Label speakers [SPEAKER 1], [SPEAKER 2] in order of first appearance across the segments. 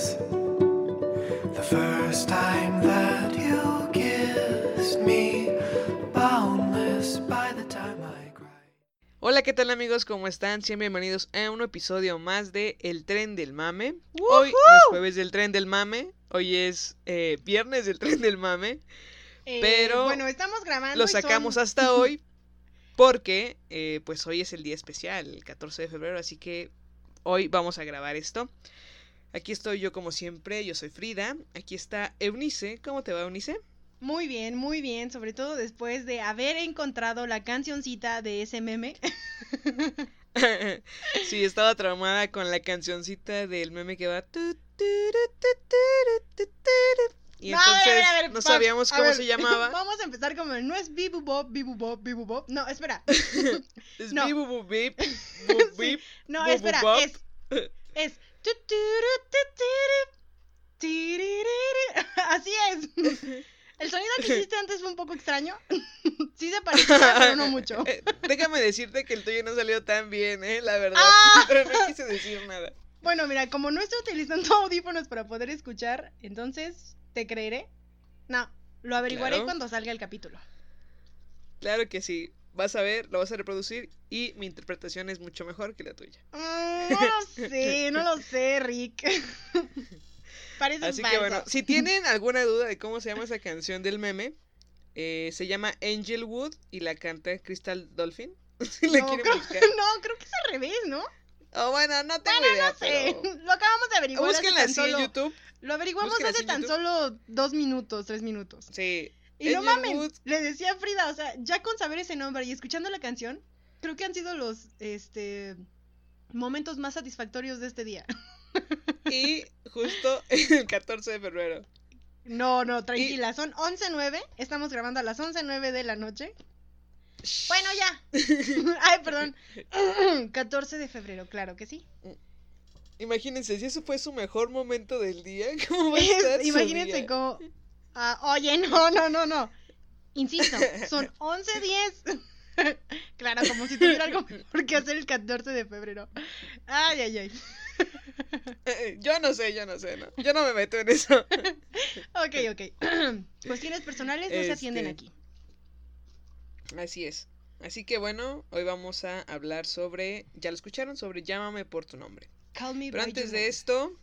[SPEAKER 1] The first time that you kissed me, boundless by the time I cried.
[SPEAKER 2] Hola, ¿qué tal amigos? ¿Cómo están? Sean bienvenidos a un episodio más de El Tren del Mame. Hoy no es jueves del Tren del Mame, hoy es eh, viernes del Tren del Mame.
[SPEAKER 3] Eh,
[SPEAKER 2] Pero
[SPEAKER 3] bueno, estamos grabando.
[SPEAKER 2] Lo
[SPEAKER 3] y son-
[SPEAKER 2] sacamos hasta hoy porque eh, pues hoy es el día especial, el 14 de febrero, así que hoy vamos a grabar esto. Aquí estoy yo como siempre, yo soy Frida, aquí está Eunice, ¿cómo te va Eunice?
[SPEAKER 4] Muy bien, muy bien, sobre todo después de haber encontrado la cancioncita de ese meme.
[SPEAKER 2] sí, estaba traumada con la cancioncita del meme que va... Y
[SPEAKER 4] No, a ver,
[SPEAKER 2] entonces
[SPEAKER 4] a ver,
[SPEAKER 2] no sabíamos cómo
[SPEAKER 4] ver,
[SPEAKER 2] se llamaba.
[SPEAKER 4] Vamos a empezar como no es bibu bob, bibu bob, bibu bob. No, espera.
[SPEAKER 2] Es
[SPEAKER 4] no.
[SPEAKER 2] bip, bu, bu, bip, bu,
[SPEAKER 4] Sí,
[SPEAKER 2] bip.
[SPEAKER 4] No, espera, es es Así es. El sonido que hiciste antes fue un poco extraño. Sí se parecía, pero no mucho.
[SPEAKER 2] Eh, Déjame decirte que el tuyo no salió tan bien, ¿eh? La verdad.
[SPEAKER 4] Ah.
[SPEAKER 2] Pero no quise decir nada.
[SPEAKER 4] Bueno, mira, como no estoy utilizando audífonos para poder escuchar, entonces te creeré. No, lo averiguaré
[SPEAKER 2] Claro.
[SPEAKER 4] cuando salga el capítulo.
[SPEAKER 2] Claro que sí. Vas a ver, lo vas a reproducir y mi interpretación es mucho mejor que la tuya.
[SPEAKER 4] Mm, no lo sé, no lo sé, Rick. Parece
[SPEAKER 2] Así que bueno, si tienen alguna duda de cómo se llama esa canción del meme, eh, se llama Angel Wood y la canta Crystal Dolphin. Si
[SPEAKER 4] no,
[SPEAKER 2] quieren
[SPEAKER 4] creo,
[SPEAKER 2] buscar.
[SPEAKER 4] no, creo que es al revés, ¿no?
[SPEAKER 2] Oh, bueno, no tengo
[SPEAKER 4] Bueno,
[SPEAKER 2] idea,
[SPEAKER 4] no sé.
[SPEAKER 2] pero...
[SPEAKER 4] Lo acabamos de averiguar.
[SPEAKER 2] Búsquenla así en
[SPEAKER 4] solo-
[SPEAKER 2] YouTube.
[SPEAKER 4] Lo averiguamos
[SPEAKER 2] Búsquenla
[SPEAKER 4] hace
[SPEAKER 2] en
[SPEAKER 4] tan
[SPEAKER 2] YouTube.
[SPEAKER 4] solo dos minutos, tres minutos.
[SPEAKER 2] Sí.
[SPEAKER 4] Y no mames, le decía a Frida, o sea, ya con saber ese nombre y escuchando la canción, creo que han sido los este momentos más satisfactorios de este día.
[SPEAKER 2] Y justo el 14 de febrero.
[SPEAKER 4] No, no, tranquila, son 11.09, estamos grabando a las 11.09 de la noche. Bueno, ya. Ay, perdón. 14 de febrero, claro que sí.
[SPEAKER 2] Imagínense, si eso fue su mejor momento del día, ¿cómo va a estar su
[SPEAKER 4] Imagínense
[SPEAKER 2] día?
[SPEAKER 4] cómo... Ah, oye, no, no, no, no. Insisto, son 11.10. claro, como si tuviera algo mejor que hacer el 14 de febrero. Ay, ay, ay.
[SPEAKER 2] Eh, Yo no sé, yo no sé, ¿no? Yo no me meto en eso.
[SPEAKER 4] Ok, ok. Cuestiones personales no se atienden
[SPEAKER 2] Este,
[SPEAKER 4] aquí.
[SPEAKER 2] Así es. Así que bueno, hoy vamos a hablar sobre, ya lo escucharon, sobre Llámame por tu nombre.
[SPEAKER 4] Call me
[SPEAKER 2] Pero antes de
[SPEAKER 4] name.
[SPEAKER 2] esto,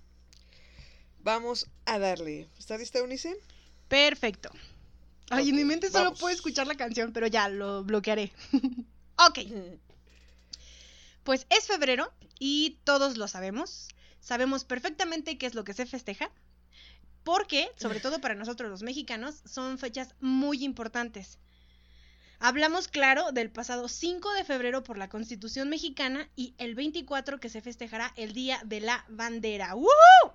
[SPEAKER 2] vamos a darle. ¿Está lista, Eunice?
[SPEAKER 4] Perfecto. Ay, en mi mente solo
[SPEAKER 2] vamos.
[SPEAKER 4] puedo escuchar la canción, pero ya lo bloquearé. ok. Pues es febrero y todos lo sabemos. Sabemos perfectamente qué es lo que se festeja. Porque, sobre todo para nosotros los mexicanos, son fechas muy importantes. Hablamos, claro, del pasado 5 de febrero por la Constitución mexicana y el 24 que se festejará el Día de la Bandera. ¡Woo!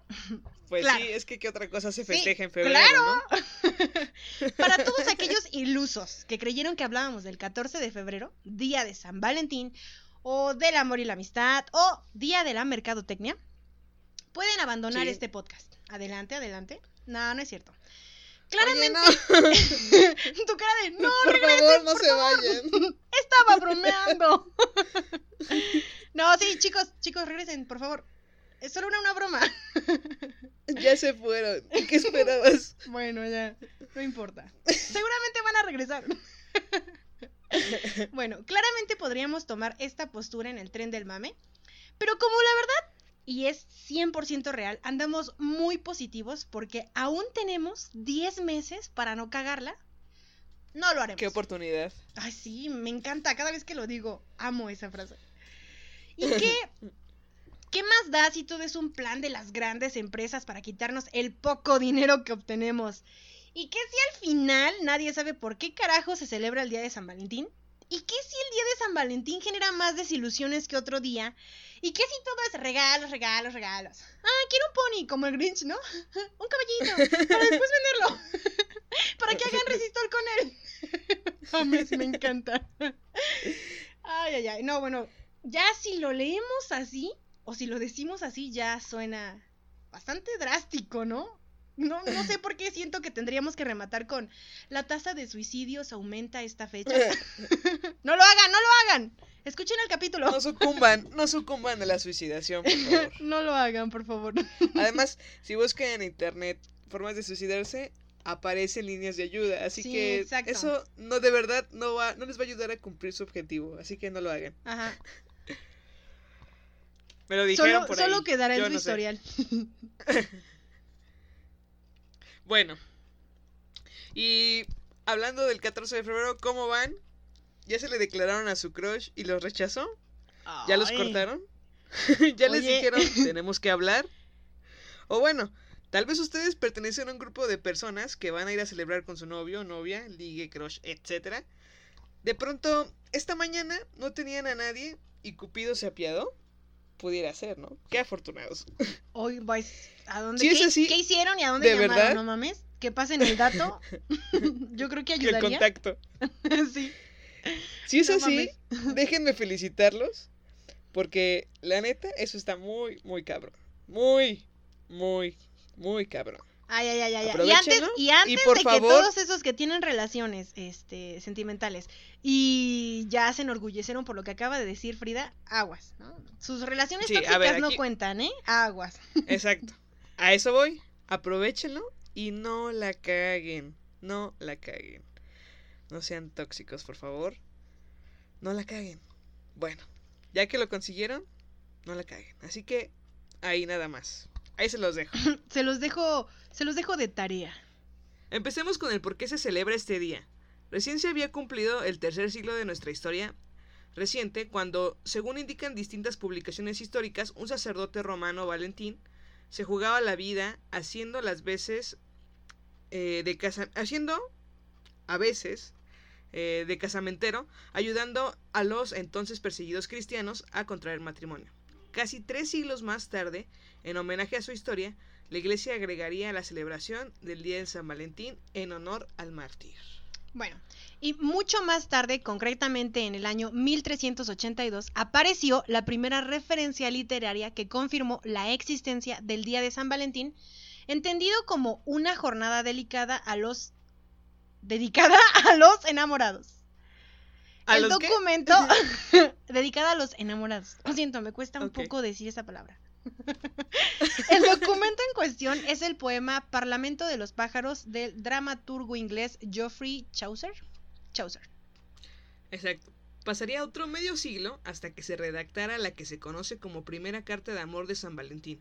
[SPEAKER 2] Pues
[SPEAKER 4] Claro.
[SPEAKER 2] sí, es que qué otra cosa se
[SPEAKER 4] Sí,
[SPEAKER 2] festeja en febrero,
[SPEAKER 4] claro.
[SPEAKER 2] ¿no?
[SPEAKER 4] Para todos aquellos ilusos que creyeron que hablábamos del 14 de febrero, día de San Valentín, o del amor y la amistad, o día de la mercadotecnia, pueden abandonar
[SPEAKER 2] Sí.
[SPEAKER 4] este podcast. Adelante, adelante. No, no es cierto.
[SPEAKER 2] Oye,
[SPEAKER 4] Claramente,
[SPEAKER 2] no,
[SPEAKER 4] tu cara de no,
[SPEAKER 2] por
[SPEAKER 4] regresen,
[SPEAKER 2] favor, no
[SPEAKER 4] por
[SPEAKER 2] se
[SPEAKER 4] favor".
[SPEAKER 2] vayan.
[SPEAKER 4] Estaba bromeando. no, sí, chicos, chicos, regresen, por favor. Es solo una, una broma.
[SPEAKER 2] Ya se fueron. ¿Y qué esperabas?
[SPEAKER 4] Bueno, ya, no importa. Seguramente van a regresar. bueno, claramente podríamos tomar esta postura en el tren del mame, pero como la verdad, y es 100% real, andamos muy positivos porque aún tenemos 10 meses para no cagarla. No lo haremos.
[SPEAKER 2] Qué oportunidad.
[SPEAKER 4] Ay, sí, me encanta. Cada vez que lo digo, amo esa frase. ¿Y qué, qué más da si todo es un plan de las grandes empresas para quitarnos el poco dinero que obtenemos? ¿Y qué si al final nadie sabe por qué carajo se celebra el Día de San Valentín? ¿Y qué si el Día de San Valentín genera más desilusiones que otro día? Y que si todo es regalos, regalos, regalos. Ah, quiero un pony, como el Grinch, ¿no? Un caballito, para después venderlo. para que hagan resistor con él. Mames, me encanta. Ay, ay, ay. No, bueno, ya si lo leemos así, o si lo decimos así, ya suena bastante drástico, ¿no? No, no sé por qué siento que tendríamos que rematar con la tasa de suicidios aumenta esta fecha. no lo hagan, no lo hagan. Escuchen el capítulo.
[SPEAKER 2] No sucumban, no sucumban a la suicidación, por favor.
[SPEAKER 4] No lo hagan, por favor.
[SPEAKER 2] Además, si buscan en internet formas de suicidarse, aparecen líneas de ayuda. Así
[SPEAKER 4] Sí,
[SPEAKER 2] que
[SPEAKER 4] exacto.
[SPEAKER 2] eso no de verdad no va, no les va a ayudar a cumplir su objetivo. Así que no lo hagan.
[SPEAKER 4] Ajá.
[SPEAKER 2] Me lo dijeron
[SPEAKER 4] Solo,
[SPEAKER 2] por
[SPEAKER 4] solo
[SPEAKER 2] ahí.
[SPEAKER 4] quedará en su
[SPEAKER 2] no
[SPEAKER 4] historial.
[SPEAKER 2] Bueno. Y hablando del 14 de febrero, ¿cómo van? ¿Ya se le declararon a su crush y los rechazó? ¿Ya los cortaron? ¿Ya les
[SPEAKER 4] Oye.
[SPEAKER 2] dijeron tenemos que hablar? O bueno, tal vez ustedes pertenecen a un grupo de personas que van a ir a celebrar con su novio, novia, ligue, crush, etc. De pronto, esta mañana no tenían a nadie y Cupido se apiadó. Pudiera ser, ¿no? Qué afortunados.
[SPEAKER 4] Hoy vais. ¿A dónde?
[SPEAKER 2] Es
[SPEAKER 4] ¿Qué,
[SPEAKER 2] así,
[SPEAKER 4] qué hicieron y a dónde
[SPEAKER 2] ¿de
[SPEAKER 4] llamaron?
[SPEAKER 2] verdad?
[SPEAKER 4] No mames. Que pasen el dato. Yo creo que
[SPEAKER 2] El
[SPEAKER 4] ayudaría.
[SPEAKER 2] contacto.
[SPEAKER 4] sí.
[SPEAKER 2] Si es
[SPEAKER 4] No
[SPEAKER 2] así, déjenme felicitarlos. Porque la neta, eso está muy, muy cabrón. Muy, muy, muy cabrón.
[SPEAKER 4] Ay, ay, ay, ay. Y antes, y antes
[SPEAKER 2] y por
[SPEAKER 4] de que
[SPEAKER 2] favor-
[SPEAKER 4] todos esos que tienen relaciones este, sentimentales y ya se enorgullecieron por lo que acaba de decir Frida, aguas. ¿no? Sus relaciones
[SPEAKER 2] Sí,
[SPEAKER 4] tóxicas
[SPEAKER 2] ver,
[SPEAKER 4] no cuentan, ¿eh? Aguas.
[SPEAKER 2] Exacto. A eso voy. Aprovechenlo y no la caguen. No la caguen. No sean tóxicos, por favor. No la caguen. Bueno, ya que lo consiguieron, no la caguen. Así que ahí nada más. Ahí se los dejo.
[SPEAKER 4] Se los dejo, se los dejo de tarea.
[SPEAKER 2] Empecemos con el por qué se celebra este día. Recién se había cumplido el tercer siglo de nuestra historia reciente cuando, según indican distintas publicaciones históricas, un sacerdote romano, Valentín, se jugaba la vida haciendo las veces eh, de casa haciendo a veces eh, de casamentero, ayudando a los entonces perseguidos cristianos a contraer matrimonio. Casi tres siglos más tarde, en homenaje a su historia, la iglesia agregaría la celebración del Día de San Valentín en honor al mártir.
[SPEAKER 4] Bueno, y mucho más tarde, concretamente en el año 1382, apareció la primera referencia literaria que confirmó la existencia del Día de San Valentín, entendido como una jornada delicada a los dedicada a los enamorados.
[SPEAKER 2] ¿A
[SPEAKER 4] el
[SPEAKER 2] los
[SPEAKER 4] documento dedicada a los enamorados. Lo siento, me cuesta un poco decir esa palabra. el documento en cuestión es el poema Parlamento de los pájaros del dramaturgo inglés Geoffrey Chaucer. Chaucer.
[SPEAKER 2] Exacto. Pasaría otro medio siglo hasta que se redactara la que se conoce como Primera Carta de Amor de San Valentín,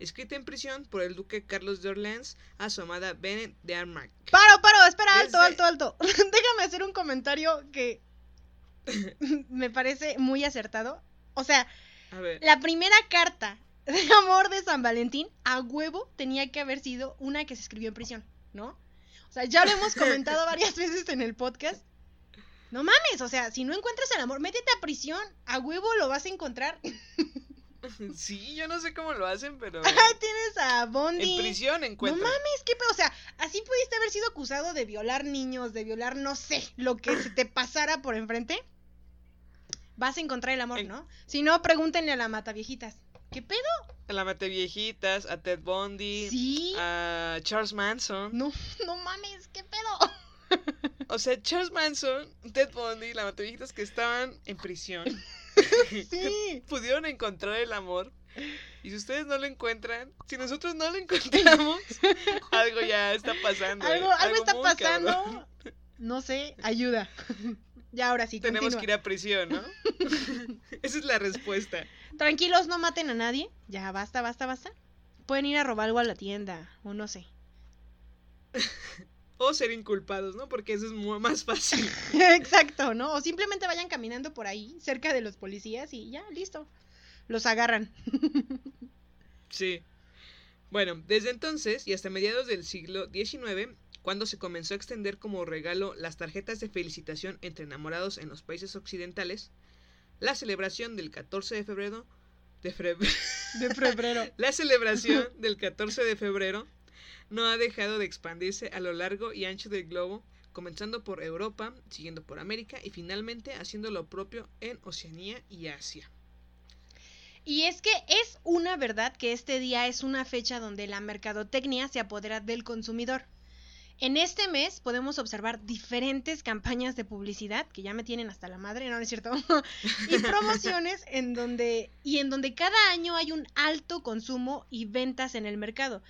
[SPEAKER 2] escrita en prisión por el duque Carlos de Orleans a su amada Bennett de Armagh.
[SPEAKER 4] Paro, paro, espera, alto,
[SPEAKER 2] Desde-
[SPEAKER 4] alto, alto. Déjame hacer un comentario que me parece muy acertado. O sea,
[SPEAKER 2] A ver,
[SPEAKER 4] la primera carta de amor de San Valentín a huevo tenía que haber sido una que se escribió en prisión, ¿no? O sea, ya lo hemos comentado varias veces en el podcast. No mames, o sea, si no encuentras el amor, métete a prisión, a huevo lo vas a encontrar.
[SPEAKER 2] sí, yo no sé cómo lo hacen, pero
[SPEAKER 4] tienes a Bondi.
[SPEAKER 2] en prisión
[SPEAKER 4] No
[SPEAKER 2] encuentran.
[SPEAKER 4] mames, qué pedo. O sea, así pudiste haber sido acusado de violar niños, de violar, no sé, lo que se te pasara por enfrente. Vas a encontrar el amor,
[SPEAKER 2] En-
[SPEAKER 4] ¿no? Si no, pregúntenle a la mata viejitas. ¿Qué pedo?
[SPEAKER 2] A la Mate Viejitas, a Ted Bundy,
[SPEAKER 4] Sí.
[SPEAKER 2] a Charles Manson.
[SPEAKER 4] No, no mames, ¿qué pedo?
[SPEAKER 2] O sea, Charles Manson, Ted Bundy, la Mate Viejitas que estaban en prisión.
[SPEAKER 4] Sí.
[SPEAKER 2] pudieron encontrar el amor. Y si ustedes no lo encuentran, si nosotros no lo encontramos, algo ya está pasando. ¿eh?
[SPEAKER 4] Algo, algo está pasando.
[SPEAKER 2] cabrón.
[SPEAKER 4] No sé, ayuda. ya ahora sí,
[SPEAKER 2] Tenemos
[SPEAKER 4] continúa.
[SPEAKER 2] que ir a prisión, ¿no? Esa es la respuesta.
[SPEAKER 4] Tranquilos, no maten a nadie. Ya, basta, basta, basta. Pueden ir a robar algo a la tienda, o no sé.
[SPEAKER 2] O ser inculpados, ¿no? Porque eso es más fácil.
[SPEAKER 4] Exacto, ¿no? O simplemente vayan caminando por ahí, cerca de los policías y ya, listo. Los agarran.
[SPEAKER 2] Sí. Bueno, desde entonces y hasta mediados del siglo XIX, cuando se comenzó a extender como regalo las tarjetas de felicitación entre enamorados en los países occidentales, la celebración del 14 de febrero de febrero.
[SPEAKER 4] De febrero.
[SPEAKER 2] La celebración del 14 de febrero no ha dejado de expandirse a lo largo y ancho del globo, comenzando por Europa, siguiendo por América y finalmente haciendo lo propio en Oceanía y Asia.
[SPEAKER 4] Y es que es una verdad que este día es una fecha donde la mercadotecnia se apodera del consumidor. En este mes podemos observar diferentes campañas de publicidad que ya me tienen hasta la madre, no, es cierto, y promociones en donde y en donde cada año hay un alto consumo y ventas en el mercado.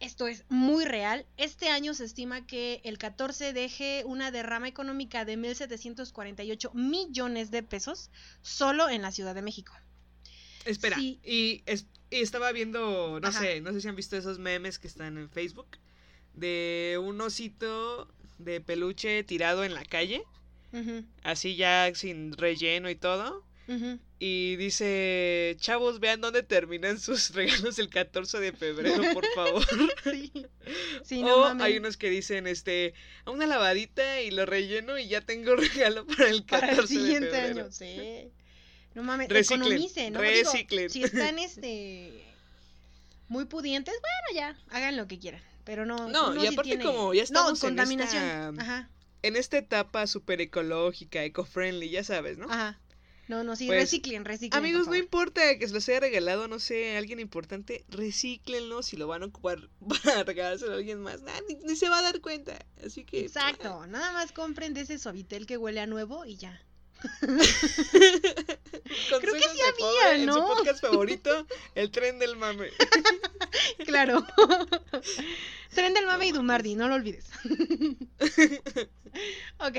[SPEAKER 4] Esto es muy real. Este año se estima que el 14 deje una derrama económica de 1.748 millones de pesos solo en la Ciudad de México.
[SPEAKER 2] Espera,
[SPEAKER 4] Sí.
[SPEAKER 2] y, es- y estaba viendo, no
[SPEAKER 4] Ajá.
[SPEAKER 2] sé, no sé si han visto esos memes que están en Facebook de un osito de peluche tirado en la calle, así ya sin relleno y todo.
[SPEAKER 4] ujú.
[SPEAKER 2] Y dice, chavos, vean dónde terminan sus regalos el 14 de febrero, por favor.
[SPEAKER 4] Sí. Sí, no
[SPEAKER 2] o
[SPEAKER 4] mames.
[SPEAKER 2] hay unos que dicen, este, a una lavadita y lo relleno y ya tengo regalo para el 14
[SPEAKER 4] para el
[SPEAKER 2] de
[SPEAKER 4] siguiente
[SPEAKER 2] febrero.
[SPEAKER 4] año, sí. No mames,
[SPEAKER 2] Reciclen,
[SPEAKER 4] economicen, ¿no? Digo,
[SPEAKER 2] reciclen.
[SPEAKER 4] si están este muy pudientes, bueno, ya, hagan lo que quieran, pero no
[SPEAKER 2] No, y aparte
[SPEAKER 4] tiene-
[SPEAKER 2] como ya estamos
[SPEAKER 4] no,
[SPEAKER 2] en
[SPEAKER 4] contaminación.
[SPEAKER 2] esta-
[SPEAKER 4] Ajá.
[SPEAKER 2] En esta etapa súper ecológica, eco-friendly, ya sabes, ¿no?
[SPEAKER 4] Ajá. No, no, sí,
[SPEAKER 2] Pues,
[SPEAKER 4] reciclen, reciclen.
[SPEAKER 2] Amigos, no importa que se los haya regalado, no sé, a alguien importante, recíclenlo si lo van a ocupar para regalárselo a alguien más. Nah, ni, ni se va a dar cuenta. Así que.
[SPEAKER 4] Exacto, nada más compren de ese suavitel que huele a nuevo y ya.
[SPEAKER 2] Creo
[SPEAKER 4] que sí había,
[SPEAKER 2] En su
[SPEAKER 4] ¿no?
[SPEAKER 2] podcast favorito, El tren del mame.
[SPEAKER 4] Claro. Tren del mame y Dumardi, no lo olvides. ok.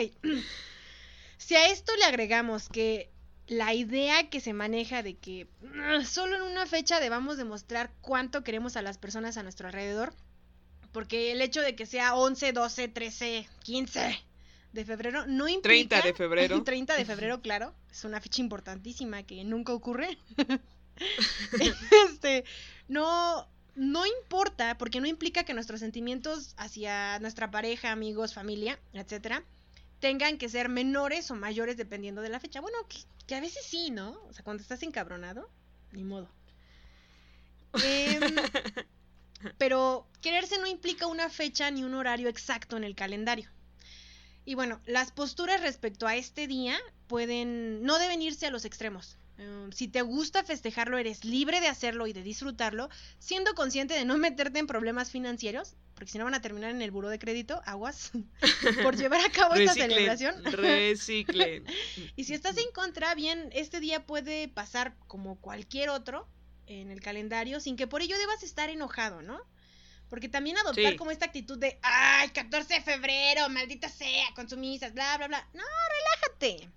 [SPEAKER 4] Si a esto le agregamos que la idea que se maneja de que ah, solo en una fecha debamos demostrar cuánto queremos a las personas a nuestro alrededor, porque el hecho de que sea 11, 12, 13, 15 de febrero no implica...
[SPEAKER 2] 30 de febrero.
[SPEAKER 4] 30 de febrero, claro. Es una fecha importantísima que nunca ocurre. este, no, no importa, porque no implica que nuestros sentimientos hacia nuestra pareja, amigos, familia, etcétera, tengan que ser menores o mayores dependiendo de la fecha. Bueno, que, que a veces sí, ¿no? O sea, cuando estás encabronado, ni modo. Em, pero quererse no implica una fecha ni un horario exacto en el calendario. Y bueno, las posturas respecto a este día pueden, no deben irse a los extremos. Um, si te gusta festejarlo, eres libre de hacerlo y de disfrutarlo, siendo consciente de no meterte en problemas financieros, porque si no van a terminar en el buro de crédito, aguas, por llevar a cabo esta celebración.
[SPEAKER 2] Reciclen.
[SPEAKER 4] Y si estás en contra, bien, este día puede pasar como cualquier otro en el calendario sin que por ello debas estar enojado, ¿no? Porque también adoptar
[SPEAKER 2] Sí.
[SPEAKER 4] como esta actitud de, ay, 14 de febrero, maldita sea, consumistas, bla, bla, bla. No, relájate.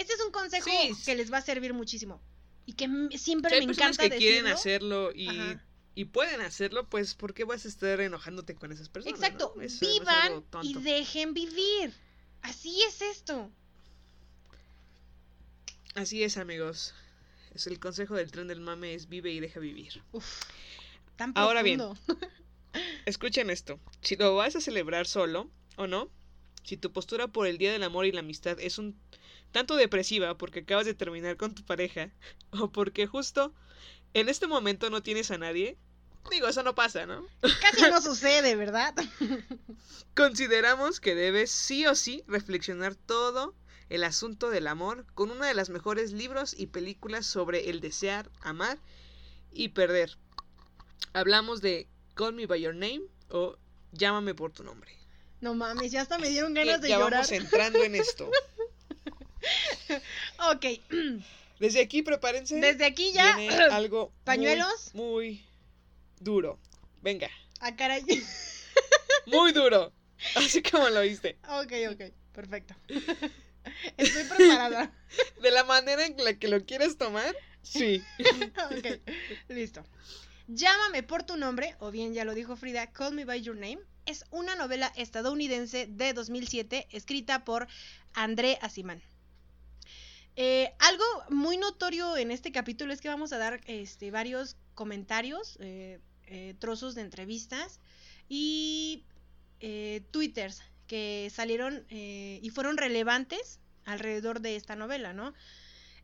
[SPEAKER 4] Este es un consejo
[SPEAKER 2] Sí.
[SPEAKER 4] que les va a servir muchísimo. Y que siempre
[SPEAKER 2] hay
[SPEAKER 4] me
[SPEAKER 2] personas
[SPEAKER 4] encanta
[SPEAKER 2] que quieren
[SPEAKER 4] decirlo.
[SPEAKER 2] hacerlo y, pueden hacerlo, pues ¿por qué vas a estar enojándote con esas personas?
[SPEAKER 4] Exacto,
[SPEAKER 2] no? Eso
[SPEAKER 4] vivan y dejen vivir. Así es esto.
[SPEAKER 2] Así es, amigos. Es el consejo del tren del mame es vive y deja vivir.
[SPEAKER 4] Uf, tan
[SPEAKER 2] Ahora bien. Escuchen esto. Si lo vas a celebrar solo o no, si tu postura por el Día del Amor y la Amistad es un tanto depresiva porque acabas de terminar con tu pareja o porque justo en este momento no tienes a nadie, digo, eso no pasa, ¿no?
[SPEAKER 4] Casi no sucede, ¿verdad?
[SPEAKER 2] Consideramos que debes sí o sí reflexionar todo el asunto del amor con una de las mejores libros y películas sobre el desear, amar y perder. Hablamos de Call Me By Your Name o Llámame por tu nombre.
[SPEAKER 4] No mames, ya hasta me dieron ganas de
[SPEAKER 2] ya
[SPEAKER 4] llorar.
[SPEAKER 2] vamos entrando en esto.
[SPEAKER 4] Ok,
[SPEAKER 2] Desde aquí prepárense.
[SPEAKER 4] desde aquí ya.
[SPEAKER 2] Viene algo
[SPEAKER 4] ¿Pañuelos?
[SPEAKER 2] muy duro. Venga,
[SPEAKER 4] Ah, caray.
[SPEAKER 2] muy duro. Así como lo oíste.
[SPEAKER 4] ok, ok, perfecto. Estoy preparada.
[SPEAKER 2] De la manera en la que lo quieres tomar, sí.
[SPEAKER 4] ok, listo. Llámame por tu nombre, o bien ya lo dijo Frida, Call Me By Your Name, es una novela estadounidense de 2007 escrita por André Asimán. Eh, algo muy notorio en este capítulo es que vamos a dar este, varios comentarios, eh, eh, trozos de entrevistas y eh, twitters que salieron eh, y fueron relevantes alrededor de esta novela, ¿no?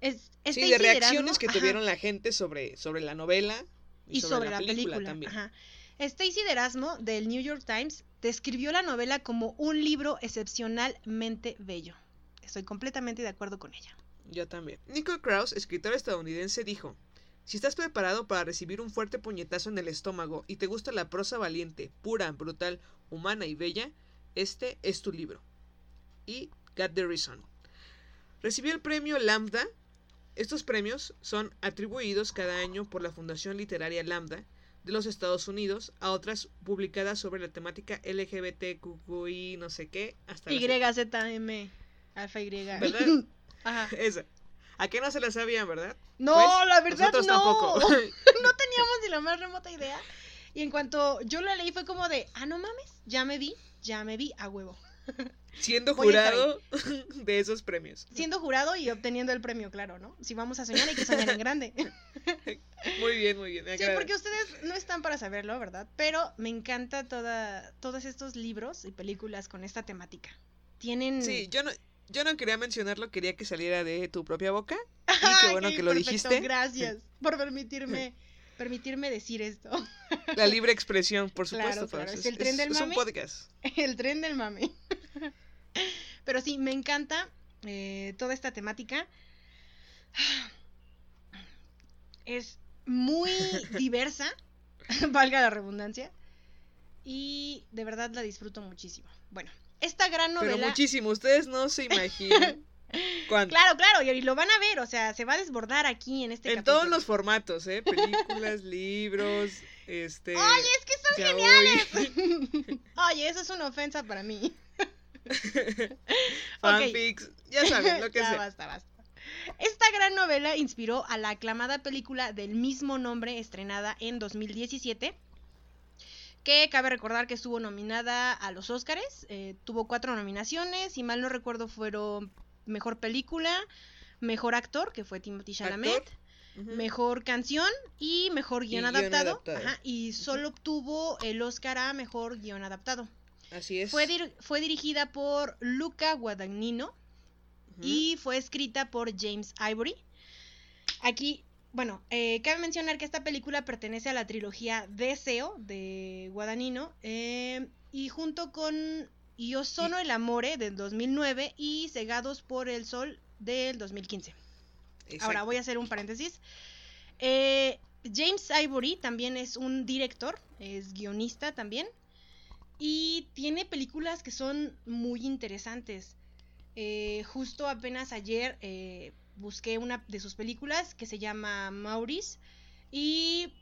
[SPEAKER 4] Es,
[SPEAKER 2] Sí,
[SPEAKER 4] Stacey
[SPEAKER 2] de reacciones que
[SPEAKER 4] ajá,
[SPEAKER 2] tuvieron la gente sobre, sobre la novela
[SPEAKER 4] y sobre, la película.
[SPEAKER 2] también.
[SPEAKER 4] Ajá. Stacey de Erasmo del New York Times describió la novela como un libro excepcionalmente bello. Estoy completamente de acuerdo con ella.
[SPEAKER 2] Yo también. Nicole Krauss, escritor estadounidense, dijo: Si estás preparado para recibir un fuerte puñetazo en el estómago y te gusta la prosa valiente, pura, brutal, humana y bella, este es tu libro. Y Got the Reason. Recibió el premio Lambda. Estos premios son atribuidos cada año por la Fundación Literaria Lambda de los Estados Unidos a otras publicadas sobre la temática LGBTQI no sé qué hasta
[SPEAKER 4] YZM, alfa Y.
[SPEAKER 2] ¿Verdad?
[SPEAKER 4] Ajá.
[SPEAKER 2] Esa. ¿A qué no se la sabían, verdad?
[SPEAKER 4] No,
[SPEAKER 2] Pues,
[SPEAKER 4] la verdad
[SPEAKER 2] nosotros
[SPEAKER 4] no.
[SPEAKER 2] tampoco.
[SPEAKER 4] no teníamos ni la más remota idea. Y en cuanto yo la leí fue como de, ah, no mames, ya me vi, ya me vi a huevo.
[SPEAKER 2] Siendo jurado de esos premios.
[SPEAKER 4] Siendo jurado y obteniendo el premio, claro, ¿no? Si vamos a soñar hay que soñar en grande.
[SPEAKER 2] Muy bien, muy bien. me
[SPEAKER 4] Sí, porque ustedes no están para saberlo, ¿verdad? Pero me encanta toda, todos estos libros y películas con esta temática. Tienen...
[SPEAKER 2] Sí, yo no, yo no quería mencionarlo, quería que saliera de tu propia boca. Y qué bueno que lo
[SPEAKER 4] perfecto,
[SPEAKER 2] dijiste.
[SPEAKER 4] Gracias por permitirme, permitirme decir esto.
[SPEAKER 2] La libre expresión, por
[SPEAKER 4] Claro,
[SPEAKER 2] supuesto.
[SPEAKER 4] claro,
[SPEAKER 2] Fabs,
[SPEAKER 4] es el tren del
[SPEAKER 2] es un
[SPEAKER 4] mame.
[SPEAKER 2] podcast.
[SPEAKER 4] El tren del mame. Pero sí, me encanta eh, toda esta temática. Es muy diversa, valga la redundancia. Y de verdad la disfruto muchísimo. Bueno, esta gran
[SPEAKER 2] Pero
[SPEAKER 4] novela.
[SPEAKER 2] muchísimo, ustedes no se imaginan cuánto.
[SPEAKER 4] Claro, claro, y, lo van a ver, o sea, se va a desbordar aquí en este
[SPEAKER 2] en
[SPEAKER 4] capítulo.
[SPEAKER 2] todos los formatos, ¿eh? Películas, libros, este...
[SPEAKER 4] Oye, es que son geniales. Oye, eso es una ofensa para mí.
[SPEAKER 2] fanfics, ya saben, lo que
[SPEAKER 4] ya
[SPEAKER 2] sea.
[SPEAKER 4] basta, basta. Esta gran novela inspiró a la aclamada película del mismo nombre estrenada en 2017, que cabe recordar que estuvo nominada a los Óscares, eh, tuvo cuatro nominaciones, y mal no recuerdo fueron Mejor Película, Mejor Actor, que fue Timothy Chalamet. Mejor Canción y Mejor Guión Adaptado,
[SPEAKER 2] adaptado.
[SPEAKER 4] Ajá, y solo obtuvo el Oscar a Mejor Guión Adaptado.
[SPEAKER 2] Así es.
[SPEAKER 4] Fue, dir- fue dirigida por Luca Guadagnino, y fue escrita por James Ivory. Aquí, bueno, eh, cabe mencionar que esta película pertenece a la trilogía Deseo de Guadagnino eh, y junto con Io sono el amore del 2009 y Cegados por el sol del 2015. Ahora voy a hacer un paréntesis. Eh, James Ivory también es un director, es guionista también. Y tiene películas que son muy interesantes. Eh, justo apenas ayer eh, busqué una de sus películas que se llama Maurice. Y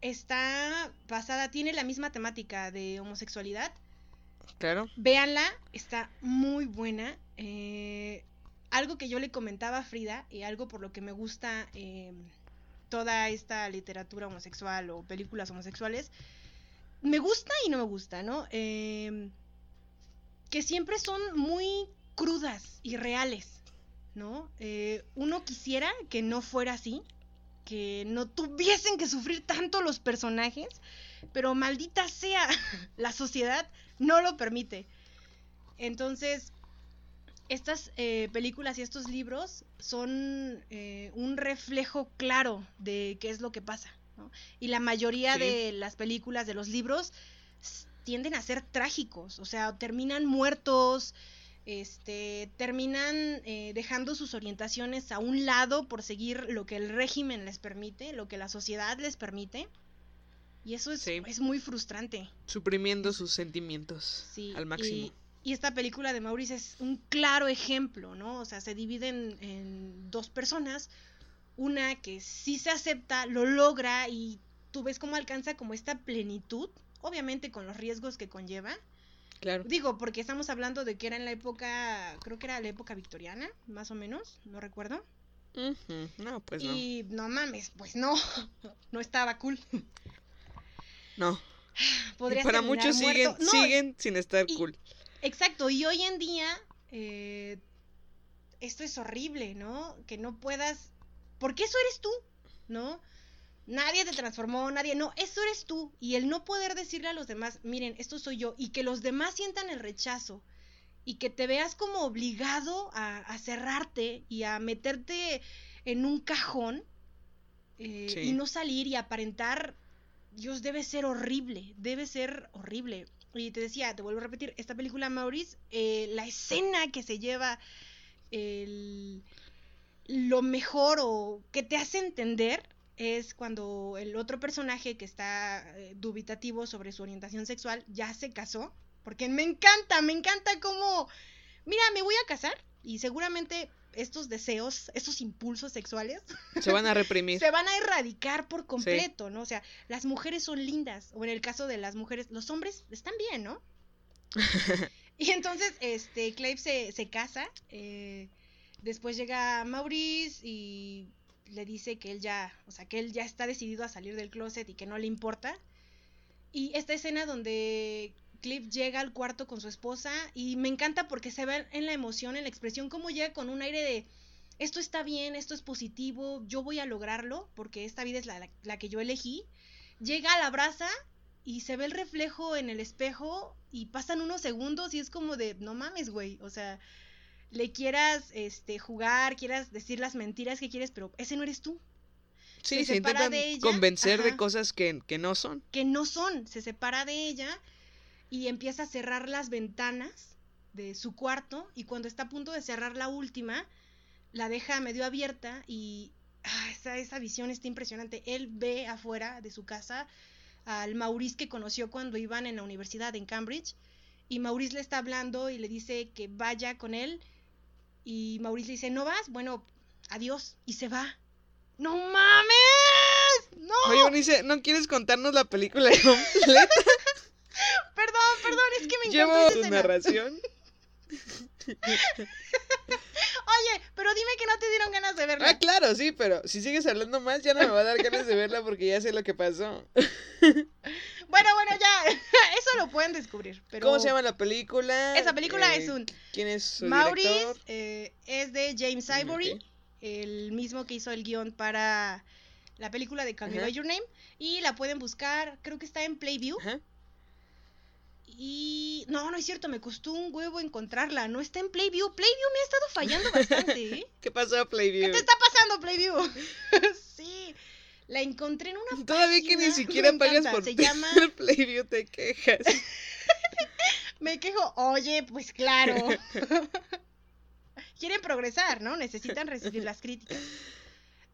[SPEAKER 4] está basada, tiene la misma temática de homosexualidad.
[SPEAKER 2] Claro.
[SPEAKER 4] Véanla, está muy buena. eh, algo que yo le comentaba a Frida y algo por lo que me gusta eh, toda esta literatura homosexual o películas homosexuales, me gusta y no me gusta, ¿no? Eh, que siempre son muy crudas y reales, ¿no? Eh, uno quisiera que no fuera así, que no tuviesen que sufrir tanto los personajes, pero maldita sea, la sociedad no lo permite. Entonces, estas eh, películas y estos libros son eh, un reflejo claro de qué es lo que pasa. ¿no? Y la mayoría
[SPEAKER 2] Sí.
[SPEAKER 4] de las películas, de los libros, tienden a ser trágicos, o sea, terminan muertos, este, terminan eh, dejando sus orientaciones a un lado por seguir lo que el régimen les permite, lo que la sociedad les permite. Y eso es,
[SPEAKER 2] Sí.
[SPEAKER 4] es muy frustrante.
[SPEAKER 2] Suprimiendo sus sentimientos
[SPEAKER 4] Sí,
[SPEAKER 2] al máximo.
[SPEAKER 4] Y, y esta película de Maurice es un claro ejemplo, ¿no? O sea, se dividen en dos personas. Una que sí se acepta, lo logra y tú ves cómo alcanza como esta plenitud, obviamente con los riesgos que conlleva.
[SPEAKER 2] Claro.
[SPEAKER 4] Digo, porque estamos hablando de que era en la época, creo que era la época victoriana, más o menos, no recuerdo.
[SPEAKER 2] No, pues no.
[SPEAKER 4] y no mames, pues no, no estaba cool.
[SPEAKER 2] No.
[SPEAKER 4] Podrías
[SPEAKER 2] para muchos siguen.
[SPEAKER 4] No,
[SPEAKER 2] siguen sin estar
[SPEAKER 4] y-
[SPEAKER 2] cool.
[SPEAKER 4] Exacto, y hoy en día eh, esto es horrible, ¿no? Que no puedas... Porque eso eres tú, ¿no? Nadie te transformó, nadie, no, eso eres tú. Y el no poder decirle a los demás, miren, esto soy yo, y que los demás sientan el rechazo, y que te veas como obligado a, a cerrarte y a meterte en un cajón eh,
[SPEAKER 2] Sí.
[SPEAKER 4] y no salir y aparentar, Dios, debe ser horrible, debe ser horrible. Y te decía, te vuelvo a repetir, esta película, Maurice, eh, la escena que se lleva el- lo mejor o que te hace entender es cuando el otro personaje que está eh, dubitativo sobre su orientación sexual ya se casó. Porque me encanta, me encanta cómo, mira, me voy a casar y seguramente estos deseos, estos impulsos sexuales
[SPEAKER 2] Se van a reprimir.
[SPEAKER 4] se van a erradicar por completo, ¿no? O sea, las mujeres son lindas, o en el caso de las mujeres, los hombres están bien, ¿no? y entonces, este, Clave se, se casa, eh, después llega Maurice y le dice que él ya, o sea, que él ya está decidido a salir del closet y que no le importa. Y esta escena donde Cliff llega al cuarto con su esposa y me encanta porque se ve en la emoción, en la expresión, cómo llega con un aire de esto está bien, esto es positivo, yo voy a lograrlo porque esta vida es la, la- que yo elegí. Llega, la abraza y se ve el reflejo en el espejo y pasan unos segundos y es como de, no mames, güey, o sea, le quieras este, jugar, quieras decir las mentiras que quieres, pero ese no eres tú.
[SPEAKER 2] Sí,
[SPEAKER 4] se
[SPEAKER 2] se intentan
[SPEAKER 4] de ella,
[SPEAKER 2] convencer de cosas que, que no son.
[SPEAKER 4] que no son, se separa de ella y empieza a cerrar las ventanas de su cuarto y cuando está a punto de cerrar la última, la deja medio abierta y ah, esa, esa visión está impresionante. Él ve afuera de su casa al Maurice que conoció cuando iban en la universidad en Cambridge y Maurice le está hablando y le dice que vaya con él y Maurice le dice, ¿no vas? Bueno, adiós y se va. ¡No mames! ¡No!
[SPEAKER 2] Oye, Eunice, ¿no quieres contarnos la película completa?
[SPEAKER 4] Perdón, perdón, es que me encantó
[SPEAKER 2] Llevo tu narración.
[SPEAKER 4] Pero dime que no te dieron ganas de verla.
[SPEAKER 2] Ah, claro, sí, pero si sigues hablando más ya no me va a dar ganas de verla porque ya sé lo que pasó.
[SPEAKER 4] Bueno, bueno, ya. Eso lo pueden descubrir. Pero
[SPEAKER 2] ¿Cómo se llama la película?
[SPEAKER 4] Esa película
[SPEAKER 2] Eh,
[SPEAKER 4] es un.
[SPEAKER 2] ¿Quién es su
[SPEAKER 4] Maurice
[SPEAKER 2] director?
[SPEAKER 4] eh, es de James
[SPEAKER 2] Mm,
[SPEAKER 4] Ivory, el mismo que hizo el guion para la película de Call Me. By Your Name. Y la pueden buscar, creo que está en Playview.
[SPEAKER 2] Ajá.
[SPEAKER 4] Y. No, no es cierto, me costó un huevo encontrarla. No está en Playview. Playview me ha estado fallando bastante, ¿eh?
[SPEAKER 2] ¿Qué pasó, Playview?
[SPEAKER 4] ¿Qué te está pasando, Playview? sí. La encontré en una
[SPEAKER 2] Todavía que ni
[SPEAKER 4] página,
[SPEAKER 2] siquiera
[SPEAKER 4] me
[SPEAKER 2] pagas
[SPEAKER 4] encanta,
[SPEAKER 2] por
[SPEAKER 4] Se llama
[SPEAKER 2] Playview, te quejas.
[SPEAKER 4] Me quejo, oye, pues claro. Quieren progresar, ¿no? Necesitan recibir las críticas.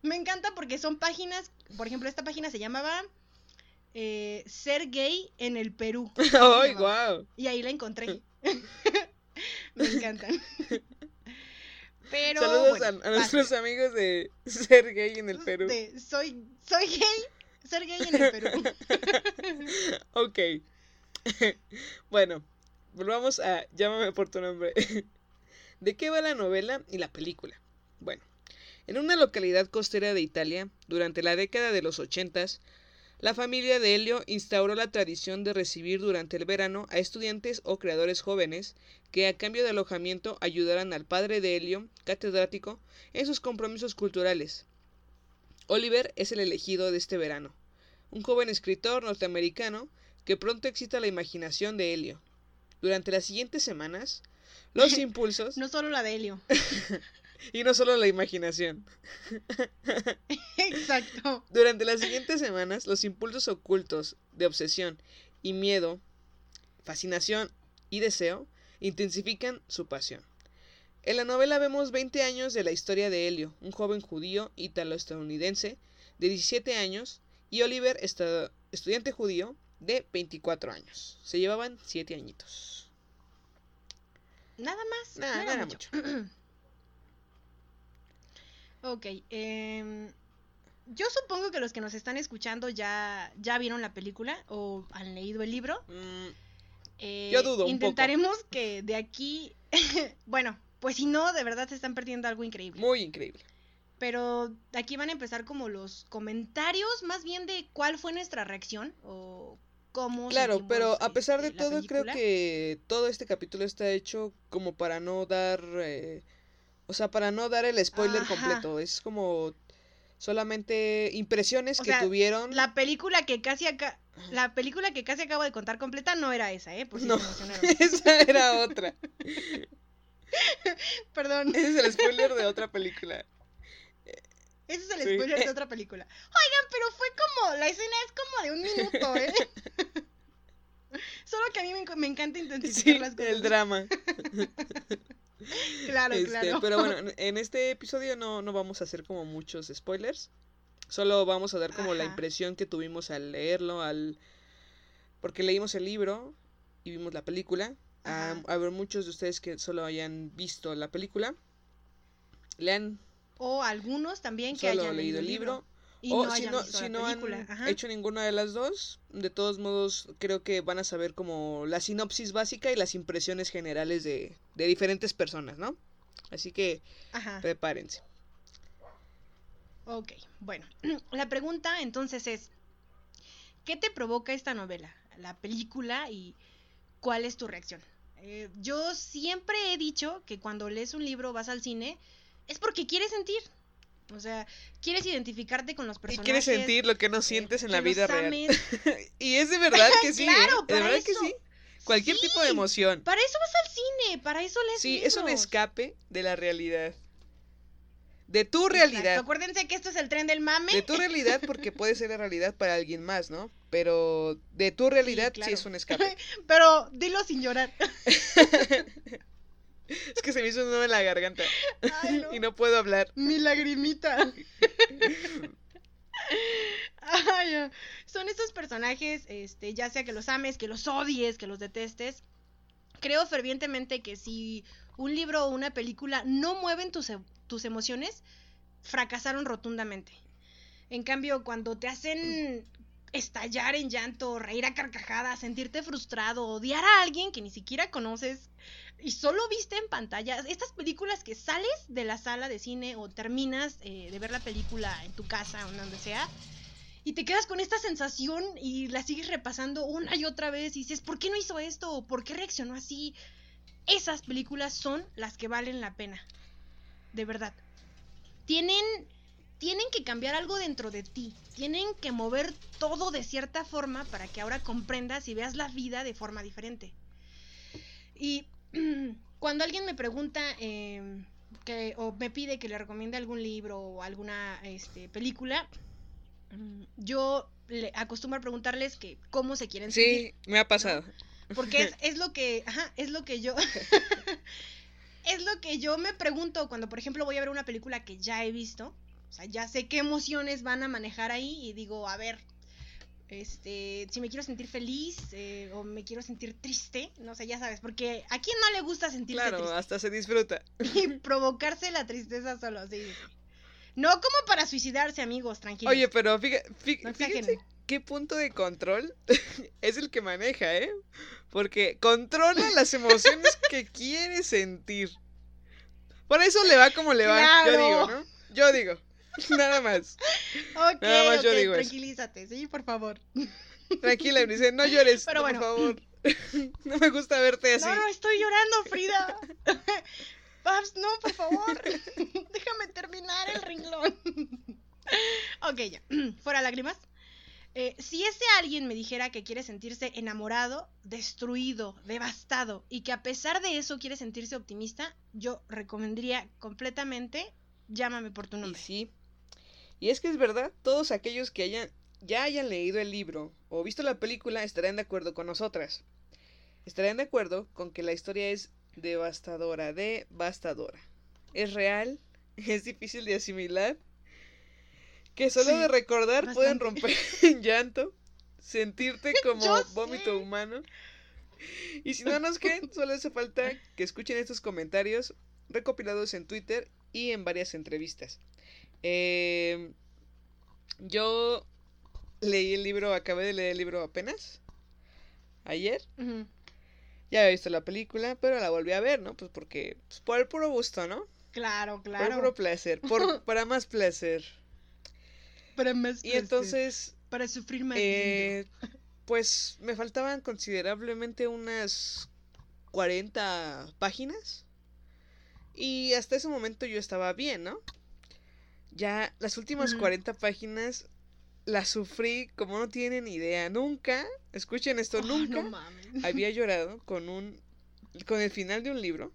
[SPEAKER 4] Me encanta porque son páginas, por ejemplo, esta página se llamaba eh, Ser gay en el Perú.
[SPEAKER 2] ¡Ay, guau!
[SPEAKER 4] Y ahí la encontré. Me encantan. Pero
[SPEAKER 2] Saludos
[SPEAKER 4] bueno,
[SPEAKER 2] a, nuestros amigos de Ser Gay en el Perú.
[SPEAKER 4] De soy, soy gay, ser gay en el Perú.
[SPEAKER 2] ok. bueno, volvamos a Llámame por tu nombre. ¿De qué va la novela y la película? Bueno, en una localidad costera de Italia, durante la década de los ochentas, la familia de Helio instauró la tradición de recibir durante el verano a estudiantes o creadores jóvenes que a cambio de alojamiento ayudaran al padre de Helio, catedrático, en sus compromisos culturales. Oliver es el elegido de este verano, un joven escritor norteamericano que pronto excita la imaginación de Helio. Durante las siguientes semanas, los impulsos,
[SPEAKER 4] No solo la de Helio.
[SPEAKER 2] y no solo la imaginación,
[SPEAKER 4] Exacto.
[SPEAKER 2] durante las siguientes semanas, los impulsos ocultos de obsesión y miedo, fascinación y deseo intensifican su pasión. En la novela vemos 20 años de la historia de Helio, un joven judío italo-estadounidense de 17 años, y Oliver, estudiante judío de 24 años. Se llevaban 7 añitos.
[SPEAKER 4] Nada más.
[SPEAKER 2] Nada,
[SPEAKER 4] mucho.
[SPEAKER 2] mucho.
[SPEAKER 4] Ok, em, yo supongo que los que nos están escuchando ya, ya vieron la película o han leído el libro.
[SPEAKER 2] Mm,
[SPEAKER 4] Eh,
[SPEAKER 2] Yo dudo un poco.
[SPEAKER 4] Intentaremos que de aquí, bueno, pues si no, de verdad se están perdiendo algo increíble.
[SPEAKER 2] muy increíble.
[SPEAKER 4] Pero aquí van a empezar como los comentarios, más bien de cuál fue nuestra reacción o cómo.
[SPEAKER 2] Claro, pero a pesar de
[SPEAKER 4] este,
[SPEAKER 2] todo, creo que todo este capítulo está hecho como para no dar, eh, o sea, para no dar el spoiler
[SPEAKER 4] Ajá.
[SPEAKER 2] completo. Es como solamente impresiones
[SPEAKER 4] O
[SPEAKER 2] que
[SPEAKER 4] sea,
[SPEAKER 2] tuvieron.
[SPEAKER 4] La película que casi acá. La película que casi acabo de contar completa no era esa, ¿eh? Por si
[SPEAKER 2] No.
[SPEAKER 4] se.
[SPEAKER 2] Esa era otra.
[SPEAKER 4] Perdón.
[SPEAKER 2] Ese es el spoiler de otra película.
[SPEAKER 4] Ese es el
[SPEAKER 2] Sí.
[SPEAKER 4] spoiler de otra película. Oigan, pero fue como, la escena es como de un minuto, ¿eh? Solo que a mí me, me encanta intensificar
[SPEAKER 2] Sí,
[SPEAKER 4] las cosas.
[SPEAKER 2] el drama.
[SPEAKER 4] Claro,
[SPEAKER 2] Este,
[SPEAKER 4] claro.
[SPEAKER 2] Pero bueno, en- este episodio no, no vamos a hacer como muchos spoilers. Solo vamos a dar como la impresión que tuvimos al leerlo, al porque leímos el libro y vimos la película. A, a ver, muchos de ustedes que solo hayan visto la película, lean
[SPEAKER 4] O algunos también que
[SPEAKER 2] solo
[SPEAKER 4] hayan
[SPEAKER 2] leído el libro.
[SPEAKER 4] Y
[SPEAKER 2] o
[SPEAKER 4] no
[SPEAKER 2] si no, si no han.
[SPEAKER 4] Ajá.
[SPEAKER 2] hecho ninguna de las dos, de todos modos creo que van a saber como la sinopsis básica y las impresiones generales de, de diferentes personas, ¿no? Así que
[SPEAKER 4] Ajá.
[SPEAKER 2] prepárense.
[SPEAKER 4] Ok, bueno. La pregunta entonces es, ¿qué te provoca esta novela, la película y cuál es tu reacción? Eh, yo siempre he dicho que cuando lees un libro, vas al cine, es porque quieres sentir. O sea, quieres identificarte con los
[SPEAKER 2] Y
[SPEAKER 4] personajes.
[SPEAKER 2] quieres sentir lo que no
[SPEAKER 4] eh,
[SPEAKER 2] sientes en
[SPEAKER 4] que
[SPEAKER 2] la vida real. y es de verdad que sí,
[SPEAKER 4] Claro,
[SPEAKER 2] ¿eh? De verdad que
[SPEAKER 4] eso.
[SPEAKER 2] sí. Cualquier tipo de
[SPEAKER 4] Sí,
[SPEAKER 2] emoción.
[SPEAKER 4] Para eso vas al cine, para eso lees
[SPEAKER 2] Sí, es un escape de la realidad. De tu
[SPEAKER 4] Exacto.
[SPEAKER 2] realidad.
[SPEAKER 4] Acuérdense que esto es el tren del mame.
[SPEAKER 2] De tu realidad porque puede ser la realidad para alguien más, ¿no? Pero de tu realidad sí,
[SPEAKER 4] claro.
[SPEAKER 2] es un escape.
[SPEAKER 4] Pero dilo sin llorar.
[SPEAKER 2] Es que se me hizo un nudo en la garganta
[SPEAKER 4] Ay, no.
[SPEAKER 2] y no puedo hablar.
[SPEAKER 4] Mi lagrimita. Ay, son estos personajes, este, ya sea que los ames, que los odies, que los detestes. Creo fervientemente que si un libro o una película no mueven tus, e- tus emociones, fracasaron rotundamente. En cambio, cuando te hacen estallar en llanto, reír a carcajadas, sentirte frustrado, odiar a alguien que ni siquiera conoces y solo viste en pantalla, estas películas que sales de la sala de cine o terminas eh, de ver la película en tu casa o donde sea y te quedas con esta sensación y la sigues repasando una y otra vez y dices, ¿por qué no hizo esto? ¿O ¿Por qué reaccionó así? Esas películas son las que valen la pena. De verdad. Tienen tienen que cambiar algo dentro de ti. Tienen que mover todo de cierta forma para que ahora comprendas y veas la vida de forma diferente. Y cuando alguien me pregunta eh, que, o me pide que le recomiende algún libro o alguna este, película, mm, yo le acostumbro a preguntarles que cómo se quieren sentir.
[SPEAKER 2] Sí, me ha pasado.
[SPEAKER 4] Porque es, es lo que, ajá, es lo que yo, es lo que yo me pregunto cuando, por ejemplo, voy a ver una película que ya he visto. O sea, ya sé qué emociones van a manejar ahí y digo, a ver, este, si me quiero sentir feliz eh, o me quiero sentir triste, no sé, ya sabes, porque a quién no le gusta sentirse
[SPEAKER 2] Claro,
[SPEAKER 4] triste
[SPEAKER 2] hasta se disfruta.
[SPEAKER 4] y provocarse la tristeza solo, sí. No como para suicidarse, amigos, tranquilos.
[SPEAKER 2] Oye, pero fíjate, fíjense qué punto de control es el que maneja, ¿eh? Porque controla las emociones que quiere sentir. Por eso le va como le va, yo
[SPEAKER 4] Claro.
[SPEAKER 2] digo, ¿no? Yo digo, nada más.
[SPEAKER 4] Ok,
[SPEAKER 2] Nada más yo digo eso.
[SPEAKER 4] tranquilízate, sí, por favor.
[SPEAKER 2] Tranquila, Eunice, no llores,
[SPEAKER 4] Pero
[SPEAKER 2] por
[SPEAKER 4] bueno.
[SPEAKER 2] favor. No me gusta verte así.
[SPEAKER 4] No, no, estoy llorando, Frida. Babs, no, por favor. Déjame terminar el renglón. ok, ya. Fuera lágrimas. Eh, si ese alguien me dijera que quiere sentirse enamorado, destruido, devastado y que a pesar de eso quiere sentirse optimista, yo recomendaría completamente Llámame por tu
[SPEAKER 2] Y
[SPEAKER 4] nombre.
[SPEAKER 2] sí. Y es que es verdad, todos aquellos que hayan, ya hayan leído el libro o visto la película estarán de acuerdo con nosotras. Estarán de acuerdo con que la historia es devastadora, devastadora. Es real, es difícil de asimilar. Que solo
[SPEAKER 4] Sí,
[SPEAKER 2] de recordar pueden romper en llanto, sentirte como
[SPEAKER 4] Yo
[SPEAKER 2] vómito
[SPEAKER 4] sé.
[SPEAKER 2] humano. Y si no nos creen, solo hace falta que escuchen estos comentarios recopilados en Twitter y en varias entrevistas. Eh, yo leí el libro, acabé de leer el libro apenas. Ayer. Ya había visto la película, pero la volví a ver, ¿no? Pues porque, pues por el puro gusto, ¿no?
[SPEAKER 4] Claro,
[SPEAKER 2] Por el
[SPEAKER 4] claro.
[SPEAKER 2] puro placer, por, para más placer.
[SPEAKER 4] Para más
[SPEAKER 2] Y
[SPEAKER 4] placer,
[SPEAKER 2] entonces,
[SPEAKER 4] Para sufrir más.
[SPEAKER 2] eh, pues me faltaban considerablemente unas 40 páginas. Y hasta ese momento yo estaba bien, ¿no? Ya las últimas
[SPEAKER 4] Ujú.
[SPEAKER 2] 40 páginas las sufrí como no tienen idea. Nunca, escuchen esto.
[SPEAKER 4] Oh,
[SPEAKER 2] nunca
[SPEAKER 4] no
[SPEAKER 2] había llorado con un con el final de un libro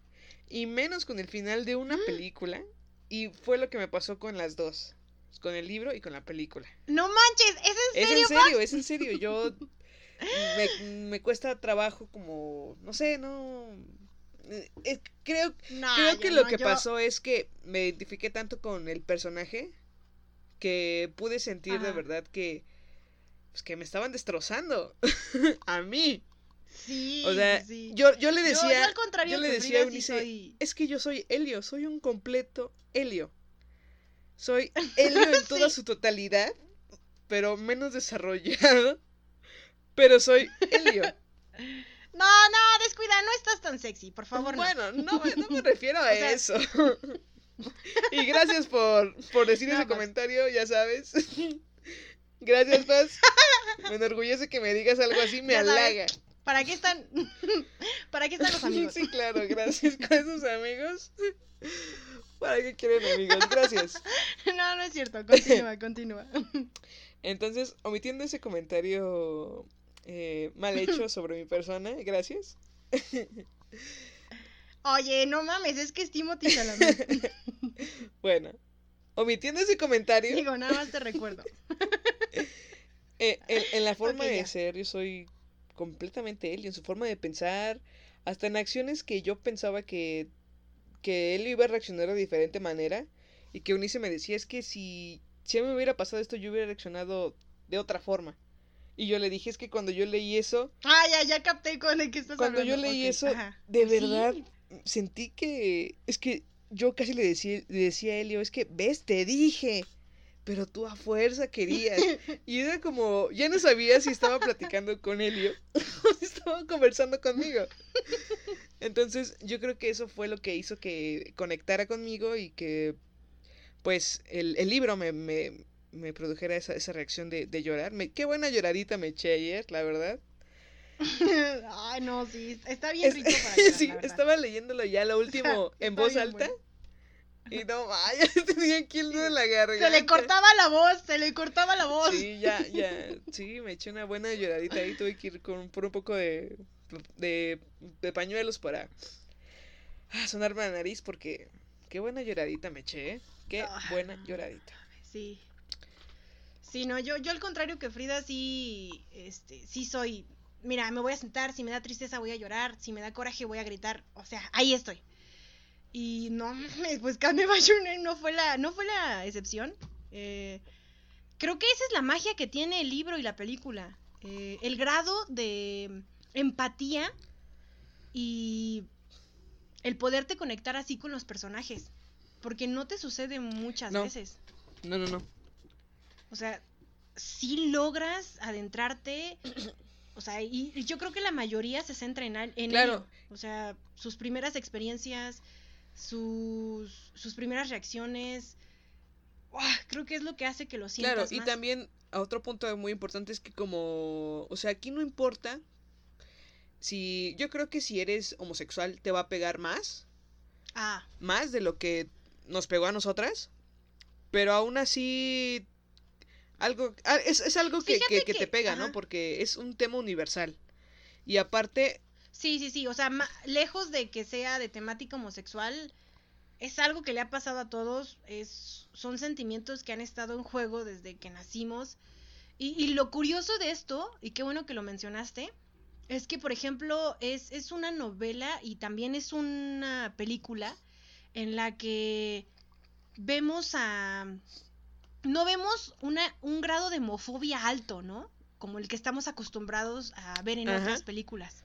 [SPEAKER 2] y menos con el final de una película y fue lo que me pasó con las dos. con el libro y con la película.
[SPEAKER 4] No manches, ¿es en
[SPEAKER 2] Es
[SPEAKER 4] serio?
[SPEAKER 2] en serio, es en serio. Yo me, me cuesta trabajo como, no sé, no... creo creo que lo
[SPEAKER 4] no,
[SPEAKER 2] que
[SPEAKER 4] yo-
[SPEAKER 2] pasó es que me identifiqué tanto con el personaje que pude sentir de verdad que pues que me estaban destrozando a mí.
[SPEAKER 4] Sí,
[SPEAKER 2] O sea,
[SPEAKER 4] sí,
[SPEAKER 2] yo, yo le decía,
[SPEAKER 4] yo al contrario
[SPEAKER 2] yo le decía a Eunice,
[SPEAKER 4] soy-
[SPEAKER 2] es que yo soy Helio, soy un completo Helio. Soy Helio en toda
[SPEAKER 4] Sí.
[SPEAKER 2] su totalidad, pero menos desarrollado. Pero soy Helio.
[SPEAKER 4] No, no, descuida, no estás tan sexy, por favor. no.
[SPEAKER 2] Bueno, no, me- no me refiero a
[SPEAKER 4] O sea-
[SPEAKER 2] eso. y gracias por, por decir ese comentario, ya sabes. gracias, Paz. Me enorgullece que me digas algo así, me
[SPEAKER 4] Ya sabes.
[SPEAKER 2] halaga.
[SPEAKER 4] ¿Para qué están? ¿Para qué están los amigos?
[SPEAKER 2] Sí, claro, gracias con esos amigos. ¿Para qué quieren amigos? Gracias.
[SPEAKER 4] No, no es cierto. Continúa, continúa.
[SPEAKER 2] Entonces, omitiendo ese comentario eh, mal hecho sobre mi persona, gracias.
[SPEAKER 4] Oye, no mames, es que es Timothy Chalamet.
[SPEAKER 2] Bueno, omitiendo ese comentario,
[SPEAKER 4] Digo, nada más te recuerdo.
[SPEAKER 2] eh, en, en la forma de
[SPEAKER 4] ya.
[SPEAKER 2] ser, yo soy completamente él y en su forma de pensar, hasta en acciones que yo pensaba que, que él iba a reaccionar de diferente manera y que Unice me decía, es que si, si me hubiera pasado esto, yo hubiera reaccionado de otra forma. Y yo le dije, es que cuando yo leí eso,
[SPEAKER 4] Ah, ya, ya capté con el que estás
[SPEAKER 2] Cuando yo leí eso,
[SPEAKER 4] ajá.
[SPEAKER 2] de
[SPEAKER 4] Sí.
[SPEAKER 2] verdad, sentí que. Es que yo casi le decía, le decía a Elio, es que, ves, te dije. Pero tú a fuerza querías. Y era como, ya no sabía si estaba platicando con Elio o si estaba conversando conmigo. Entonces, yo creo que eso fue lo que hizo que conectara conmigo y que, pues, el, el libro me, me, me produjera esa, esa reacción de, de llorar. Me, qué buena lloradita me eché ayer, la verdad.
[SPEAKER 4] Ay, no, sí. Está bien rico para llorar,
[SPEAKER 2] sí,
[SPEAKER 4] la
[SPEAKER 2] estaba leyéndolo ya lo último en voz alta.
[SPEAKER 4] bueno.
[SPEAKER 2] Y no, vaya, tenía aquí el en la garganta.
[SPEAKER 4] Se le cortaba la voz, se le cortaba la voz.
[SPEAKER 2] Sí, ya, ya. Sí, me eché una buena lloradita ahí. Tuve que ir con, por un poco de, de, de pañuelos para ah, sonarme la nariz porque qué buena lloradita me eché, ¿eh? Qué
[SPEAKER 4] Ah,
[SPEAKER 2] buena lloradita.
[SPEAKER 4] Sí. Sí, no, yo, yo al contrario que Frida sí, este, sí soy, mira, me voy a sentar, si me da tristeza voy a llorar, si me da coraje voy a gritar, o sea, ahí estoy. Y no, pues Journey no fue la, no fue la excepción. Eh, creo que esa es la magia que tiene el libro y la película. Eh, el grado de empatía y el poderte conectar así con los personajes. Porque no te sucede muchas
[SPEAKER 2] No.
[SPEAKER 4] veces.
[SPEAKER 2] No, no, no.
[SPEAKER 4] O sea, sí logras adentrarte. O sea, y, y yo creo que la mayoría se centra en, en
[SPEAKER 2] Claro.
[SPEAKER 4] ello. O sea, sus primeras experiencias, sus, sus primeras reacciones. ¡Uah! creo que es lo que hace que lo sientas
[SPEAKER 2] Claro, y
[SPEAKER 4] más.
[SPEAKER 2] también otro punto muy importante es que como, o sea, aquí no importa si, yo creo que si eres homosexual te va a pegar más,
[SPEAKER 4] Ah,
[SPEAKER 2] más de lo que nos pegó a nosotras, pero aún así algo ah, es, es algo que, que- que
[SPEAKER 4] que-
[SPEAKER 2] te pega, ¿no? Porque es un tema universal. Y aparte,
[SPEAKER 4] sí, sí, sí. O sea, ma- lejos de que sea de temática homosexual, es algo que le ha pasado a todos. Es, son sentimientos que han estado en juego desde que nacimos. Y, y lo curioso de esto, y qué bueno que lo mencionaste, es que, por ejemplo, es, es una novela y también es una película en la que vemos a... No vemos una, un grado de homofobia alto, ¿no? Como el que estamos acostumbrados a ver en
[SPEAKER 2] Ajá.
[SPEAKER 4] otras películas.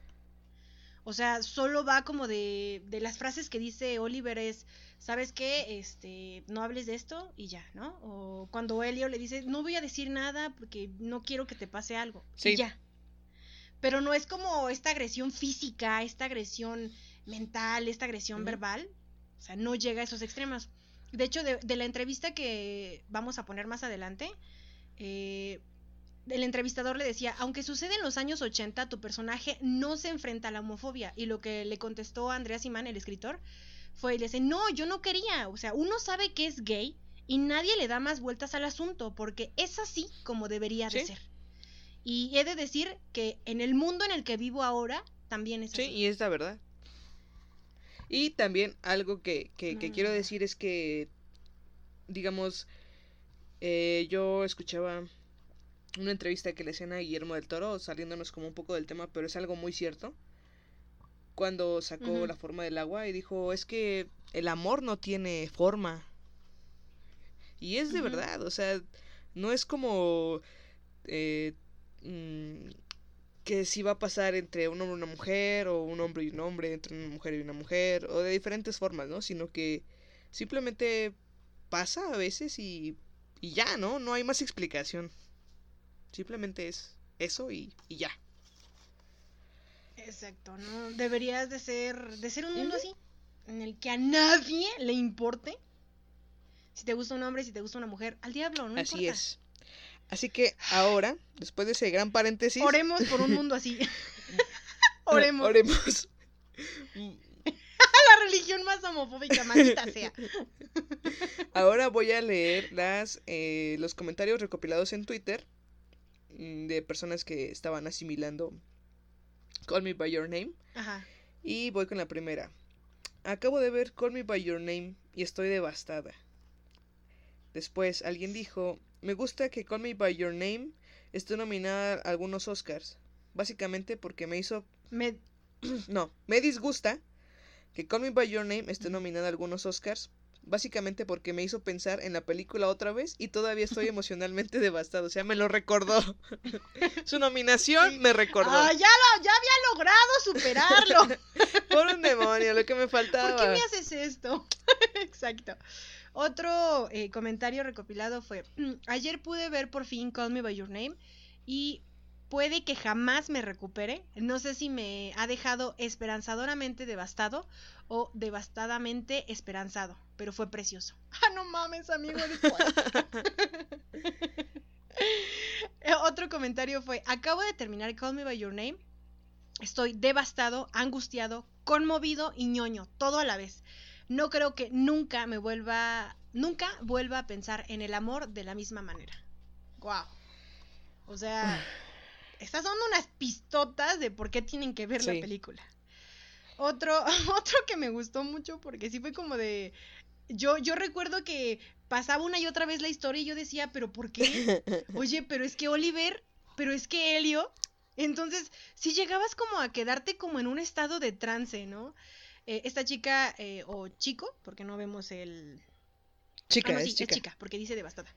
[SPEAKER 4] O sea, solo va como de, de las frases que dice Oliver es, ¿sabes qué? Este, no hables de esto y ya, ¿no? O cuando Elio le dice, no voy a decir nada porque no quiero que te pase algo.
[SPEAKER 2] Sí.
[SPEAKER 4] Y ya. Pero no es como esta agresión física, esta agresión mental, esta agresión verbal. O sea, no llega a esos extremos. De hecho, de, de la entrevista que vamos a poner más adelante, eh, el entrevistador le decía, aunque sucede en los años 80, tu personaje no se enfrenta a la homofobia. Y lo que le contestó Andrea Simán, el escritor, fue, le dice, no, yo no quería. O sea, uno sabe que es gay y nadie le da más vueltas al asunto porque es así como debería de
[SPEAKER 2] Sí.
[SPEAKER 4] ser. Y he de decir que en el mundo en el que vivo ahora también es
[SPEAKER 2] sí,
[SPEAKER 4] así.
[SPEAKER 2] y es la verdad. Y también algo que, que, quiero
[SPEAKER 4] no.
[SPEAKER 2] decir es que, digamos, Eh, yo escuchaba una entrevista que le hacían a Guillermo del Toro, saliéndonos como un poco del tema, pero es algo muy cierto. Cuando sacó la forma del agua y dijo, es que el amor no tiene forma. Y es de verdad, o sea, no es como eh, mm, que si va a pasar entre un hombre y una mujer, o un hombre y un hombre, entre una mujer y una mujer, o de diferentes formas, ¿no? Sino que simplemente pasa a veces y, y ya, ¿no? No hay más explicación. Simplemente es eso y, y ya.
[SPEAKER 4] Exacto, ¿no? Deberías de ser, de ser un mundo así, en el que a nadie le importe si te gusta un hombre, si te gusta una mujer, al diablo, no
[SPEAKER 2] Así
[SPEAKER 4] importa.
[SPEAKER 2] es. Así que ahora, después de ese gran paréntesis,
[SPEAKER 4] Oremos por un mundo así. Oremos.
[SPEAKER 2] oremos.
[SPEAKER 4] La religión más homofóbica, maldita sea.
[SPEAKER 2] Ahora voy a leer las, eh, los comentarios recopilados en Twitter mm, de personas que estaban asimilando Call Me By Your Name.
[SPEAKER 4] Ajá.
[SPEAKER 2] Y voy con la primera. Acabo de ver Call Me By Your Name y estoy devastada. Después alguien dijo, me gusta que Call Me By Your Name esté nominada a algunos Oscars. Básicamente porque me hizo...
[SPEAKER 4] Me,
[SPEAKER 2] No, me disgusta que Call Me By Your Name esté nominada a algunos Oscars. Básicamente porque me hizo pensar en la película otra vez y todavía estoy emocionalmente devastado. O sea, me lo recordó. Su nominación me recordó.
[SPEAKER 4] Ah, ya, lo, ya había logrado superarlo.
[SPEAKER 2] Por un demonio, lo que me faltaba.
[SPEAKER 4] ¿Por qué me haces esto? Exacto. Otro eh, comentario recopilado fue, "Mm, ayer pude ver por fin Call Me By Your Name y puede que jamás me recupere. No sé si me ha dejado esperanzadoramente devastado o devastadamente esperanzado, pero fue precioso. Ah, no mames, amigo, Otro comentario fue, acabo de terminar Call Me By Your Name. Estoy devastado, angustiado, conmovido y ñoño, todo a la vez. No creo que nunca me vuelva, nunca vuelva a pensar en el amor de la misma manera. Wow. O sea, estas son unas pistotas de por qué tienen que ver la película. Otro, otro que me gustó mucho porque sí fue como de yo, yo recuerdo que pasaba una y otra vez la historia y yo decía, pero ¿por qué? Oye, pero es que Oliver, pero es que Helio. Entonces, si llegabas como a quedarte como en un estado de trance, ¿no? Eh, esta chica eh, o chico, porque no vemos el...
[SPEAKER 2] Chica,
[SPEAKER 4] Ah, no, sí,
[SPEAKER 2] es chica.
[SPEAKER 4] porque dice devastada.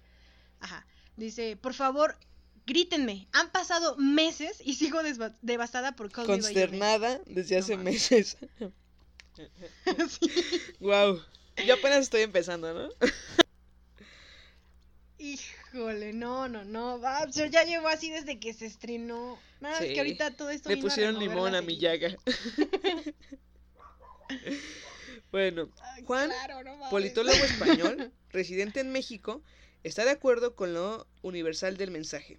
[SPEAKER 4] Ajá. Dice, por favor, grítenme. Han pasado meses y sigo devastada por Call Me By Your Name".
[SPEAKER 2] Consternada desde hace meses.
[SPEAKER 4] Sí.
[SPEAKER 2] wow. Yo apenas estoy empezando, ¿no?
[SPEAKER 4] Híjole, no, no, no. va, yo ya llevo así desde que se estrenó. Nada, es que ahorita todo esto
[SPEAKER 2] Le
[SPEAKER 4] a
[SPEAKER 2] pusieron limón a mi llaga. bueno, Juan,
[SPEAKER 4] claro, no mames.
[SPEAKER 2] politólogo español, residente en México, está de acuerdo con lo universal del mensaje.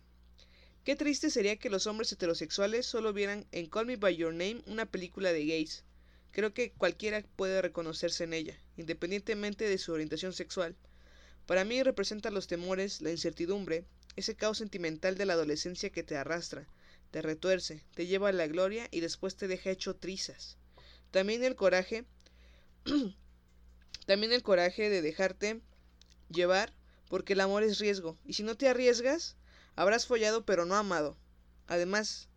[SPEAKER 2] Qué triste sería que los hombres heterosexuales solo vieran en Call Me By Your Name una película de gays. Creo que cualquiera puede reconocerse en ella, independientemente de su orientación sexual. Para mí representa los temores, la incertidumbre, ese caos sentimental de la adolescencia que te arrastra, te retuerce, te lleva a la gloria y después te deja hecho trizas. También el coraje, también el coraje de dejarte llevar, porque el amor es riesgo, y si no te arriesgas, habrás follado pero no amado. Además,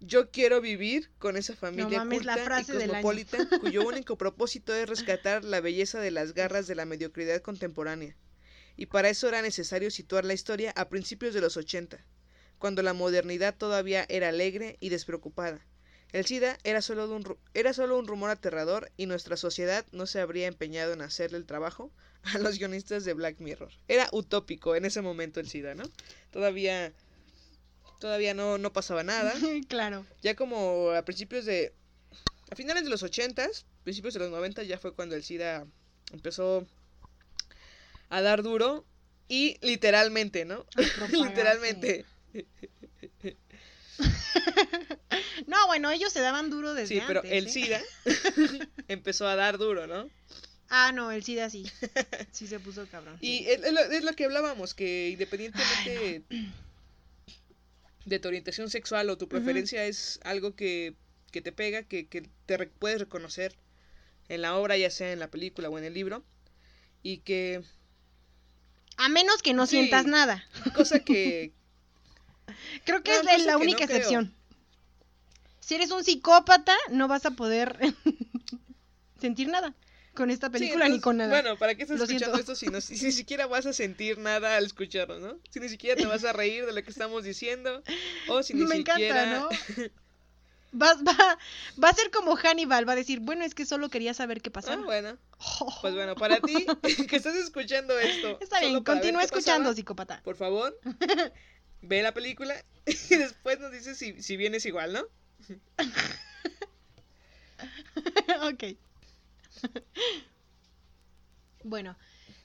[SPEAKER 2] yo quiero vivir con esa familia
[SPEAKER 4] mames, la
[SPEAKER 2] culta y cosmopolita cuyo único propósito es rescatar la belleza de las garras de la mediocridad contemporánea. Y para eso era necesario situar la historia a principios de los 80, cuando la modernidad todavía era alegre y despreocupada. El SIDA era solo, de un, era solo un rumor aterrador y nuestra sociedad no se habría empeñado en hacerle el trabajo a los guionistas de Black Mirror. Era utópico en ese momento el SIDA, ¿no? Todavía todavía no, no pasaba nada.
[SPEAKER 4] claro.
[SPEAKER 2] Ya como a principios de a finales de los 80s, principios de los 90 ya fue cuando el SIDA empezó a dar duro y literalmente, ¿no? literalmente.
[SPEAKER 4] No, bueno, ellos se daban duro desde
[SPEAKER 2] Sí, pero
[SPEAKER 4] antes,
[SPEAKER 2] el
[SPEAKER 4] ¿eh?
[SPEAKER 2] SIDA empezó a dar duro, ¿no?
[SPEAKER 4] Ah, no, el SIDA sí. Sí se puso cabrón.
[SPEAKER 2] Y es, es lo, es lo que hablábamos, que independientemente de tu orientación sexual o tu preferencia es algo que, que te pega, que, que te re- puedes reconocer en la obra, ya sea en la película o en el libro, y que
[SPEAKER 4] A menos que no
[SPEAKER 2] Sí.
[SPEAKER 4] sientas nada.
[SPEAKER 2] Cosa que
[SPEAKER 4] Creo que
[SPEAKER 2] No,
[SPEAKER 4] es la
[SPEAKER 2] no
[SPEAKER 4] única
[SPEAKER 2] creo.
[SPEAKER 4] Si eres un psicópata, no vas a poder sentir nada con esta
[SPEAKER 2] Sí,
[SPEAKER 4] película ni con nada.
[SPEAKER 2] Bueno, ¿para qué estás
[SPEAKER 4] Lo
[SPEAKER 2] escuchando
[SPEAKER 4] siento.
[SPEAKER 2] esto si, no- si ni siquiera vas a sentir nada al escucharlo, ¿no? Si ni siquiera te vas a reír de lo que estamos diciendo o si ni
[SPEAKER 4] Me
[SPEAKER 2] siquiera
[SPEAKER 4] encanta, ¿no? Va, va, va a ser como Hannibal, va a decir, bueno, es que solo quería saber qué
[SPEAKER 2] Ah,
[SPEAKER 4] pasaba.
[SPEAKER 2] bueno, pues bueno, para ti que estás escuchando esto,
[SPEAKER 4] Está bien, continúa escuchando,
[SPEAKER 2] pasaba,
[SPEAKER 4] psicópata.
[SPEAKER 2] por favor, ve la película y después nos dices si, si vienes igual, ¿no?
[SPEAKER 4] ok. bueno,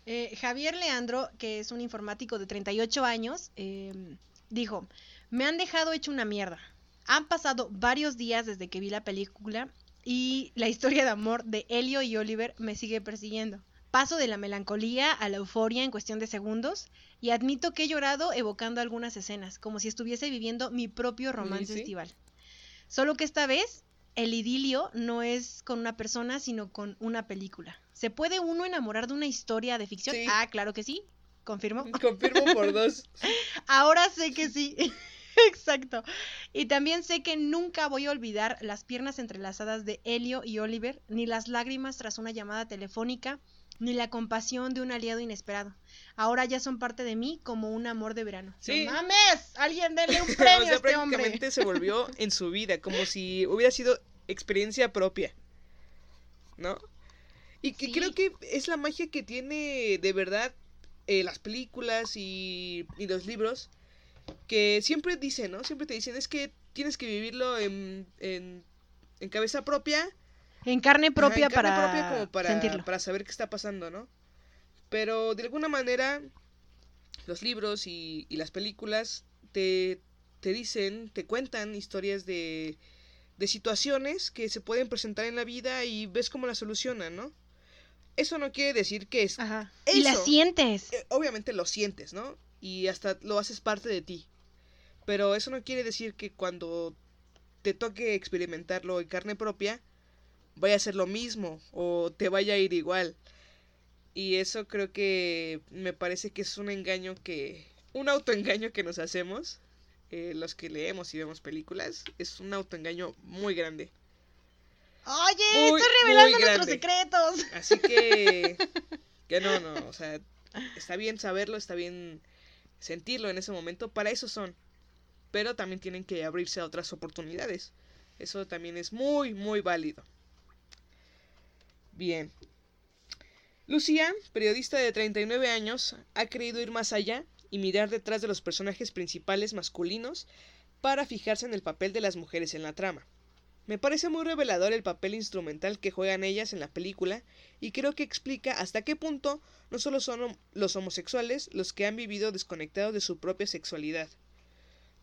[SPEAKER 4] eh, Javier Leandro, que es un informático de 38 años, eh, dijo, me han dejado hecho una mierda. Han pasado varios días desde que vi la película y la historia de amor de Elio y Oliver me sigue persiguiendo. Paso de la melancolía a la euforia en cuestión de segundos y admito que he llorado evocando algunas escenas, como si estuviese viviendo mi propio romance
[SPEAKER 2] sí.
[SPEAKER 4] estival. Solo que esta vez el idilio no es con una persona, sino con una película. ¿Se puede uno enamorar de una historia de ficción?
[SPEAKER 2] Sí.
[SPEAKER 4] Ah, claro que sí. Confirmo.
[SPEAKER 2] Confirmo por dos.
[SPEAKER 4] Ahora sé que sí. Exacto. Y también sé que nunca voy a olvidar las piernas entrelazadas de Helio y Oliver, ni las lágrimas tras una llamada telefónica, ni la compasión de un aliado inesperado. Ahora ya son parte de mí como un amor de verano.
[SPEAKER 2] Sí.
[SPEAKER 4] ¡No mames! Alguien denle un
[SPEAKER 2] o
[SPEAKER 4] premio
[SPEAKER 2] sea,
[SPEAKER 4] a este hombre.
[SPEAKER 2] prácticamente se volvió en su vida, como si hubiera sido experiencia propia. ¿No? Y que
[SPEAKER 4] Sí.
[SPEAKER 2] creo que es la magia que tiene de verdad eh, las películas y, y los libros, que siempre dicen, ¿no? Siempre te dicen, es que tienes que vivirlo en, en, en cabeza propia.
[SPEAKER 4] En carne propia,
[SPEAKER 2] Ajá, en carne
[SPEAKER 4] para,
[SPEAKER 2] propia como para,
[SPEAKER 4] sentirlo.
[SPEAKER 2] para saber qué está pasando, ¿no? Pero de alguna manera los libros y, y las películas te, te dicen, te cuentan historias de, de situaciones que se pueden presentar en la vida y ves cómo las solucionan, ¿no? Eso no quiere decir que es...
[SPEAKER 4] Ajá. Y la
[SPEAKER 2] Eso.
[SPEAKER 4] sientes.
[SPEAKER 2] eh, obviamente lo sientes, ¿no? Y hasta lo haces parte de ti. Pero eso no quiere decir que cuando te toque experimentarlo en carne propia, vaya a ser lo mismo o te vaya a ir igual. Y eso creo que me parece que es un engaño que... Un autoengaño que nos hacemos. eh, los que leemos y vemos películas. Es un autoengaño muy grande.
[SPEAKER 4] Oye,
[SPEAKER 2] Muy,
[SPEAKER 4] estoy revelando nuestros secretos.
[SPEAKER 2] Así que... Que no, no, o sea, está bien saberlo, está bien sentirlo en ese momento, para eso son. Pero también tienen que abrirse a otras oportunidades. Eso también es muy, muy válido. Bien. Lucía, periodista de 39 años, ha querido ir más allá y mirar detrás de los personajes principales masculinos para fijarse en el papel de las mujeres en la trama. Me parece muy revelador el papel instrumental que juegan ellas en la película y creo que explica hasta qué punto no solo son los homosexuales los que han vivido desconectados de su propia sexualidad.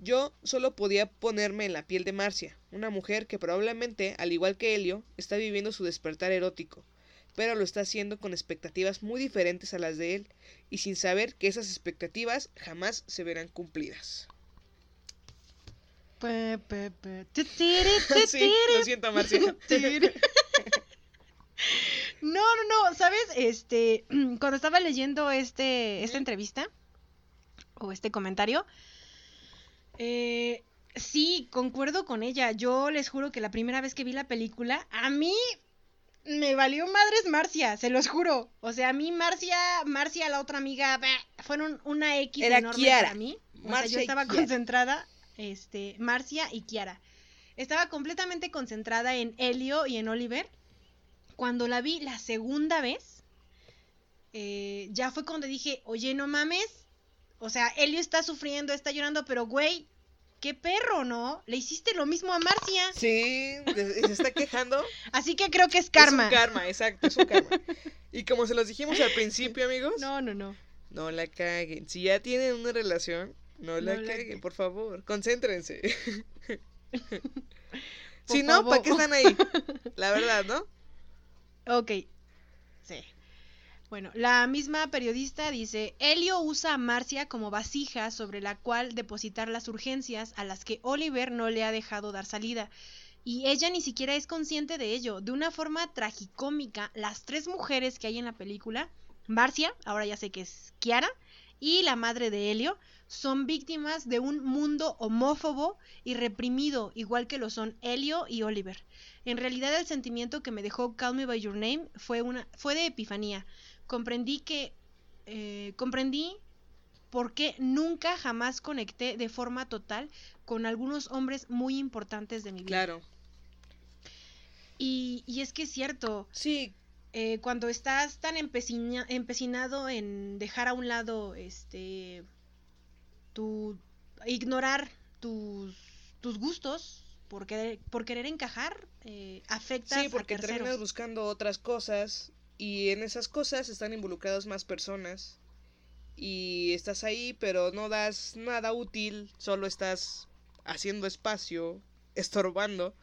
[SPEAKER 2] Yo solo podía ponerme en la piel de Marcia, una mujer que probablemente, al igual que Helio, está viviendo su despertar erótico, pero lo está haciendo con expectativas muy diferentes a las de él y sin saber que esas expectativas jamás se verán cumplidas. Sí, lo siento, Marcia.
[SPEAKER 4] No, no, no, ¿sabes? Este, cuando estaba leyendo este, esta entrevista o este comentario, eh, sí, concuerdo con ella. Yo les juro que la primera vez que vi la película, a mí me valió madres Marcia, se los juro. O sea, a mí Marcia, Marcia, la otra amiga, bah, fueron una X
[SPEAKER 2] Era
[SPEAKER 4] enorme
[SPEAKER 2] Kiara.
[SPEAKER 4] para mí. O sea,
[SPEAKER 2] Marcia
[SPEAKER 4] yo
[SPEAKER 2] y
[SPEAKER 4] estaba concentrada, este, Marcia y Kiara. Estaba completamente concentrada en Helio y en Oliver. Cuando la vi la segunda vez, eh, ya fue cuando dije, oye, no mames. O sea, Helio está sufriendo, está llorando, pero güey, qué perro, ¿no? Le hiciste lo mismo a Marcia.
[SPEAKER 2] Sí, se está quejando.
[SPEAKER 4] Así que creo que es karma.
[SPEAKER 2] Es un karma, exacto, es un karma. Y como se los dijimos al principio, amigos, no,
[SPEAKER 4] No, no, no.
[SPEAKER 2] la caguen. Si ya tienen una relación, no la
[SPEAKER 4] No la-
[SPEAKER 2] caguen, por favor, concéntrense. Si no, ¿para qué están ahí? La verdad, ¿no?
[SPEAKER 4] Ok. Sí. Bueno, la misma periodista dice, Helio usa a Marcia como vasija sobre la cual depositar las urgencias a las que Oliver no le ha dejado dar salida. Y ella ni siquiera es consciente de ello. De una forma tragicómica, las tres mujeres que hay en la película, Marcia, ahora ya sé que es Kiara, y la madre de Helio son víctimas de un mundo homófobo y reprimido, igual que lo son Helio y Oliver. En realidad el sentimiento que me dejó Call Me By Your Name fue, una, fue de epifanía. Comprendí que... eh, comprendí por qué nunca jamás conecté de forma total con algunos hombres muy importantes de mi vida.
[SPEAKER 2] Claro.
[SPEAKER 4] Y, y es que es cierto,
[SPEAKER 2] Sí,
[SPEAKER 4] eh, cuando estás tan empecina- empecinado en dejar a un lado este tu ignorar tus, tus gustos por querer, por querer encajar eh, afectas
[SPEAKER 2] sí, porque
[SPEAKER 4] a terceros.
[SPEAKER 2] terminas buscando otras cosas y en esas cosas están involucradas más personas y estás ahí pero no das nada útil, solo estás haciendo espacio, estorbando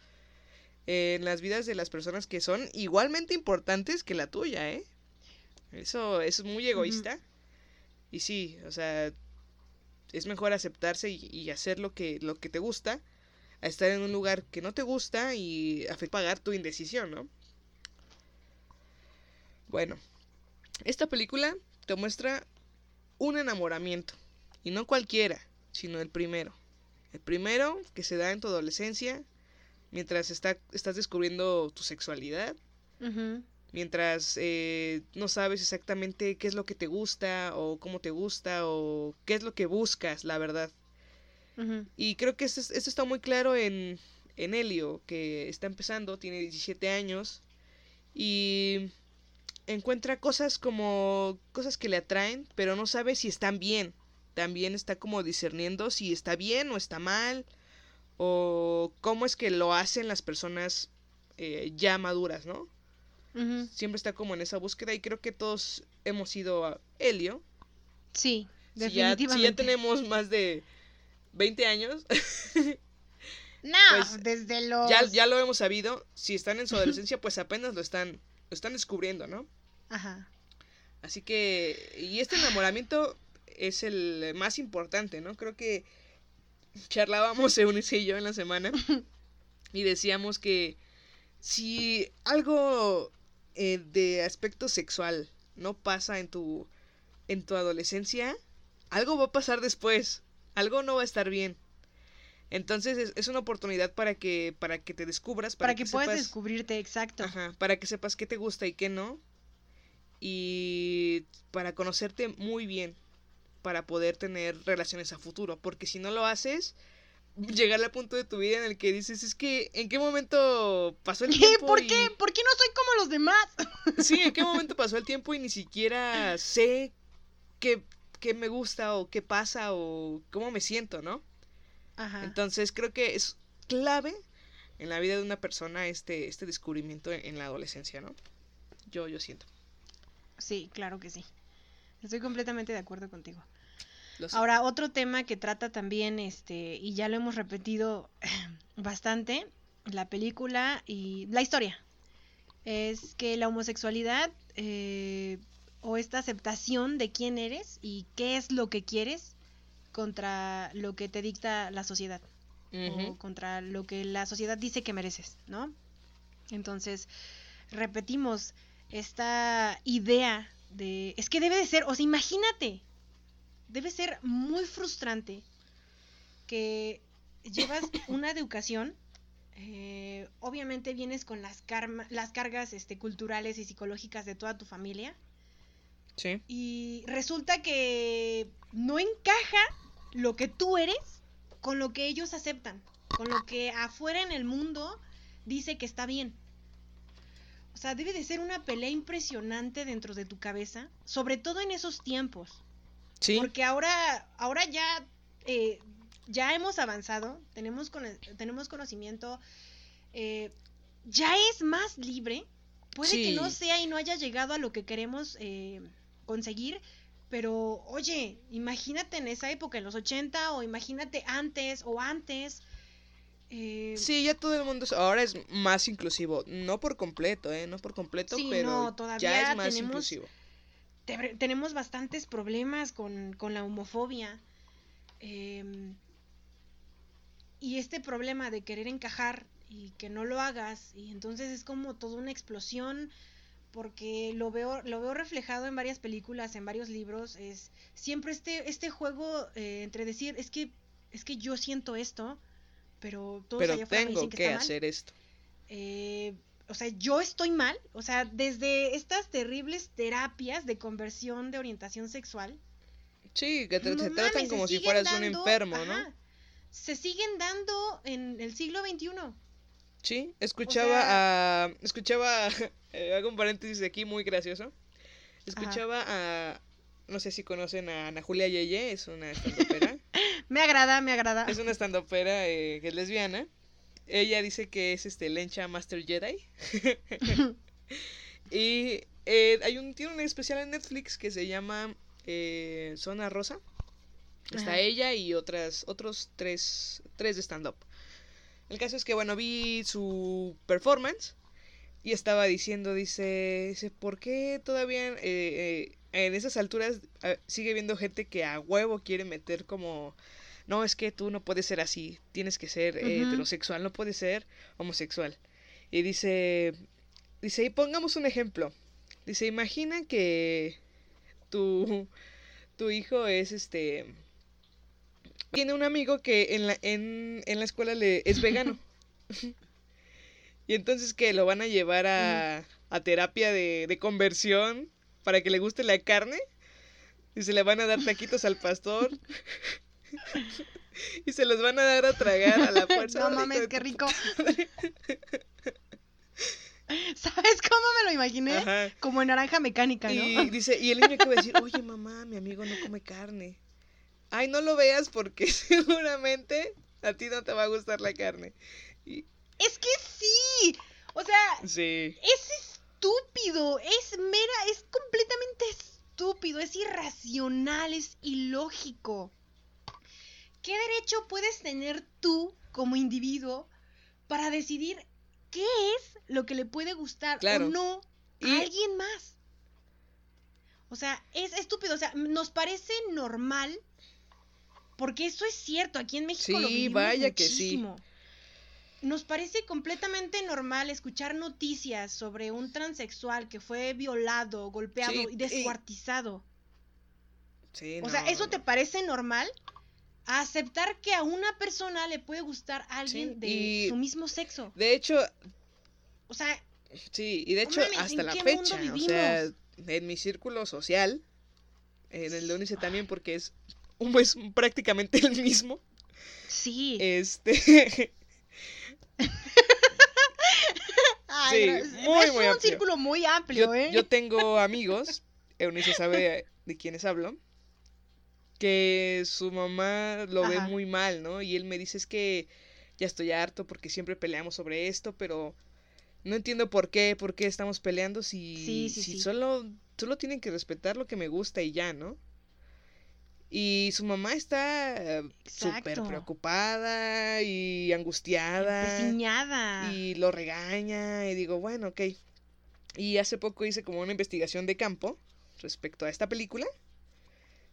[SPEAKER 2] en las vidas de las personas que son igualmente importantes que la tuya, ¿eh? Eso, eso es muy egoísta. Y sí, o sea, es mejor aceptarse y, y hacer lo que, lo que te gusta a estar en un lugar que no te gusta y a pagar tu indecisión, ¿no? Bueno, esta película te muestra un enamoramiento, y no cualquiera, sino el primero. El primero que se da en tu adolescencia, mientras está, estás descubriendo tu sexualidad, mientras eh, no sabes exactamente qué es lo que te gusta o cómo te gusta o qué es lo que buscas, la verdad. Y creo que esto, es- esto está muy claro en, en Helio, que está empezando, tiene 17 años y encuentra cosas como cosas que le atraen, pero no sabe si están bien. También está como discerniendo si está bien o está mal, o cómo es que lo hacen las personas eh, ya maduras, ¿no? Siempre está como en esa búsqueda y creo que todos hemos ido a Helio.
[SPEAKER 4] Sí,
[SPEAKER 2] Si ya,
[SPEAKER 4] definitivamente.
[SPEAKER 2] si ya tenemos más de 20 años,
[SPEAKER 4] No,
[SPEAKER 2] pues,
[SPEAKER 4] desde los...
[SPEAKER 2] ya, ya lo hemos sabido. Si están en su adolescencia, pues apenas lo están, lo están descubriendo, ¿no?
[SPEAKER 4] Ajá.
[SPEAKER 2] Así que, y este enamoramiento es el más importante, ¿no? Creo que charlábamos Eunice y yo en la semana y decíamos que si algo eh, de aspecto sexual no pasa en tu, en tu adolescencia, algo va a pasar después, algo no va a estar bien. Entonces es, es una oportunidad para que, para que te descubras,
[SPEAKER 4] Para,
[SPEAKER 2] para,
[SPEAKER 4] que, puedas
[SPEAKER 2] sepas-
[SPEAKER 4] descubrirte, exacto.
[SPEAKER 2] Ajá, para que sepas qué te gusta y qué no. Y para conocerte muy bien. Para poder tener relaciones a futuro. Porque si no lo haces, llegar al punto de tu vida en el que dices, es que, ¿en qué momento pasó el
[SPEAKER 4] ¿Qué?
[SPEAKER 2] tiempo?
[SPEAKER 4] ¿Por
[SPEAKER 2] y-
[SPEAKER 4] qué? ¿Por qué no soy como los demás?
[SPEAKER 2] Sí, ¿en qué momento pasó el tiempo y ni siquiera sé qué, qué me gusta o qué pasa o cómo me siento, ¿no?
[SPEAKER 4] Ajá.
[SPEAKER 2] Entonces creo que es clave en la vida de una persona este, este descubrimiento en, en la adolescencia, ¿no? Yo, yo siento.
[SPEAKER 4] Sí, claro que sí. Estoy completamente de acuerdo contigo. Ahora, otro tema que trata también, este, y ya lo hemos repetido bastante, la película y la historia, es que la homosexualidad eh, o esta aceptación de quién eres y qué es lo que quieres contra lo que te dicta la sociedad o contra lo que la sociedad dice que mereces, ¿no? Entonces, repetimos esta idea de, es que debe de ser, o sea, imagínate, debe ser muy frustrante que llevas una educación, eh, obviamente vienes con las, karma- las cargas este, culturales y psicológicas de toda tu familia,
[SPEAKER 2] Sí.
[SPEAKER 4] y resulta que no encaja lo que tú eres con lo que ellos aceptan, con lo que afuera en el mundo dice que está bien. O sea, debe de ser una pelea impresionante dentro de tu cabeza, sobre todo en esos tiempos.
[SPEAKER 2] Sí.
[SPEAKER 4] Porque ahora, ahora ya, eh, ya hemos avanzado, tenemos, cono- tenemos conocimiento, eh, ya es más libre. Puede que no sea y no haya llegado a lo que queremos eh, conseguir, pero oye, imagínate en esa época, en los 80, o imagínate antes o antes. Eh,
[SPEAKER 2] Sí, ya todo el mundo es- ahora es más inclusivo. No por completo, ¿eh? No por completo,
[SPEAKER 4] Sí,
[SPEAKER 2] pero
[SPEAKER 4] no,
[SPEAKER 2] ya es más
[SPEAKER 4] tenemos-
[SPEAKER 2] inclusivo.
[SPEAKER 4] te- tenemos bastantes problemas con, con la homofobia. em, y este problema de querer encajar y que no lo hagas, y entonces es como toda una explosión porque lo veo, lo veo reflejado en varias películas, en varios libros, es siempre este, este juego eh, entre decir, es que, es que yo siento esto, pero todos
[SPEAKER 2] Pero
[SPEAKER 4] allá afuera me
[SPEAKER 2] tengo
[SPEAKER 4] dicen que,
[SPEAKER 2] que
[SPEAKER 4] está mal.
[SPEAKER 2] hacer esto.
[SPEAKER 4] Eh, o sea, yo estoy mal, o sea, desde estas terribles terapias de conversión de orientación sexual,
[SPEAKER 2] Sí, que te,
[SPEAKER 4] no mames,
[SPEAKER 2] tratan
[SPEAKER 4] se
[SPEAKER 2] como si fueras un
[SPEAKER 4] dando-
[SPEAKER 2] enfermo, ¿no?
[SPEAKER 4] ajá, Se siguen dando en el siglo XXI.
[SPEAKER 2] Sí, escuchaba
[SPEAKER 4] sea-
[SPEAKER 2] a... Escuchaba... eh, hago un paréntesis aquí muy gracioso. Escuchaba a... No sé si conocen a Ana Julia Yeye, es una estandopera.
[SPEAKER 4] Me agrada, me agrada.
[SPEAKER 2] es una estandopera eh, que es lesbiana. Ella dice que es este Lencha Master Jedi. y eh, hay un, tiene un especial en Netflix que se llama eh, Zona Rosa. Está
[SPEAKER 4] Ajá.
[SPEAKER 2] ella y otras, otros tres, tres de stand-up. El caso es que, bueno, vi su performance y estaba diciendo, dice, dice ¿por qué todavía eh, eh, en esas alturas sigue viendo gente que a huevo quiere meter como, no, es que tú no puedes ser así, tienes que ser eh, heterosexual, no puedes ser homosexual? Y dice, dice, y pongamos un ejemplo. Dice, imagina que tu, tu hijo es este tiene un amigo que en la, en, en la escuela le, es vegano. y entonces que lo van a llevar a, a terapia de, de conversión para que le guste la carne. Y se le van a dar taquitos al pastor. y se los van a dar a tragar a la fuerza.
[SPEAKER 4] No mames, qué rico. ¿Sabes cómo me lo imaginé?
[SPEAKER 2] Ajá.
[SPEAKER 4] Como en naranja mecánica, ¿no?
[SPEAKER 2] Y dice, y el niño que va a decir, oye mamá, mi amigo no come carne. Ay, no lo veas porque seguramente a ti no te va a gustar la carne. Y,
[SPEAKER 4] Es que sí. O sea,
[SPEAKER 2] sí.
[SPEAKER 4] es estúpido. Es mera, es completamente estúpido. Es irracional, es ilógico. ¿Qué derecho puedes tener tú como individuo para decidir qué es lo que le puede gustar
[SPEAKER 2] Claro.
[SPEAKER 4] o no a
[SPEAKER 2] Y-
[SPEAKER 4] alguien más? O sea, es estúpido. O sea, nos parece normal. Porque eso es cierto. Aquí en México lo vivimos
[SPEAKER 2] vaya que sí.
[SPEAKER 4] muchísimo. Nos parece completamente normal escuchar noticias sobre un transexual que fue violado, golpeado
[SPEAKER 2] Sí,
[SPEAKER 4] y descuartizado.
[SPEAKER 2] Sí,
[SPEAKER 4] O sea, ¿eso
[SPEAKER 2] no.
[SPEAKER 4] te parece normal? A aceptar que a una persona le puede gustar a alguien
[SPEAKER 2] Sí,
[SPEAKER 4] de su mismo sexo.
[SPEAKER 2] De hecho,
[SPEAKER 4] O sea,
[SPEAKER 2] sí, y de hecho
[SPEAKER 4] mames,
[SPEAKER 2] hasta
[SPEAKER 4] ¿en
[SPEAKER 2] la fecha, o sea, en mi círculo social, en el de Unice también porque es, un- es prácticamente el mismo,
[SPEAKER 4] sí.
[SPEAKER 2] este,
[SPEAKER 4] Ay,
[SPEAKER 2] sí, muy,
[SPEAKER 4] es
[SPEAKER 2] muy
[SPEAKER 4] un
[SPEAKER 2] amplio.
[SPEAKER 4] círculo muy amplio,
[SPEAKER 2] yo,
[SPEAKER 4] ¿eh?
[SPEAKER 2] yo tengo amigos, Eunice sabe de quiénes hablo, que su mamá lo ve muy mal, ¿no? Y él me dice, es que ya estoy harto porque siempre peleamos sobre esto, pero no entiendo por qué, por qué estamos peleando si,
[SPEAKER 4] Sí, sí,
[SPEAKER 2] si
[SPEAKER 4] sí.
[SPEAKER 2] solo, solo tienen que respetar lo que me gusta y ya, ¿no? Y su mamá está eh, súper preocupada y angustiada y lo regaña y digo, bueno, ok. Y hace poco hice como una investigación de campo respecto a esta película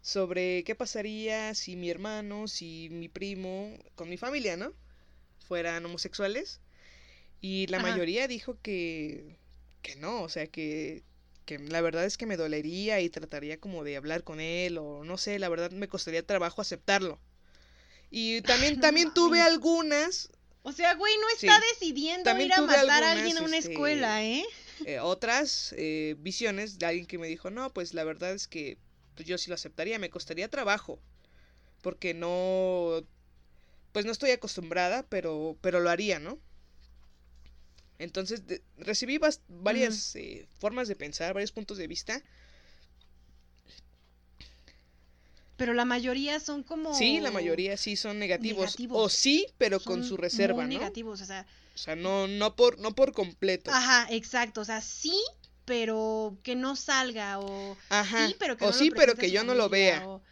[SPEAKER 2] sobre qué pasaría si mi hermano, si mi primo, con mi familia, ¿no? Fueran homosexuales. Y la
[SPEAKER 4] Ajá.
[SPEAKER 2] mayoría dijo que, que no, o sea, que, que la verdad es que me dolería y trataría como de hablar con él o no sé, la verdad me costaría trabajo aceptarlo. Y también, también tuve algunas
[SPEAKER 4] O sea, güey, no
[SPEAKER 2] Sí.
[SPEAKER 4] está decidiendo
[SPEAKER 2] También
[SPEAKER 4] ir a matar a alguien a una
[SPEAKER 2] este,
[SPEAKER 4] escuela, ¿eh?
[SPEAKER 2] eh, otras eh, visiones de alguien que me dijo, no, pues la verdad es que pues, yo sí lo aceptaría, me costaría trabajo, porque no, pues no estoy acostumbrada, pero, pero lo haría, ¿no? Entonces de- recibí bas- varias eh, formas de pensar, varios puntos de vista.
[SPEAKER 4] Pero la mayoría son como...
[SPEAKER 2] Sí, la mayoría sí son negativos, o sí, pero con su reserva,
[SPEAKER 4] muy
[SPEAKER 2] ¿no?
[SPEAKER 4] negativos, o sea...
[SPEAKER 2] O sea, no, no por, no por completo.
[SPEAKER 4] Ajá, exacto, o sea, sí, pero que no salga, o...
[SPEAKER 2] Ajá.
[SPEAKER 4] Sí, pero que
[SPEAKER 2] o
[SPEAKER 4] no lo
[SPEAKER 2] sí, pero que yo no lo vea.
[SPEAKER 4] o-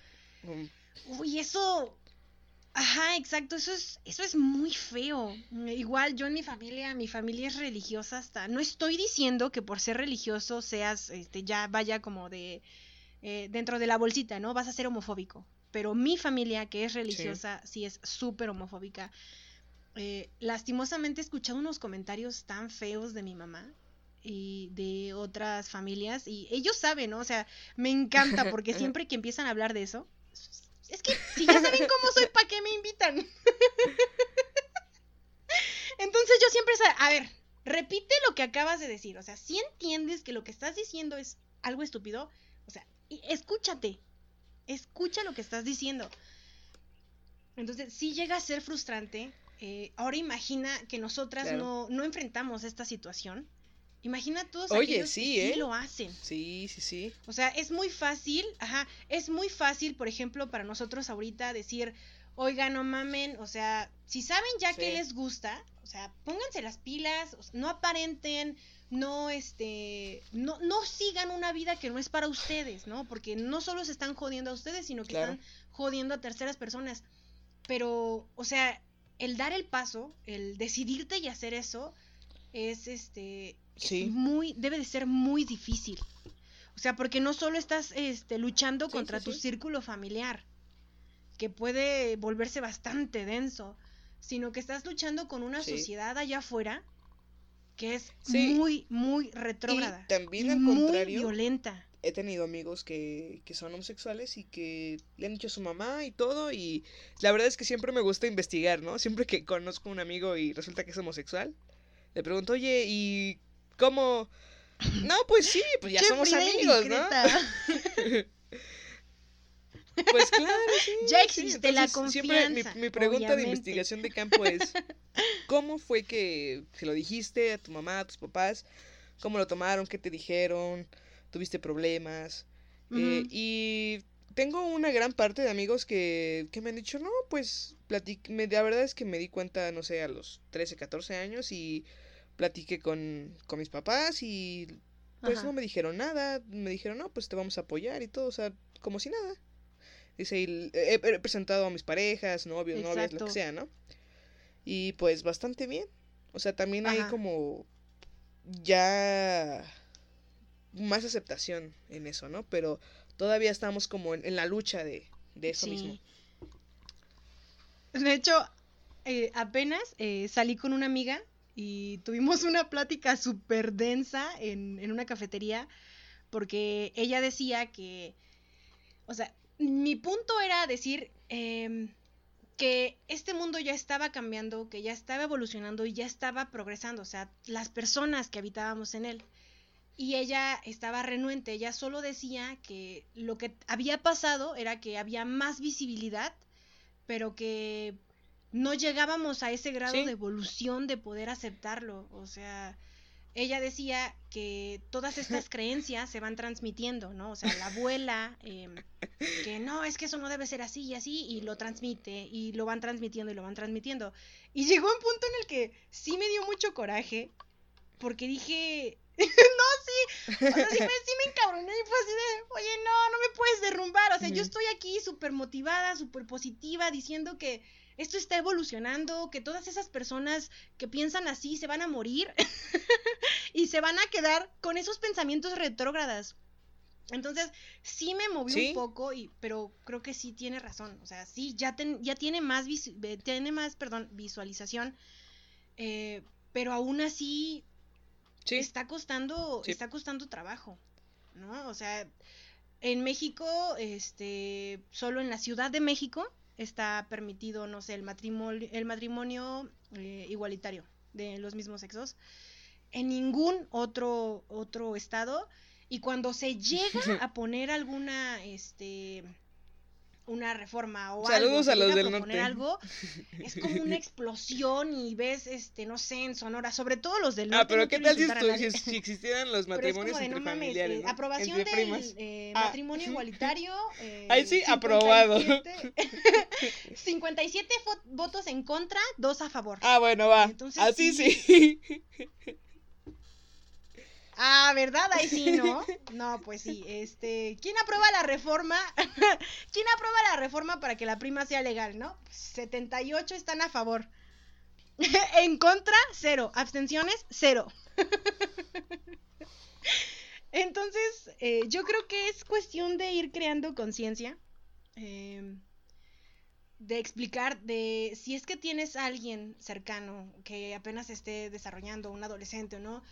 [SPEAKER 4] Uy, eso. Ajá, exacto, eso es, eso es muy feo. Igual yo en mi familia, mi familia es religiosa hasta. No estoy diciendo que por ser religioso seas, este, ya vaya como de eh, dentro de la bolsita, ¿no? Vas a ser homofóbico. Pero mi familia, que es religiosa, sí, es súper homofóbica. Eh, lastimosamente he escuchado unos comentarios tan feos de mi mamá. Y de otras familias y ellos saben, ¿no? O sea, me encanta porque siempre que empiezan a hablar de eso, es que si ya saben cómo soy, ¿para qué me invitan? Entonces yo siempre, a ver, repite lo que acabas de decir, o sea, si entiendes que lo que estás diciendo es algo estúpido, o sea, escúchate, escucha lo que estás diciendo. Entonces, sí llega a ser frustrante. eh, ahora imagina que nosotras
[SPEAKER 2] Claro.
[SPEAKER 4] no, no enfrentamos esta situación. Imagina todos
[SPEAKER 2] Oye,
[SPEAKER 4] aquellos
[SPEAKER 2] sí,
[SPEAKER 4] que
[SPEAKER 2] ¿eh?
[SPEAKER 4] sí lo hacen.
[SPEAKER 2] Sí, sí, sí.
[SPEAKER 4] O sea, es muy fácil, ajá, es muy fácil, por ejemplo, para nosotros ahorita decir, oiga, no mamen, o sea, si saben ya que les gusta, o sea, pónganse las pilas, o sea, no aparenten, no, este, no, no sigan una vida que no es para ustedes, ¿no? Porque no solo se están jodiendo a ustedes, sino que
[SPEAKER 2] Claro.
[SPEAKER 4] están jodiendo a terceras personas. Pero, o sea, el dar el paso, el decidirte y hacer eso, es este, es muy, debe de ser muy difícil. O sea, porque no solo estás este, luchando
[SPEAKER 2] Sí,
[SPEAKER 4] contra
[SPEAKER 2] sí,
[SPEAKER 4] tu
[SPEAKER 2] sí.
[SPEAKER 4] círculo familiar, que puede volverse bastante denso, sino que estás luchando con una sociedad allá afuera que es muy, muy retrógrada.
[SPEAKER 2] Y también
[SPEAKER 4] y
[SPEAKER 2] al
[SPEAKER 4] muy
[SPEAKER 2] contrario,
[SPEAKER 4] violenta.
[SPEAKER 2] he tenido amigos que, que son homosexuales y que le han dicho a su mamá y todo y la verdad es que siempre me gusta investigar, ¿no? Siempre que conozco a un amigo y resulta que es homosexual, le pregunto, oye, ¿y cómo? No, pues sí, pues ya
[SPEAKER 4] Che,
[SPEAKER 2] somos
[SPEAKER 4] Frida
[SPEAKER 2] amigos, ¿no? Pues claro, sí.
[SPEAKER 4] Ya
[SPEAKER 2] sí,
[SPEAKER 4] existe la
[SPEAKER 2] entonces, Siempre mi,
[SPEAKER 4] confianza,
[SPEAKER 2] mi pregunta de investigación de campo es, ¿cómo fue que se lo dijiste a tu mamá, a tus papás? ¿Cómo lo tomaron? ¿Qué te dijeron? ¿Tuviste problemas? Eh, y tengo una gran parte de amigos que, que me han dicho, no, pues, platic me, la verdad es que me di cuenta, no sé, a los 13, 14 años y platiqué con, con mis papás y pues
[SPEAKER 4] Ajá.
[SPEAKER 2] no me dijeron nada, me dijeron, no, pues te vamos a apoyar y todo, o sea, como si nada. Dice, y he, he presentado a mis parejas, novios, novias, lo que sea, ¿no? Y pues bastante bien. O sea, también hay como ya más aceptación en eso, ¿no? Pero todavía estamos como en, en la lucha de, de eso mismo.
[SPEAKER 4] De hecho, eh, apenas eh, salí con una amiga y tuvimos una plática súper densa en, en una cafetería porque ella decía que, o sea, mi punto era decir em, que este mundo ya estaba cambiando, que ya estaba evolucionando y ya estaba progresando, o sea, las personas que habitábamos en él. Y ella estaba renuente, ella solo decía que lo que había pasado era que había más visibilidad, pero que no llegábamos a ese grado
[SPEAKER 2] Sí.
[SPEAKER 4] de evolución de poder aceptarlo. O sea, ella decía que todas estas creencias se van transmitiendo, ¿no? O sea, la abuela, em, que no, es que eso no debe ser así y así, y lo transmite, y lo van transmitiendo y lo van transmitiendo. Y llegó un punto en el que sí me dio mucho coraje, porque dije, no, sí, o sea, sí me, sí me encabroné y fue así de, oye, no, no me puedes derrumbar, o sea, yo estoy aquí súper motivada, súper positiva, diciendo que esto está evolucionando, que todas esas personas que piensan así se van a morir y se van a quedar con esos pensamientos retrógradas. Entonces, sí me movió
[SPEAKER 2] Sí.
[SPEAKER 4] un poco, y, pero creo que sí tiene razón. O sea, sí, ya, ten- ya tiene más, vis- tiene más perdón, visualización, eh, pero aún así
[SPEAKER 2] Sí,
[SPEAKER 4] está costando,
[SPEAKER 2] Sí.
[SPEAKER 4] está costando trabajo, ¿no? O sea, en México, este, solo en la Ciudad de México está permitido, no sé, el matrimonio, el matrimonio eh, igualitario de los mismos sexos. En ningún otro, otro estado. Y cuando se llega a poner alguna, este, una reforma o algo,
[SPEAKER 2] Saludos
[SPEAKER 4] se
[SPEAKER 2] a los del norte.
[SPEAKER 4] algo, es como una explosión y ves, este, no sé, en Sonora, sobre todo los del
[SPEAKER 2] Ah,
[SPEAKER 4] norte.
[SPEAKER 2] pero
[SPEAKER 4] no
[SPEAKER 2] ¿qué tal si, si- existieran los
[SPEAKER 4] Pero
[SPEAKER 2] matrimonios
[SPEAKER 4] de,
[SPEAKER 2] entre
[SPEAKER 4] no
[SPEAKER 2] familiares,
[SPEAKER 4] eh,
[SPEAKER 2] ¿no?
[SPEAKER 4] aprobación
[SPEAKER 2] Entre
[SPEAKER 4] del eh,
[SPEAKER 2] Ah.
[SPEAKER 4] matrimonio igualitario. eh,
[SPEAKER 2] Ahí sí, aprobado.
[SPEAKER 4] 57 57 fo- votos en contra, dos a favor.
[SPEAKER 2] Ah, bueno, va.
[SPEAKER 4] Entonces,
[SPEAKER 2] Así
[SPEAKER 4] sí.
[SPEAKER 2] sí.
[SPEAKER 4] Ah, ¿verdad? Ahí sí, ¿no? No, pues sí. Este, ¿quién aprueba la reforma? ¿Quién aprueba la reforma para que la prima sea legal, no? 78 están a favor. en contra, cero. Abstenciones, cero. Entonces, eh, yo creo que es cuestión de ir creando conciencia. eh, de explicar de si es que tienes a alguien cercano que apenas esté desarrollando, un adolescente o no,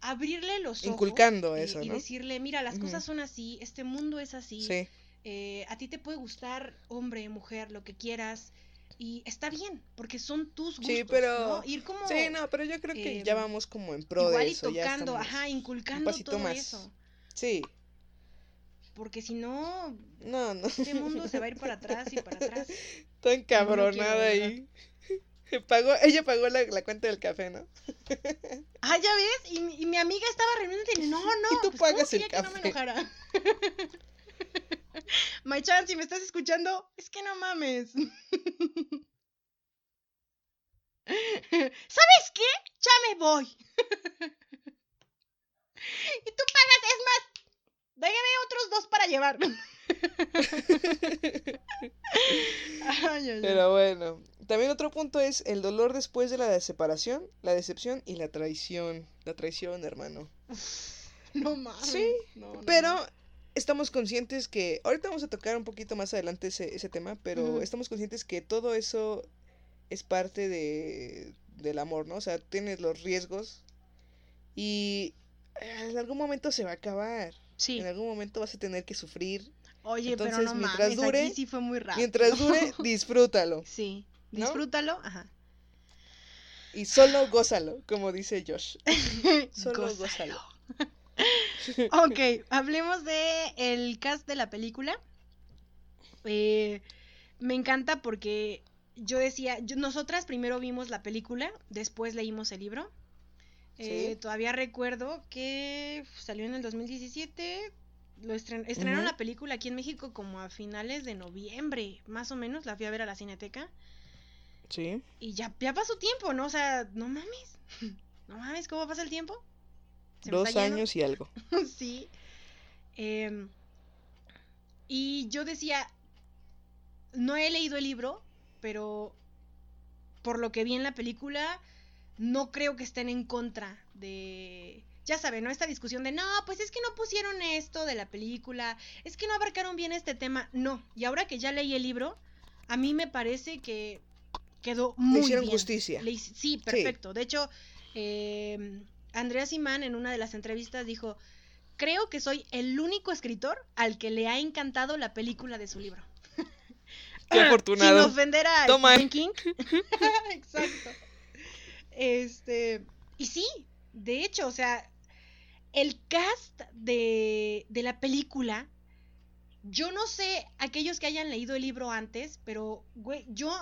[SPEAKER 4] abrirle los ojos.
[SPEAKER 2] Inculcando
[SPEAKER 4] y-
[SPEAKER 2] eso,
[SPEAKER 4] y
[SPEAKER 2] ¿no?
[SPEAKER 4] decirle, mira, las cosas son así, este mundo es así.
[SPEAKER 2] Sí.
[SPEAKER 4] eh, a ti te puede gustar hombre, mujer, lo que quieras. Y está bien, porque son tus gustos.
[SPEAKER 2] Sí, pero-
[SPEAKER 4] ¿no? Ir como
[SPEAKER 2] Sí, no, pero yo creo que
[SPEAKER 4] eh,
[SPEAKER 2] ya vamos como en pro
[SPEAKER 4] igual
[SPEAKER 2] de
[SPEAKER 4] y
[SPEAKER 2] eso. ya
[SPEAKER 4] tocando,
[SPEAKER 2] estamos
[SPEAKER 4] ajá, inculcando
[SPEAKER 2] pasito
[SPEAKER 4] todo
[SPEAKER 2] más.
[SPEAKER 4] eso.
[SPEAKER 2] Sí.
[SPEAKER 4] Porque si no,
[SPEAKER 2] No, no.
[SPEAKER 4] este mundo se va a ir para atrás y para atrás.
[SPEAKER 2] Tan cabronada
[SPEAKER 4] quiero,
[SPEAKER 2] ahí. Pagó, ella pagó la, la cuenta del café, ¿no?
[SPEAKER 4] Ah, ya ves, y, mi- y mi amiga estaba riéndose y no, no,
[SPEAKER 2] Y tú
[SPEAKER 4] pues, ¿cómo
[SPEAKER 2] pagas el
[SPEAKER 4] quería que no me
[SPEAKER 2] café?
[SPEAKER 4] enojara? My Chan, si me estás escuchando, es que no mames. ¿Sabes qué? Ya me voy. y tú pagas, es más, déjame otros dos para llevar. Ay, ay, ay.
[SPEAKER 2] Pero bueno. También otro punto es el dolor después de la separación, la decepción y la traición. La traición, hermano.
[SPEAKER 4] No mames.
[SPEAKER 2] Sí,
[SPEAKER 4] No, no,
[SPEAKER 2] Pero
[SPEAKER 4] no.
[SPEAKER 2] estamos conscientes que. Ahorita vamos a tocar un poquito más adelante ese, ese tema, pero estamos conscientes que todo eso es parte de, del amor, ¿no? O sea, tienes los riesgos y en algún momento se va a acabar.
[SPEAKER 4] Sí.
[SPEAKER 2] En algún momento vas a tener que sufrir.
[SPEAKER 4] Oye, pero
[SPEAKER 2] entonces,
[SPEAKER 4] no
[SPEAKER 2] mientras
[SPEAKER 4] mames,
[SPEAKER 2] dure-
[SPEAKER 4] aquí sí fue muy rápido.
[SPEAKER 2] Mientras dure, disfrútalo.
[SPEAKER 4] Sí.
[SPEAKER 2] ¿no?
[SPEAKER 4] Disfrútalo. Ajá.
[SPEAKER 2] Y solo gózalo, como dice Josh. Solo
[SPEAKER 4] Gózalo.
[SPEAKER 2] gózalo.
[SPEAKER 4] Ok, hablemos de el cast de la película. Eh, me encanta porque yo decía, yo- nosotras primero vimos la película, después leímos el libro. Eh,
[SPEAKER 2] Sí.
[SPEAKER 4] Todavía recuerdo que salió en el 2017. Lo estren- estrenaron la película aquí en México como a finales de noviembre, más o menos. La fui a ver a la Cineteca.
[SPEAKER 2] Sí.
[SPEAKER 4] Y ya, ya pasó tiempo, ¿no? O sea, no mames. No mames, ¿cómo pasa el tiempo? Se
[SPEAKER 2] Dos años y algo.
[SPEAKER 4] sí. Em, y yo decía, no he leído el libro, pero por lo que vi en la película, no creo que estén en contra de... Ya saben, ¿no? Esta discusión de, no, pues es que no pusieron esto de la película, es que no abarcaron bien este tema. No, y ahora que ya leí el libro, a mí me parece que quedó muy
[SPEAKER 2] hicieron
[SPEAKER 4] bien.
[SPEAKER 2] justicia.
[SPEAKER 4] Le sí, perfecto. De hecho, eh, Andrea Simán en una de las entrevistas dijo, creo que soy el único escritor al que le ha encantado la película de su libro.
[SPEAKER 2] Qué
[SPEAKER 4] Sin
[SPEAKER 2] afortunado.
[SPEAKER 4] ofender a
[SPEAKER 2] Toma.
[SPEAKER 4] Stephen King. Exacto. Este, y sí, de hecho, o sea, el cast de, de la película, yo no sé aquellos que hayan leído el libro antes, pero, güey, yo,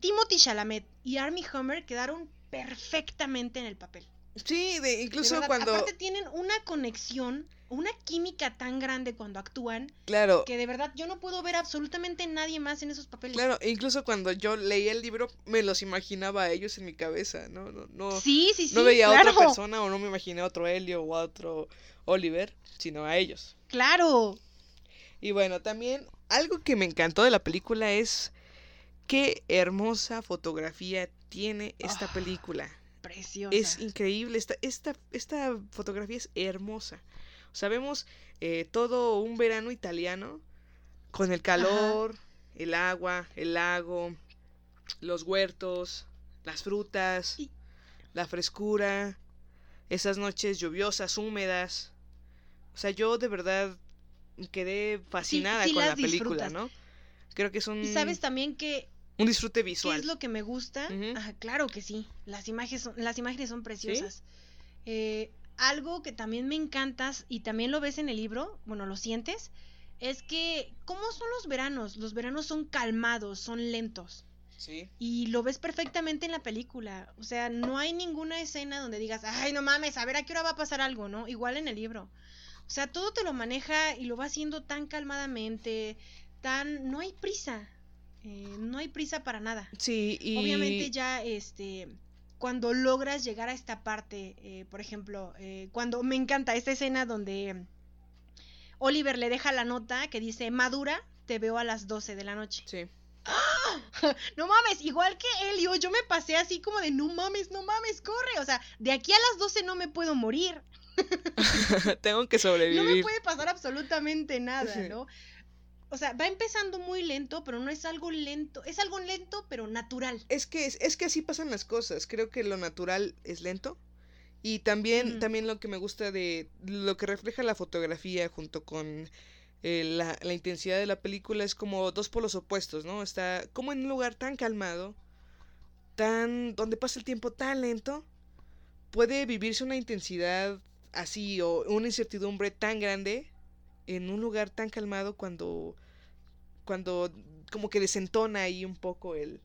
[SPEAKER 4] Timothy Chalamet y Armie Hummer quedaron perfectamente en el papel.
[SPEAKER 2] Sí, de, incluso cuando.
[SPEAKER 4] Aparte tienen una conexión, una química tan grande cuando actúan,
[SPEAKER 2] Claro,
[SPEAKER 4] que de verdad yo no puedo ver absolutamente nadie más en esos papeles.
[SPEAKER 2] claro, incluso cuando yo leía el libro, me los imaginaba a ellos en mi cabeza, ¿no? No, no,
[SPEAKER 4] Sí, sí, sí.
[SPEAKER 2] no veía a otra persona o no me imaginé a otro Helio o a otro Oliver, sino a ellos.
[SPEAKER 4] Claro.
[SPEAKER 2] Y bueno, también algo que me encantó de la película es qué hermosa fotografía tiene esta
[SPEAKER 4] Ah,
[SPEAKER 2] película.
[SPEAKER 4] Preciosa.
[SPEAKER 2] Es increíble, esta, esta, esta fotografía es hermosa. O sea, vemos eh, todo un verano italiano con el calor, el agua, el lago, los huertos, las frutas,
[SPEAKER 4] Y-
[SPEAKER 2] la frescura, esas noches lluviosas, húmedas. O sea, yo de verdad quedé fascinada
[SPEAKER 4] sí
[SPEAKER 2] con la película,
[SPEAKER 4] disfrutas.
[SPEAKER 2] ¿no? Creo que es un,
[SPEAKER 4] Y sabes también que
[SPEAKER 2] un disfrute
[SPEAKER 4] qué
[SPEAKER 2] visual.
[SPEAKER 4] es lo que me gusta. Ajá, claro que sí. Las imágenes son, las imágenes son preciosas. Eh, algo que también me encantas y también lo ves en el libro, bueno, lo sientes, es que ¿cómo son los veranos? Los veranos son calmados, son lentos.
[SPEAKER 2] Sí.
[SPEAKER 4] Y lo ves perfectamente en la película. O sea, no hay ninguna escena donde digas, ay, no mames, a ver a qué hora va a pasar algo, ¿no? Igual en el libro. O sea, todo te lo maneja y lo va haciendo tan calmadamente, tan... No hay prisa. eh, no hay prisa para nada.
[SPEAKER 2] Sí, y...
[SPEAKER 4] Obviamente ya, este, cuando logras llegar a esta parte, eh, por ejemplo, eh, cuando me encanta esta escena donde Oliver le deja la nota que dice, Madura, te veo a las 12 de la noche.
[SPEAKER 2] Sí.
[SPEAKER 4] No mames, igual que Elio, yo me pasé así como de no mames, no mames, corre. O sea, de aquí a las 12 no me puedo morir.
[SPEAKER 2] Tengo que sobrevivir.
[SPEAKER 4] No me puede pasar absolutamente nada, ¿no? O sea, va empezando muy lento, pero no es algo lento. Es algo lento, pero natural.
[SPEAKER 2] Es que, es, es que así pasan las cosas. Creo que lo natural es lento Y también, también lo que me gusta de lo que refleja la fotografía junto con eh, la, la intensidad de la película es como dos polos opuestos, ¿no? Está como en un lugar tan calmado, tan donde pasa el tiempo tan lento, puede vivirse una intensidad así o una incertidumbre tan grande en un lugar tan calmado cuando cuando como que desentona ahí un poco el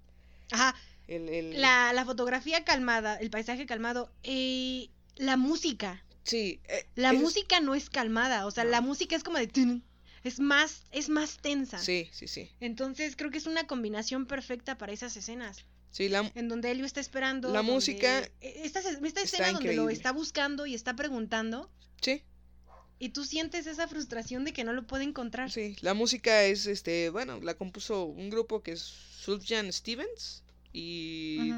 [SPEAKER 4] Ajá,
[SPEAKER 2] el, el-
[SPEAKER 4] la, la fotografía calmada, el paisaje calmado, eh, la música.
[SPEAKER 2] sí eh,
[SPEAKER 4] La
[SPEAKER 2] es-
[SPEAKER 4] música no es calmada, o sea,
[SPEAKER 2] No.
[SPEAKER 4] la música es como de... Es más, es más tensa.
[SPEAKER 2] sí sí sí
[SPEAKER 4] Entonces creo que es una combinación perfecta para esas escenas.
[SPEAKER 2] sí la
[SPEAKER 4] En donde Elio está esperando.
[SPEAKER 2] La música
[SPEAKER 4] e- Esta, esta escena donde lo está buscando y está preguntando.
[SPEAKER 2] sí
[SPEAKER 4] Y tú sientes esa frustración de que no lo puede encontrar.
[SPEAKER 2] Sí, la música es, este, bueno, la compuso un grupo que es Sufjan Stevens y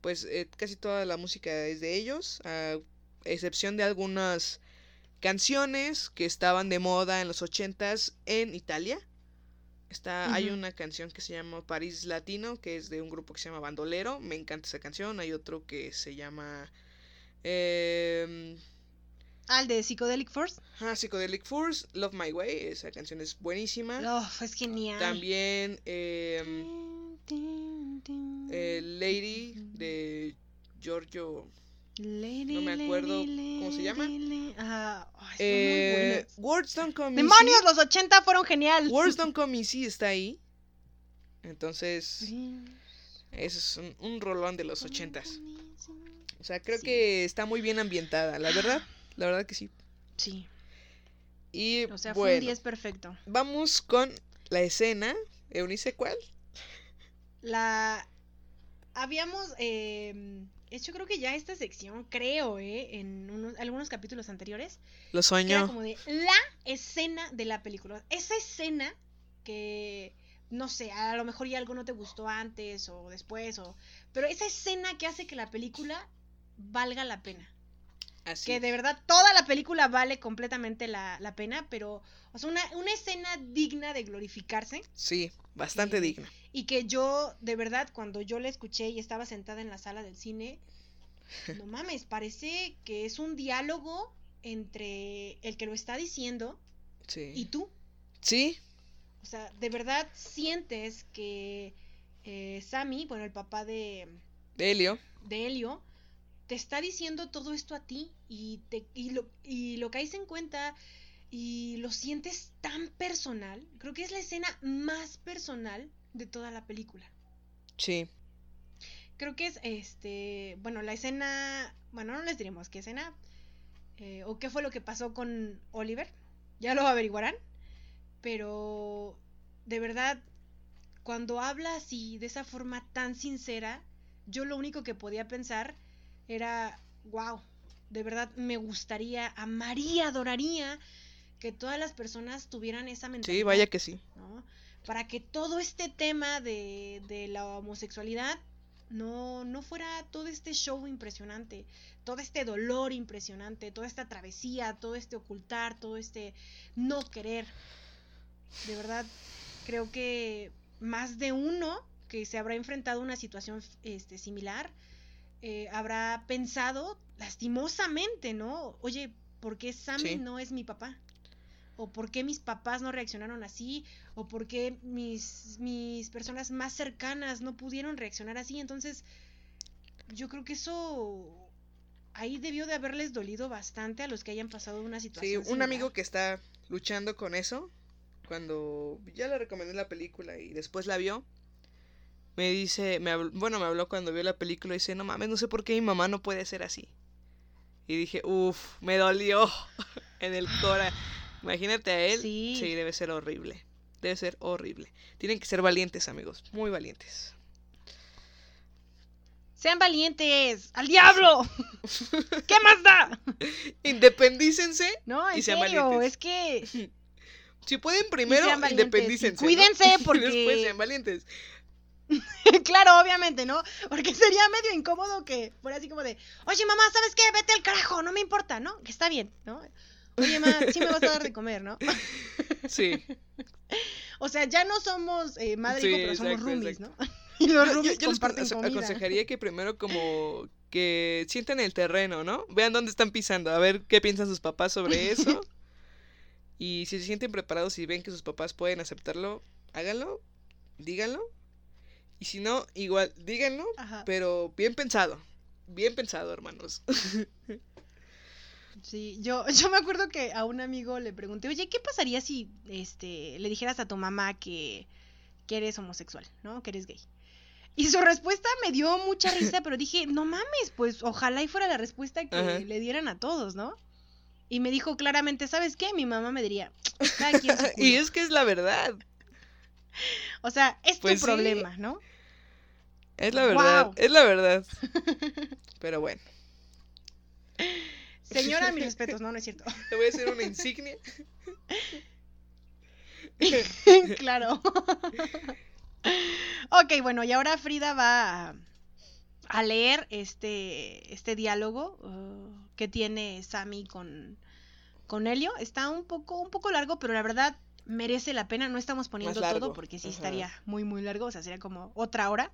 [SPEAKER 2] pues eh, casi toda la música es de ellos, a excepción de algunas canciones que estaban de moda en los ochentas en Italia. Está, Hay una canción que se llama París Latino, que es de un grupo que se llama Bandolero, me encanta esa canción. Hay otro que se llama em,
[SPEAKER 4] Ah, el de Psychedelic Force.
[SPEAKER 2] ah, Psychedelic Force, Love My Way, esa canción es buenísima.
[SPEAKER 4] Oh, es genial.
[SPEAKER 2] También eh, Lady de Giorgio.
[SPEAKER 4] Lady,
[SPEAKER 2] no me acuerdo
[SPEAKER 4] lady,
[SPEAKER 2] cómo se llama.
[SPEAKER 4] lady, muy
[SPEAKER 2] Eh. Words Don't Come
[SPEAKER 4] ¡Demonios!
[SPEAKER 2] Easy.
[SPEAKER 4] Los 80 fueron genial.
[SPEAKER 2] Words Don't Come Easy está ahí. Entonces, ese es un, un rolón de los ochentas. O sea, creo
[SPEAKER 4] Sí.
[SPEAKER 2] que está muy bien ambientada, la verdad. La verdad que sí.
[SPEAKER 4] Sí.
[SPEAKER 2] Y
[SPEAKER 4] O sea, fue
[SPEAKER 2] bueno,
[SPEAKER 4] un 10 perfecto.
[SPEAKER 2] vamos con la escena. Eunice, ¿cuál?
[SPEAKER 4] La. Habíamos eh, hecho, creo que ya esta sección, creo, ¿eh? En unos- algunos capítulos anteriores.
[SPEAKER 2] Lo
[SPEAKER 4] que era
[SPEAKER 2] sueño.
[SPEAKER 4] como de la escena de la película. Esa escena que, no sé, a lo mejor ya algo no te gustó antes o después, o pero esa escena que hace que la película valga la pena.
[SPEAKER 2] Así.
[SPEAKER 4] Que de verdad toda la película vale completamente la, la pena, pero, o sea, una, una escena digna de glorificarse
[SPEAKER 2] Sí, bastante
[SPEAKER 4] Eh,
[SPEAKER 2] digna.
[SPEAKER 4] y que yo, de verdad, cuando yo la escuché y estaba sentada en la sala del cine, no mames, parece que es un diálogo entre el que lo está diciendo
[SPEAKER 2] Sí.
[SPEAKER 4] y tú.
[SPEAKER 2] Sí,
[SPEAKER 4] O sea, de verdad sientes que eh, Sammy, bueno, el papá de,
[SPEAKER 2] de Helio.
[SPEAKER 4] de Helio, te está diciendo todo esto a ti y, te, y, lo, y lo caes en cuenta y lo sientes tan personal. Creo que es la escena más personal de toda la película.
[SPEAKER 2] Sí.
[SPEAKER 4] Creo que es este, bueno, la escena, bueno, no les diremos qué escena eh, o qué fue lo que pasó con Oliver, ya lo averiguarán, pero de verdad, cuando habla así, de esa forma tan sincera, yo lo único que podía pensar era, wow, de verdad me gustaría, amaría, adoraría que todas las personas tuvieran esa mentalidad.
[SPEAKER 2] Sí, vaya que sí.
[SPEAKER 4] ¿no? Para que todo este tema de, de la homosexualidad no, no fuera todo este show impresionante, todo este dolor impresionante, toda esta travesía, todo este ocultar, todo este no querer. De verdad, creo que más de uno que se habrá enfrentado a una situación este, similar eh, habrá pensado lastimosamente, ¿no? Oye, ¿por qué Sammy
[SPEAKER 2] Sí.
[SPEAKER 4] no es mi papá? o por qué mis papás no reaccionaron así, o por qué mis, mis personas más cercanas no pudieron reaccionar así. Entonces, yo creo que eso ahí debió de haberles dolido bastante a los que hayan pasado una
[SPEAKER 2] Sí,
[SPEAKER 4] situación.
[SPEAKER 2] un
[SPEAKER 4] similar.
[SPEAKER 2] amigo que está luchando con eso, cuando ya le recomendé la película y después la vio, me dice, me habló- bueno, me habló cuando vio la película y dice, no mames, no sé por qué mi mamá no puede ser así. Y dije, uff, me dolió en el cora. Imagínate a él.
[SPEAKER 4] Sí.
[SPEAKER 2] sí, debe ser horrible. Debe ser horrible. Tienen que ser valientes, amigos, muy valientes.
[SPEAKER 4] Sean valientes, al diablo. ¿Qué más da?
[SPEAKER 2] Independícense.
[SPEAKER 4] No, en
[SPEAKER 2] Y sean
[SPEAKER 4] serio,
[SPEAKER 2] valientes.
[SPEAKER 4] es que
[SPEAKER 2] Si pueden primero,
[SPEAKER 4] y
[SPEAKER 2] independícense. ¿no?
[SPEAKER 4] cuídense,
[SPEAKER 2] Y
[SPEAKER 4] porque-
[SPEAKER 2] después sean valientes.
[SPEAKER 4] claro, obviamente, ¿no? Porque sería medio incómodo que fuera así como de, oye mamá, ¿sabes qué? Vete al carajo, no me importa, ¿no? Que está bien, ¿no? Oye, mamá, sí me vas a dar de comer, ¿no?
[SPEAKER 2] Sí.
[SPEAKER 4] O sea, ya no somos eh, madre hijo,
[SPEAKER 2] Sí,
[SPEAKER 4] pero somos
[SPEAKER 2] exacto,
[SPEAKER 4] roomies,
[SPEAKER 2] exacto.
[SPEAKER 4] ¿no? Y los
[SPEAKER 2] Yo, yo-
[SPEAKER 4] roomies
[SPEAKER 2] yo les
[SPEAKER 4] comparten
[SPEAKER 2] aconsejaría que primero como que sientan el terreno, ¿no? Vean dónde están pisando, a ver qué piensan sus papás sobre eso. y si se sienten preparados y ven que sus papás pueden aceptarlo, háganlo, díganlo. Y si no, igual, díganlo,
[SPEAKER 4] Ajá.
[SPEAKER 2] pero bien pensado. Bien pensado, hermanos.
[SPEAKER 4] Sí, yo, yo me acuerdo que a un amigo le pregunté, oye, ¿qué pasaría si este, le dijeras a tu mamá que, que eres homosexual, ¿no? Que eres gay. Y su respuesta me dio mucha risa, pero dije, no mames, pues ojalá y fuera la respuesta que
[SPEAKER 2] Ajá.
[SPEAKER 4] le dieran a todos, ¿no? Y me dijo claramente, ¿sabes qué? Mi mamá me diría, cada quien su
[SPEAKER 2] y
[SPEAKER 4] culo".
[SPEAKER 2] es que es la verdad.
[SPEAKER 4] O sea, es
[SPEAKER 2] Pues
[SPEAKER 4] tu
[SPEAKER 2] sí.
[SPEAKER 4] problema, ¿no?
[SPEAKER 2] Es la verdad. Es la verdad. Pero bueno,
[SPEAKER 4] Señora, mis respetos, no, no es cierto.
[SPEAKER 2] te voy a hacer una insignia.
[SPEAKER 4] claro. ok, bueno, y ahora Frida va a, a leer este, este diálogo uh, que tiene Sammy con, con Helio. Está un poco, un poco largo, pero la verdad merece la pena. No estamos poniendo todo porque sí
[SPEAKER 2] ajá.
[SPEAKER 4] estaría muy, muy largo. O sea, sería como otra hora.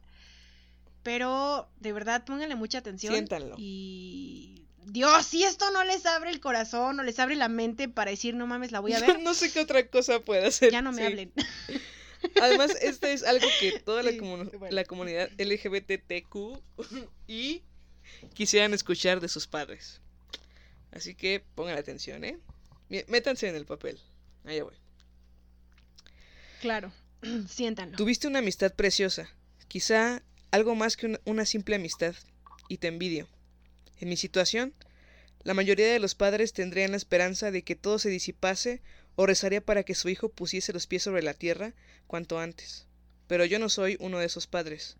[SPEAKER 4] Pero de verdad, pónganle mucha atención.
[SPEAKER 2] Siéntanlo.
[SPEAKER 4] Y. Dios, si esto no les abre el corazón o les abre la mente para decir, no mames, la voy a ver,
[SPEAKER 2] no sé qué otra cosa puede hacer.
[SPEAKER 4] ya no me
[SPEAKER 2] sí.
[SPEAKER 4] hablen.
[SPEAKER 2] Además, esto es algo que toda la,
[SPEAKER 4] bueno.
[SPEAKER 2] comunidad LGBTQ y quisieran escuchar de sus padres. Así que pongan atención, ¿eh? Métanse en el papel. Allá voy.
[SPEAKER 4] Claro, siéntanlo.
[SPEAKER 2] Tuviste una amistad preciosa, quizá algo más que un- una simple amistad, y te envidio. En mi situación, la mayoría de los padres tendrían la esperanza de que todo se disipase o rezaría para que su hijo pusiese los pies sobre la tierra cuanto antes. Pero yo no soy uno de esos padres.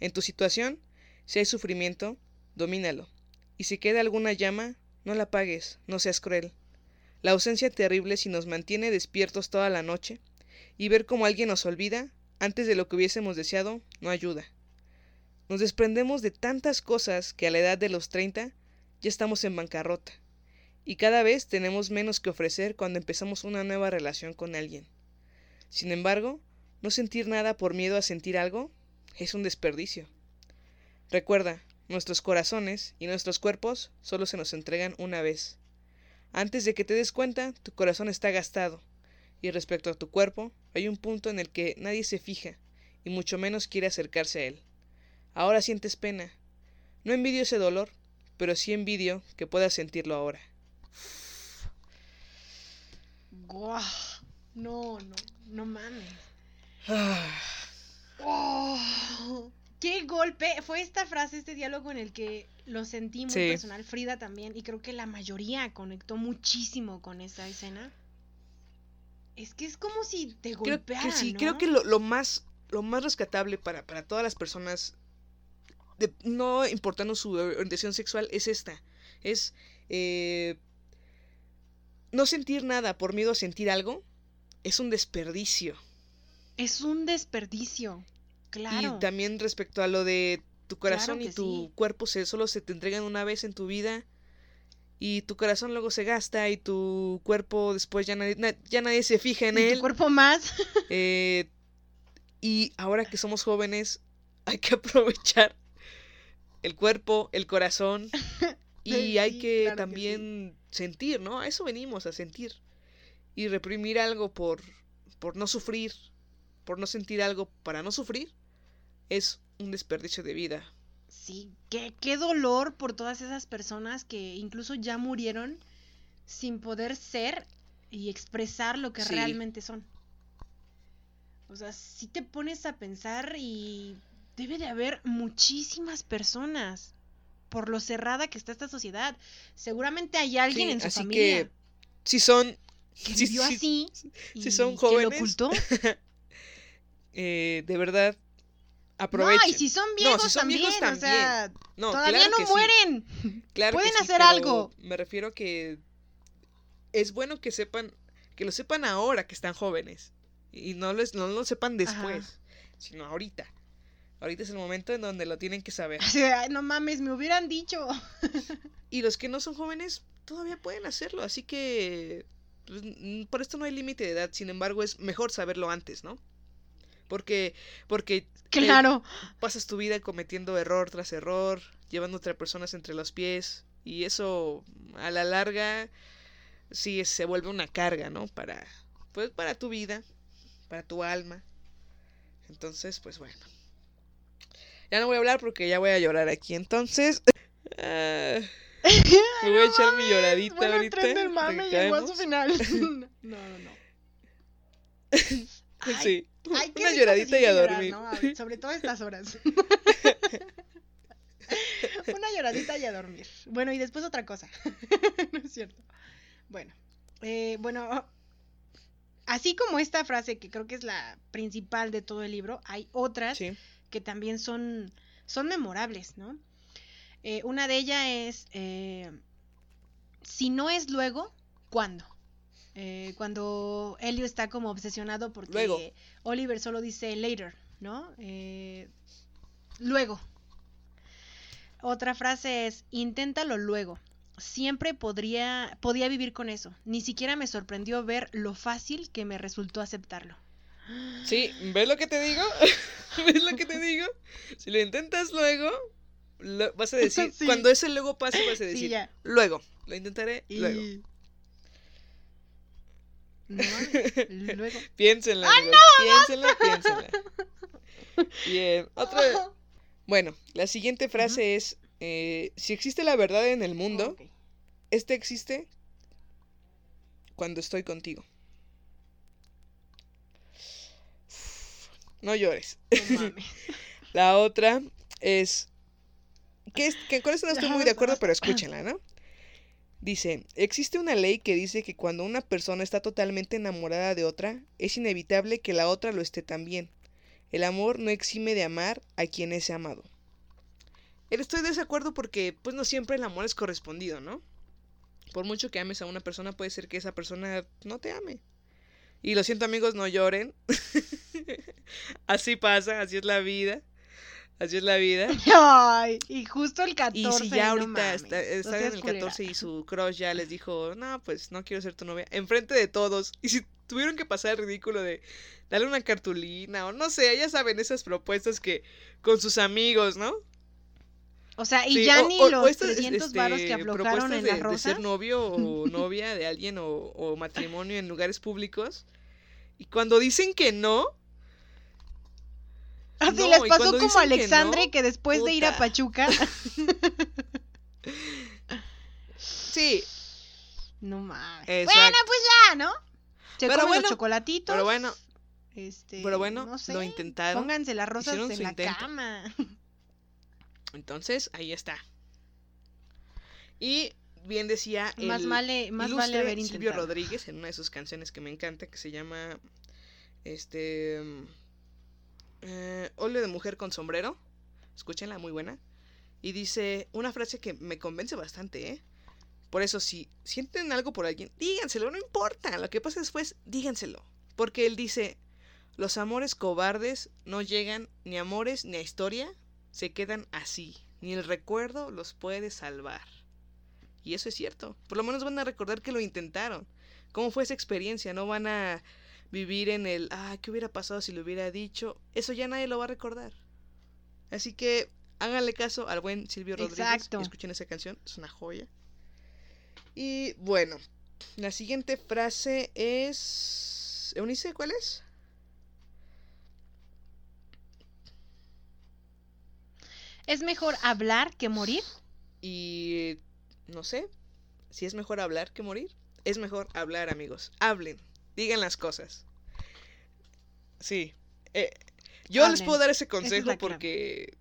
[SPEAKER 2] En tu situación, si hay sufrimiento, domínalo. Y si queda alguna llama, no la apagues, no seas cruel. La ausencia terrible si nos mantiene despiertos toda la noche, y ver cómo alguien nos olvida antes de lo que hubiésemos deseado no ayuda. Nos desprendemos de tantas cosas que a la edad de los 30 ya estamos en bancarrota y cada vez tenemos menos que ofrecer cuando empezamos una nueva relación con alguien. Sin embargo, no sentir nada por miedo a sentir algo es un desperdicio. Recuerda, nuestros corazones y nuestros cuerpos solo se nos entregan una vez. Antes de que te des cuenta, tu corazón está gastado y respecto a tu cuerpo, hay un punto en el que nadie se fija, y mucho menos quiere acercarse a él. Ahora sientes pena. No envidio ese dolor, pero sí envidio que puedas sentirlo ahora.
[SPEAKER 4] Guau. No, no, no mames.
[SPEAKER 2] Ah,
[SPEAKER 4] Oh, ¡Qué golpe! Fue esta frase, este diálogo en el que lo sentí muy
[SPEAKER 2] Sí.
[SPEAKER 4] personal. Frida también, y creo que la mayoría conectó muchísimo con esa escena. Es que es como si te
[SPEAKER 2] creo
[SPEAKER 4] golpeara,
[SPEAKER 2] que sí,
[SPEAKER 4] ¿no?
[SPEAKER 2] creo que lo, lo más lo más rescatable para, para todas las personas, de- no importando su orientación sexual, es esta. Es eh, no sentir nada por miedo a sentir algo. Es un desperdicio.
[SPEAKER 4] Es un desperdicio. Claro.
[SPEAKER 2] Y también respecto a lo de tu corazón
[SPEAKER 4] Claro
[SPEAKER 2] y tu
[SPEAKER 4] sí.
[SPEAKER 2] cuerpo se, solo se te entregan una vez en tu vida. Y tu corazón luego se gasta y tu cuerpo después ya nadie, na- ya nadie se fija en
[SPEAKER 4] Y tu
[SPEAKER 2] él.
[SPEAKER 4] cuerpo más.
[SPEAKER 2] Eh, y ahora que somos jóvenes, hay que aprovechar el cuerpo, el corazón. Y
[SPEAKER 4] Sí,
[SPEAKER 2] hay que
[SPEAKER 4] claro que
[SPEAKER 2] también sentir, ¿no? A eso venimos, a sentir. Y reprimir algo por, por no sufrir, por no sentir algo para no sufrir, es un desperdicio de vida.
[SPEAKER 4] Sí, qué, qué dolor por todas esas personas que incluso ya murieron sin poder ser y expresar lo que
[SPEAKER 2] Sí.
[SPEAKER 4] realmente son. O sea, si te pones a pensar y debe de haber muchísimas personas por lo cerrada que está esta sociedad. Seguramente hay alguien
[SPEAKER 2] Sí,
[SPEAKER 4] en su
[SPEAKER 2] así
[SPEAKER 4] familia
[SPEAKER 2] que si son,
[SPEAKER 4] que vivió así
[SPEAKER 2] si
[SPEAKER 4] y
[SPEAKER 2] son
[SPEAKER 4] que lo
[SPEAKER 2] jóvenes,
[SPEAKER 4] ocultó.
[SPEAKER 2] eh, de verdad,
[SPEAKER 4] No,
[SPEAKER 2] aprovechen.
[SPEAKER 4] y si son
[SPEAKER 2] No,
[SPEAKER 4] viejos
[SPEAKER 2] si son
[SPEAKER 4] también,
[SPEAKER 2] viejos
[SPEAKER 4] o sea,
[SPEAKER 2] No,
[SPEAKER 4] todavía
[SPEAKER 2] claro
[SPEAKER 4] no
[SPEAKER 2] sí.
[SPEAKER 4] mueren.
[SPEAKER 2] Que
[SPEAKER 4] Pueden
[SPEAKER 2] sí,
[SPEAKER 4] hacer algo.
[SPEAKER 2] Me refiero a que es bueno que sepan, que lo sepan ahora que están jóvenes. Y no, les, no lo sepan después, sino ahorita. Ahorita es el momento en donde lo tienen que saber.
[SPEAKER 4] Así de, "Ay, no mames, me hubieran dicho.
[SPEAKER 2] Y los que no son jóvenes todavía pueden hacerlo, así que pues, por esto no hay límite de edad. Sin embargo, es mejor saberlo antes, ¿no? Porque, porque eh,
[SPEAKER 4] Claro.
[SPEAKER 2] pasas tu vida cometiendo error tras error, llevando a otras personas entre los pies y eso a la larga sí se vuelve una carga, ¿no? Para pues para tu vida, para tu alma. Entonces, pues bueno. Ya no voy a hablar porque ya voy a llorar aquí. Entonces, me voy a echar mi lloradita
[SPEAKER 4] bueno,
[SPEAKER 2] ahorita.
[SPEAKER 4] el tren del mame llegó a su
[SPEAKER 2] recaemos.
[SPEAKER 4] final. no, no, no. Ay,
[SPEAKER 2] sí.
[SPEAKER 4] Ay,
[SPEAKER 2] Una lloradita y a
[SPEAKER 4] llorar,
[SPEAKER 2] dormir.
[SPEAKER 4] Sobre todo estas horas. Una lloradita y a dormir. Bueno, y después otra cosa. no es cierto. Bueno, eh, bueno, así como esta frase, que creo que es la principal de todo el libro, hay otras
[SPEAKER 2] Sí.
[SPEAKER 4] Que también son, son memorables, ¿no? Eh, una de ellas es, eh, si no es luego, ¿cuándo? Eh, cuando Elio está como obsesionado porque
[SPEAKER 2] Luego.
[SPEAKER 4] Oliver solo dice later, ¿no? Eh, luego. Otra frase es, inténtalo luego. Siempre podría, podía vivir con eso. Ni siquiera me sorprendió ver lo fácil que me resultó aceptarlo.
[SPEAKER 2] Sí, ¿ves lo que te digo? ¿Ves lo que te digo? Si lo intentas luego, lo- vas a decir,
[SPEAKER 4] Sí.
[SPEAKER 2] cuando ese luego pase, vas a decir, luego, lo intentaré
[SPEAKER 4] Y...
[SPEAKER 2] luego.
[SPEAKER 4] No luego.
[SPEAKER 2] Piénsenla, amigos, piénsenla, piénsenla. Bien, otra. Bueno, la siguiente frase es, eh, si existe la verdad en el mundo, este existe cuando estoy contigo. No llores.
[SPEAKER 4] No mames.
[SPEAKER 2] La otra es. Que, es, que con eso no estoy muy de acuerdo, pero escúchenla, ¿no? Dice: Existe una ley que dice que cuando una persona está totalmente enamorada de otra, es inevitable que la otra lo esté también. El amor no exime de amar a quien es amado. Estoy de desacuerdo porque, pues, no siempre el amor es correspondido, ¿no? Por mucho que ames a una persona, puede ser que esa persona no te ame. Y lo siento, amigos, no lloren. así pasa, así es la vida. Así es la vida.
[SPEAKER 4] Ay, y justo el 14.
[SPEAKER 2] Y si ya
[SPEAKER 4] no
[SPEAKER 2] ahorita
[SPEAKER 4] mames,
[SPEAKER 2] está-
[SPEAKER 4] no
[SPEAKER 2] están en el
[SPEAKER 4] culera.
[SPEAKER 2] 14 y su crush ya les dijo, no, pues no quiero ser tu novia, enfrente de todos. Y si tuvieron que pasar el ridículo de darle una cartulina o no sé, ya saben, esas propuestas que con sus amigos, ¿no?
[SPEAKER 4] O sea, y
[SPEAKER 2] Sí,
[SPEAKER 4] ya
[SPEAKER 2] o-
[SPEAKER 4] ni
[SPEAKER 2] o- o
[SPEAKER 4] los
[SPEAKER 2] estas,
[SPEAKER 4] 300 varos que
[SPEAKER 2] este,
[SPEAKER 4] aflojaron en
[SPEAKER 2] de, de ser novio o novia de alguien o, o matrimonio en lugares públicos. Y cuando dicen que no,
[SPEAKER 4] Así
[SPEAKER 2] no,
[SPEAKER 4] les pasó como a
[SPEAKER 2] que
[SPEAKER 4] Alexandre
[SPEAKER 2] no,
[SPEAKER 4] que después de ir a. Pachuca.
[SPEAKER 2] sí,
[SPEAKER 4] no mames.
[SPEAKER 2] Exacto.
[SPEAKER 4] Bueno, pues ya, ¿no? Se
[SPEAKER 2] Pero
[SPEAKER 4] comen
[SPEAKER 2] bueno,
[SPEAKER 4] los chocolatitos.
[SPEAKER 2] pero bueno,
[SPEAKER 4] Este,
[SPEAKER 2] pero bueno,
[SPEAKER 4] no sé,
[SPEAKER 2] lo intentaron,
[SPEAKER 4] Pónganse las rosas en la
[SPEAKER 2] intento.
[SPEAKER 4] cama.
[SPEAKER 2] entonces ahí está. Y bien decía el
[SPEAKER 4] más vale, más vale haber
[SPEAKER 2] Silvio. Rodríguez en una de sus canciones que me encanta que se llama este eh, óleo de mujer con sombrero escúchenla muy buena y dice una frase que me convence bastante ¿eh? por eso si sienten algo por alguien díganselo no importa lo que pase después díganselo porque él dice los amores cobardes no llegan ni amores ni a historia se quedan así ni el recuerdo los puede salvar y eso es cierto. Por lo menos van a recordar que lo intentaron. ¿Cómo fue esa experiencia? No van a vivir en el, ah, ¿qué hubiera pasado si lo hubiera dicho? Eso ya nadie lo va a recordar. Así que háganle caso al buen Silvio Rodríguez.
[SPEAKER 4] Exacto.
[SPEAKER 2] y Escuchen esa canción, es una joya. Y bueno, la siguiente frase es... ¿Eunice cuál es?
[SPEAKER 4] ¿Es mejor hablar que morir?
[SPEAKER 2] Y no sé si es mejor hablar que morir. Es mejor hablar, amigos. Hablen, digan las cosas. Sí. eh, yo les puedo dar ese
[SPEAKER 4] es
[SPEAKER 2] consejo porque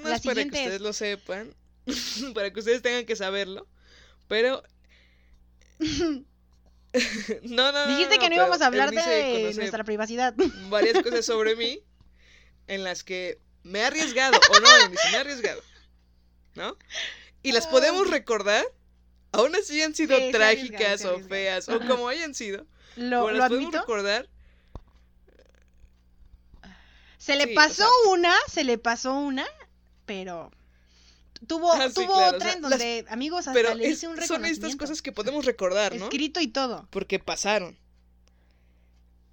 [SPEAKER 2] no
[SPEAKER 4] La
[SPEAKER 2] es para que
[SPEAKER 4] es-
[SPEAKER 2] ustedes lo sepan, para que ustedes tengan que saberlo, pero no, no, no.
[SPEAKER 4] Dijiste que no íbamos a hablar de nuestra privacidad.
[SPEAKER 2] varias cosas sobre mí en las que me he arriesgado, o no, me he arriesgado, ¿no? Y las podemos recordar, aún así han sido
[SPEAKER 4] Sí,
[SPEAKER 2] trágicas o feas, o como hayan sido,
[SPEAKER 4] Lo,
[SPEAKER 2] podemos
[SPEAKER 4] admito.
[SPEAKER 2] recordar.
[SPEAKER 4] Se le
[SPEAKER 2] Sí, o
[SPEAKER 4] pasó
[SPEAKER 2] sea-
[SPEAKER 4] una, se le pasó una, pero tuvo,
[SPEAKER 2] Ah, sí,
[SPEAKER 4] tuvo
[SPEAKER 2] claro, o
[SPEAKER 4] otra
[SPEAKER 2] sea,
[SPEAKER 4] en
[SPEAKER 2] las-
[SPEAKER 4] donde, amigos, hasta
[SPEAKER 2] Pero
[SPEAKER 4] le hice un
[SPEAKER 2] son estas
[SPEAKER 4] reconocimiento.
[SPEAKER 2] cosas que podemos recordar, ¿no?
[SPEAKER 4] Escrito y todo.
[SPEAKER 2] Porque pasaron.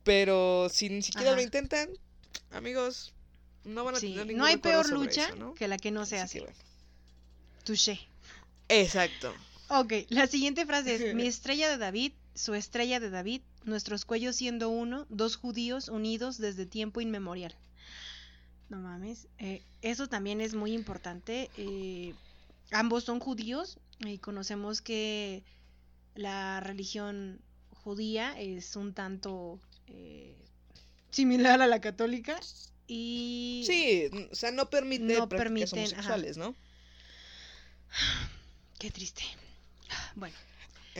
[SPEAKER 2] Pero si ni siquiera lo intentan, amigos, no van a
[SPEAKER 4] Sí,
[SPEAKER 2] tener ningún
[SPEAKER 4] no hay peor lucha
[SPEAKER 2] eso, ¿no?
[SPEAKER 4] que la que no se
[SPEAKER 2] Así
[SPEAKER 4] hace.
[SPEAKER 2] bueno.
[SPEAKER 4] Touché.
[SPEAKER 2] Exacto.
[SPEAKER 4] Ok, la siguiente frase es, mi estrella de David, su estrella de David, nuestros cuellos siendo uno, dos judíos unidos desde tiempo inmemorial. No mames, eh, eso también es muy importante. eh, ambos son judíos y conocemos que la religión judía es un tanto eh, similar a la católica y...
[SPEAKER 2] Sí, o sea, no permite
[SPEAKER 4] No
[SPEAKER 2] prácticas
[SPEAKER 4] permiten, ajá.
[SPEAKER 2] homosexuales, ¿no?
[SPEAKER 4] Qué triste. Bueno,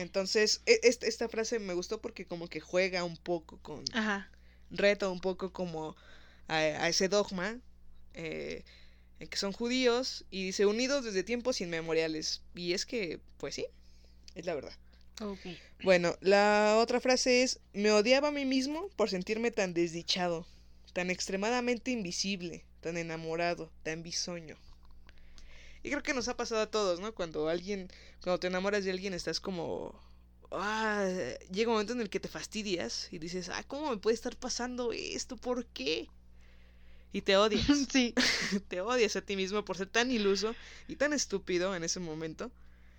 [SPEAKER 2] Entonces, e- esta, frase me gustó porque como que juega un poco con...
[SPEAKER 4] ajá.
[SPEAKER 2] Reta un poco como a, a ese dogma eh, en que son judíos y dice unidos desde tiempos inmemoriales. Y es que, pues sí, es la verdad. Bueno, la otra frase es, me odiaba a mí mismo por sentirme tan desdichado, tan extremadamente invisible, tan enamorado, tan bisoño. Y creo que nos ha pasado a todos, ¿no? Cuando alguien, cuando te enamoras de alguien estás como... Ah, llega un momento en el que te fastidias y dices, ah, ¿cómo me puede estar pasando esto? ¿Por qué? Y te odias,
[SPEAKER 4] Sí.
[SPEAKER 2] te odias a ti mismo por ser tan iluso y tan estúpido en ese momento.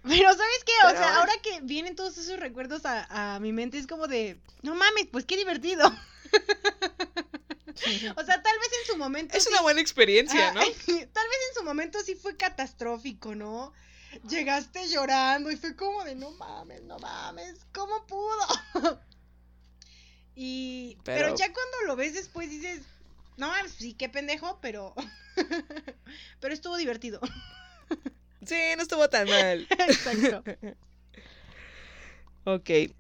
[SPEAKER 4] Pero ¿sabes qué? O sea,
[SPEAKER 2] ahora-
[SPEAKER 4] ahora que vienen todos esos recuerdos a, a mi mente es como de, no mames, pues qué divertido. o sea, tal vez en su momento...
[SPEAKER 2] Es
[SPEAKER 4] sí-
[SPEAKER 2] una buena experiencia, ¿no?
[SPEAKER 4] tal vez en su momento sí fue catastrófico, ¿no? Llegaste llorando y fue como de, no mames, no mames, ¿cómo pudo? y... Pero...
[SPEAKER 2] Pero-
[SPEAKER 4] ya cuando lo ves después dices, no mames, sí, qué pendejo, pero... pero estuvo divertido.
[SPEAKER 2] Sí, no estuvo tan mal.
[SPEAKER 4] Exacto.
[SPEAKER 2] Ok. Eh,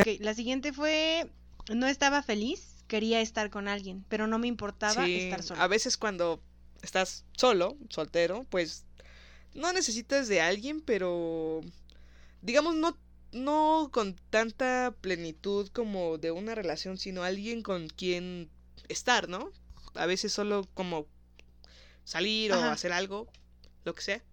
[SPEAKER 4] Ok, la siguiente fue, no estaba feliz, quería estar con alguien, pero no me importaba
[SPEAKER 2] sí,
[SPEAKER 4] estar sola.
[SPEAKER 2] A veces cuando estás solo, soltero, pues no necesitas de alguien, pero digamos no no con tanta plenitud como de una relación, sino alguien con quien estar, ¿no? A veces solo como salir o hacer algo, lo que sea.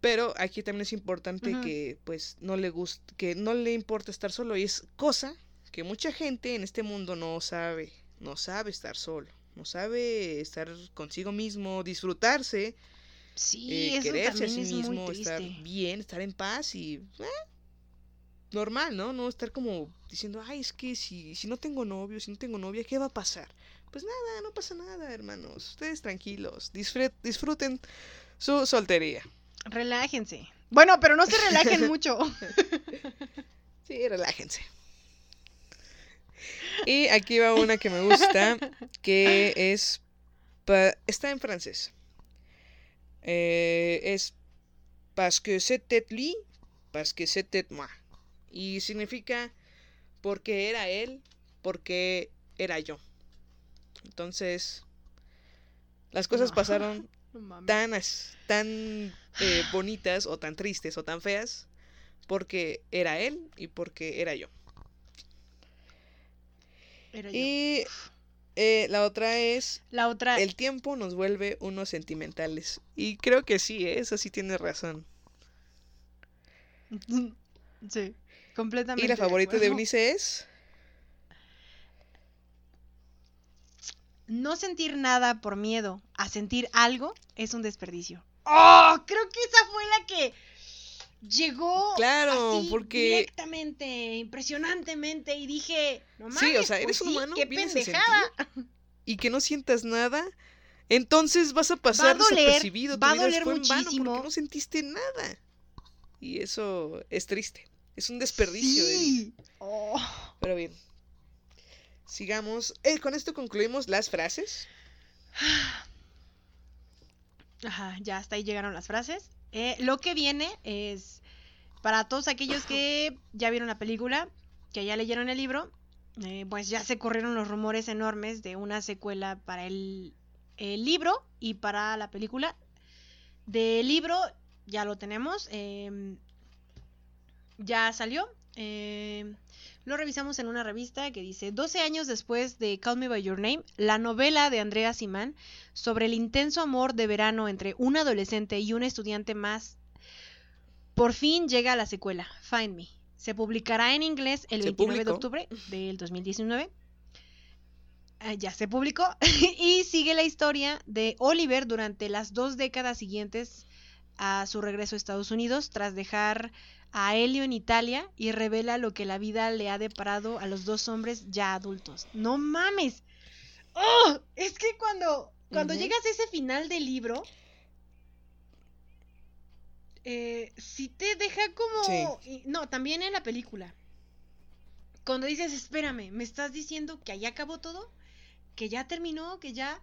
[SPEAKER 2] Pero aquí también es importante que pues no le guste, que no le importa estar solo y es cosa que mucha gente en este mundo no sabe, no sabe estar solo, no sabe estar consigo mismo, disfrutarse,
[SPEAKER 4] Sí,
[SPEAKER 2] eh,
[SPEAKER 4] eso
[SPEAKER 2] quererse a sí mismo, estar bien, estar en paz y eh, normal, ¿no? No estar como diciendo, ay, es que si, si no tengo novio, si no tengo novia, ¿qué va a pasar? Pues nada, no pasa nada, hermanos. Ustedes tranquilos, disfrut- disfruten su soltería.
[SPEAKER 4] Relájense. Bueno, pero no se relajen mucho.
[SPEAKER 2] Sí, relájense. Y aquí va una que me gusta, que es... está en francés. Eh, es parce que c'était lui, parce que c'était moi. Y significa porque era él, porque era yo. Entonces, las cosas
[SPEAKER 4] No.
[SPEAKER 2] pasaron
[SPEAKER 4] No
[SPEAKER 2] tan, tan eh, bonitas o tan tristes o tan feas porque era él y porque era yo.
[SPEAKER 4] Era.
[SPEAKER 2] Y eh, la otra es,
[SPEAKER 4] La otra,
[SPEAKER 2] el tiempo nos vuelve unos sentimentales. Y creo que sí, ¿eh? eso sí tiene razón.
[SPEAKER 4] sí, completamente.
[SPEAKER 2] Y la favorita de. Eunice es...
[SPEAKER 4] No sentir nada por miedo a sentir algo es un desperdicio. ¡Oh! Creo que esa fue la que llegó
[SPEAKER 2] Claro,
[SPEAKER 4] así
[SPEAKER 2] porque-
[SPEAKER 4] directamente, impresionantemente y dije, no mames,
[SPEAKER 2] Sí, o sea,
[SPEAKER 4] pues
[SPEAKER 2] eres
[SPEAKER 4] sí,
[SPEAKER 2] humano,
[SPEAKER 4] qué pendejada.
[SPEAKER 2] Y que no sientas nada, entonces vas a pasar
[SPEAKER 4] doler,
[SPEAKER 2] desapercibido.
[SPEAKER 4] va a doler
[SPEAKER 2] fue en vano
[SPEAKER 4] muchísimo.
[SPEAKER 2] porque no sentiste nada. Y eso es triste. Es un desperdicio de.
[SPEAKER 4] Oh.
[SPEAKER 2] Pero bien. Sigamos. Eh, con esto concluimos las frases.
[SPEAKER 4] Ajá, ya hasta ahí llegaron las frases. Eh, lo que viene es para todos aquellos que ya vieron la película, que ya leyeron el libro, eh, pues ya se corrieron los rumores enormes de una secuela para el, libro y para la película. Del libro ya lo tenemos, em, ya salió. Em, lo revisamos en una revista que dice 12 años después de Call Me By Your Name, la novela de Andrea Simán sobre el intenso amor de verano entre un adolescente y un estudiante más. Por fin llega la secuela, Find Me. Se publicará en inglés el
[SPEAKER 2] Se
[SPEAKER 4] 29 de octubre del 2019. Ah, ya se publicó y sigue la historia de Oliver durante las dos décadas siguientes a su regreso a Estados Unidos tras dejar a Helio en Italia y revela lo que la vida le ha deparado a los dos hombres ya adultos. ¡No mames! ¡Oh! Es que cuando, cuando llegas a ese final del libro, eh, sí te deja como... No, también en la película. Cuando dices, espérame, ¿me estás diciendo que allá acabó todo? ¿Que ya terminó? ¿Que ya...?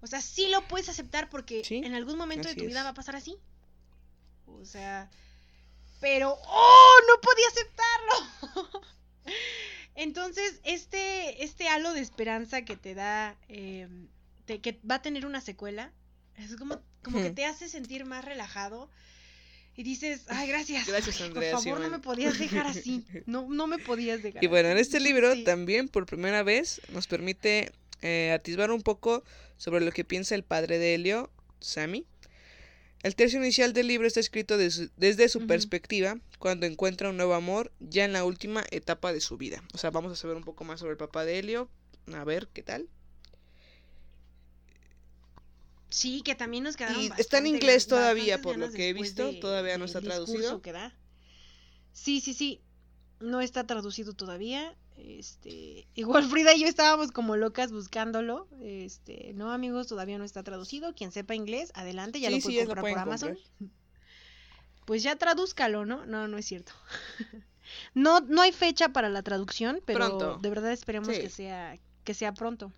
[SPEAKER 4] O sea, sí lo puedes aceptar porque
[SPEAKER 2] Sí,
[SPEAKER 4] en algún momento de tu vida
[SPEAKER 2] es.
[SPEAKER 4] va a pasar así. O sea... Pero... ¡Oh! No podía aceptarlo. Entonces, este, este halo de esperanza que te da, eh, te- que va a tener una secuela, es como, como que
[SPEAKER 2] Hmm.
[SPEAKER 4] te hace sentir más relajado y dices, ay, gracias.
[SPEAKER 2] Gracias, Andrea,
[SPEAKER 4] Por favor, no
[SPEAKER 2] Simón".
[SPEAKER 4] me podías dejar así. No, no me podías dejar
[SPEAKER 2] Y bueno, en
[SPEAKER 4] así".
[SPEAKER 2] este libro
[SPEAKER 4] Sí.
[SPEAKER 2] también por primera vez nos permite eh, atisbar un poco sobre lo que piensa el padre de Helio, Sammy. El tercio inicial del libro está escrito des- desde su perspectiva cuando encuentra un nuevo amor ya en la última etapa de su vida. O sea, vamos a saber un poco más sobre el papá de Helio. A ver, ¿qué tal?
[SPEAKER 4] Sí, que también nos quedaron
[SPEAKER 2] Y está en inglés todavía, por lo que he visto,
[SPEAKER 4] de-
[SPEAKER 2] todavía no está traducido.
[SPEAKER 4] Sí, sí, sí. No está traducido todavía. Este, igual Frida y yo estábamos como locas buscándolo. Este, no, amigos, todavía no está traducido. Quien sepa inglés, adelante, ya
[SPEAKER 2] Sí,
[SPEAKER 4] lo puede comprar por Amazon.
[SPEAKER 2] comprar.
[SPEAKER 4] Pues ya tradúzcalo, ¿no? No, no es cierto. no, no hay fecha para la traducción, pero
[SPEAKER 2] Pronto.
[SPEAKER 4] de verdad esperemos
[SPEAKER 2] Sí.
[SPEAKER 4] que sea, que sea pronto.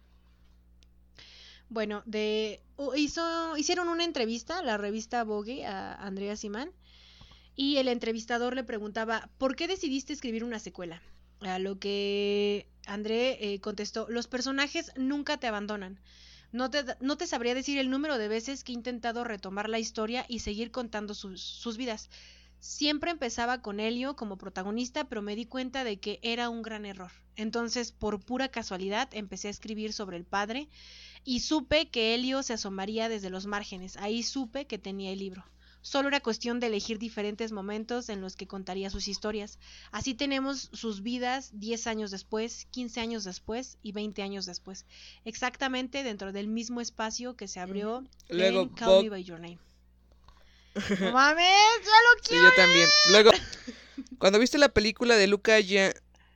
[SPEAKER 4] Bueno, de u- hizo, hicieron una entrevista a la revista Vogue a Andrea Simán y el entrevistador le preguntaba ¿por qué decidiste escribir una secuela? A lo que André eh, contestó los personajes nunca te abandonan. No te, no te sabría decir el número de veces que he intentado retomar la historia y seguir contando sus, sus vidas. Siempre empezaba con Helio como protagonista, pero me di cuenta de que era un gran error. Entonces, por pura casualidad, empecé a escribir sobre el padre y supe que Helio se asomaría desde los márgenes. Ahí supe que tenía el libro. Solo era cuestión de elegir diferentes momentos en los que contaría sus historias. Así tenemos sus vidas 10 años después, 15 años después y 20 años después. Exactamente dentro del mismo espacio que se abrió
[SPEAKER 2] Luego,
[SPEAKER 4] en Call Me By Your Name. ¡No mames! ¡Ya lo
[SPEAKER 2] Sí,
[SPEAKER 4] quiero!
[SPEAKER 2] yo también. Luego, cuando viste la película de Luca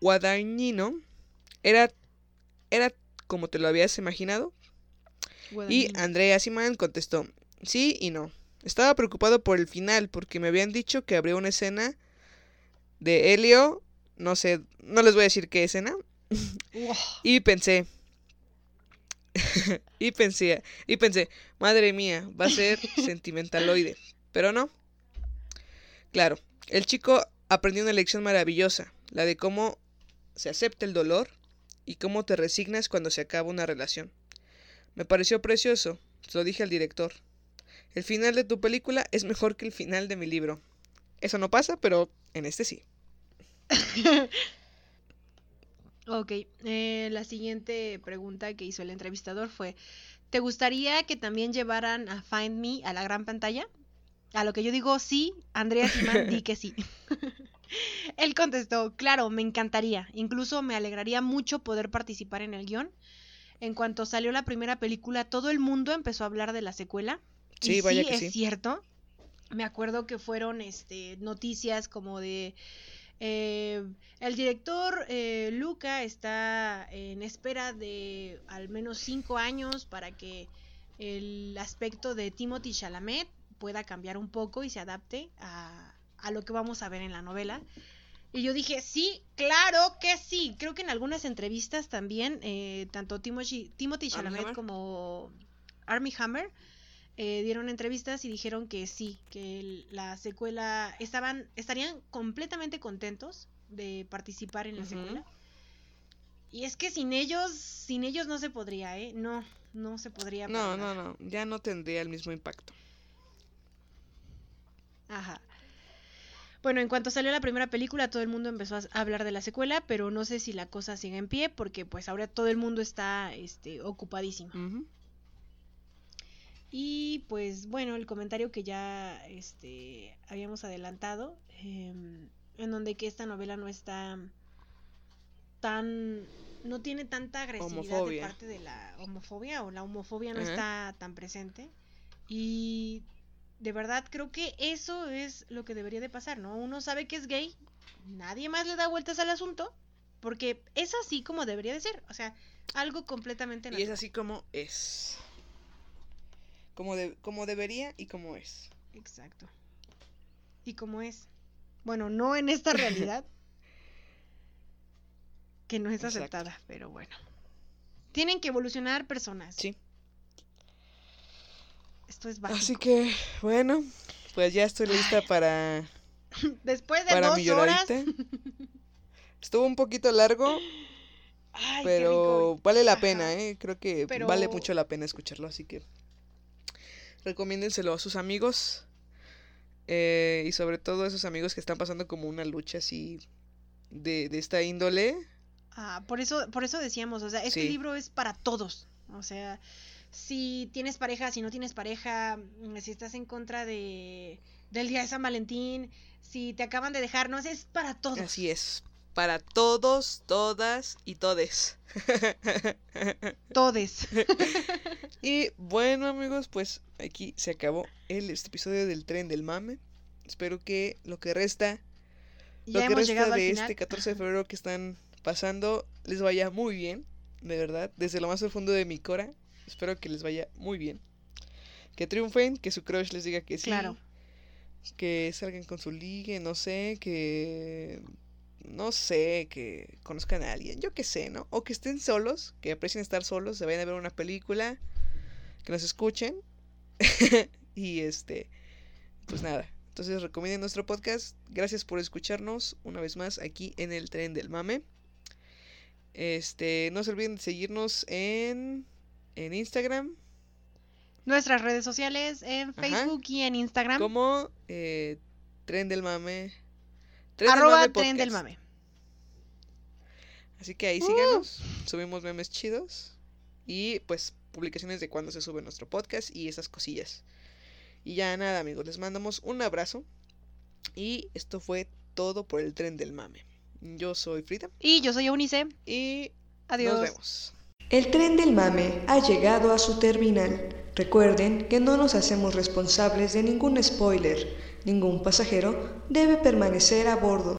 [SPEAKER 2] Guadagnino, era, era como te lo habías imaginado. Y. Andrea Simán contestó, sí y no. Estaba preocupado por el final porque me habían dicho que habría una escena de Helio, no sé, no les voy a decir qué escena,
[SPEAKER 4] Wow.
[SPEAKER 2] y pensé, y pensé, y pensé, madre mía, va a ser sentimentaloide, pero no. Claro, el chico aprendió una lección maravillosa, la de cómo se acepta el dolor y cómo te resignas cuando se acaba una relación. Me pareció precioso, se lo dije al director. El final de tu película es mejor que el final de mi libro. Eso no pasa, pero en este sí.
[SPEAKER 4] Ok, eh, la siguiente pregunta que hizo el entrevistador fue, ¿te gustaría que también llevaran a Find Me a la gran pantalla? A lo que yo digo sí, Andrea Simán di que sí. Él contestó, claro, me encantaría, incluso me alegraría mucho poder participar en el guion. En cuanto salió la primera película, todo el mundo empezó a hablar de la secuela.
[SPEAKER 2] Sí,
[SPEAKER 4] y
[SPEAKER 2] vaya
[SPEAKER 4] sí,
[SPEAKER 2] que
[SPEAKER 4] es
[SPEAKER 2] sí.
[SPEAKER 4] cierto. Me acuerdo que fueron este, noticias como de eh, el director eh, Luca está en espera de al menos cinco años para que el aspecto de Timothy Chalamet pueda cambiar un poco y se adapte a, a lo que vamos a ver en la novela. Y yo dije, sí, claro que sí. Creo que en algunas entrevistas también, eh, tanto Timothy, Timothy Chalamet como Army Hammer eh, dieron entrevistas y dijeron que sí, que el- la secuela estaban, estarían completamente contentos de participar en la secuela. Y es que sin ellos, sin ellos no se podría, ¿eh? No, no se podría.
[SPEAKER 2] No, no, no, ya no tendría el mismo impacto.
[SPEAKER 4] Ajá. Bueno, en cuanto salió la primera película, todo el mundo empezó a hablar de la secuela, pero no sé si la cosa sigue en pie, porque pues ahora todo el mundo está este, ocupadísimo. Y pues bueno, el comentario que ya este, habíamos adelantado, em, en donde que esta novela no está tan... no tiene tanta agresividad
[SPEAKER 2] Homofobia.
[SPEAKER 4] de parte de la homofobia o la homofobia no está tan presente. Y de verdad creo que eso es lo que debería de pasar, ¿no? Uno sabe que es gay, nadie más le da vueltas al asunto, porque es así como debería de ser, o sea, algo completamente
[SPEAKER 2] Y es
[SPEAKER 4] natural.
[SPEAKER 2] así como es. Como, de, como debería y como es.
[SPEAKER 4] Exacto. Y como es. Bueno, no en esta realidad. que no es
[SPEAKER 2] Exacto.
[SPEAKER 4] aceptada, pero bueno. Tienen que evolucionar personas.
[SPEAKER 2] Sí.
[SPEAKER 4] Esto es básico.
[SPEAKER 2] Así que, bueno, pues ya estoy lista para,
[SPEAKER 4] Después de
[SPEAKER 2] para
[SPEAKER 4] dos
[SPEAKER 2] mi
[SPEAKER 4] horas.
[SPEAKER 2] lloradita. Estuvo un poquito largo,
[SPEAKER 4] Ay,
[SPEAKER 2] pero vale la
[SPEAKER 4] Ajá.
[SPEAKER 2] pena, ¿eh? Creo que
[SPEAKER 4] Pero-
[SPEAKER 2] vale mucho la pena escucharlo, así que recomiéndenselo a sus amigos eh, y sobre todo a esos amigos que están pasando como una lucha así de, de esta índole.
[SPEAKER 4] Ah, por eso, por eso decíamos, o sea, este
[SPEAKER 2] Sí.
[SPEAKER 4] libro es para todos. O sea, si tienes pareja, si no tienes pareja, mm, si estás en contra de del día de San Valentín, si te acaban de dejar, no sé, es para todos.
[SPEAKER 2] Así es, para todos, todas y todes.
[SPEAKER 4] Todes.
[SPEAKER 2] Y bueno amigos, pues aquí se acabó el este episodio del tren del mame. Espero que lo que resta,
[SPEAKER 4] Ya
[SPEAKER 2] lo que resta de este 14 de febrero que están pasando les vaya muy bien, de verdad, desde lo más profundo de mi cora. Espero que les vaya muy bien. Que triunfen, que su crush les diga que sí.
[SPEAKER 4] Claro.
[SPEAKER 2] Que salgan con su ligue, no sé, que no sé, que conozcan a alguien, yo qué sé, ¿no? O que estén solos, que aprecien estar solos, se vayan a ver una película, que nos escuchen. y este, pues nada. Entonces recomienden nuestro podcast. Gracias por escucharnos una vez más aquí en el tren del mame. Este, no se olviden de seguirnos en, en Instagram
[SPEAKER 4] Nuestras redes sociales en
[SPEAKER 2] Ajá.
[SPEAKER 4] Facebook y en Instagram.
[SPEAKER 2] como eh, tren del mame. Tren del
[SPEAKER 4] arroba
[SPEAKER 2] Mame
[SPEAKER 4] tren del mame.
[SPEAKER 2] Así que ahí síganos. Subimos memes chidos. Y pues publicaciones de cuando se sube nuestro podcast y esas cosillas. Y ya nada, amigos. Les mandamos un abrazo. Y esto fue todo por el tren del mame. Yo soy Frida.
[SPEAKER 4] Y yo soy Eunice.
[SPEAKER 2] Y
[SPEAKER 4] Adiós.
[SPEAKER 2] nos vemos.
[SPEAKER 5] El tren del mame ha llegado a su terminal. Recuerden que no nos hacemos responsables de ningún spoiler. Ningún pasajero debe permanecer a bordo.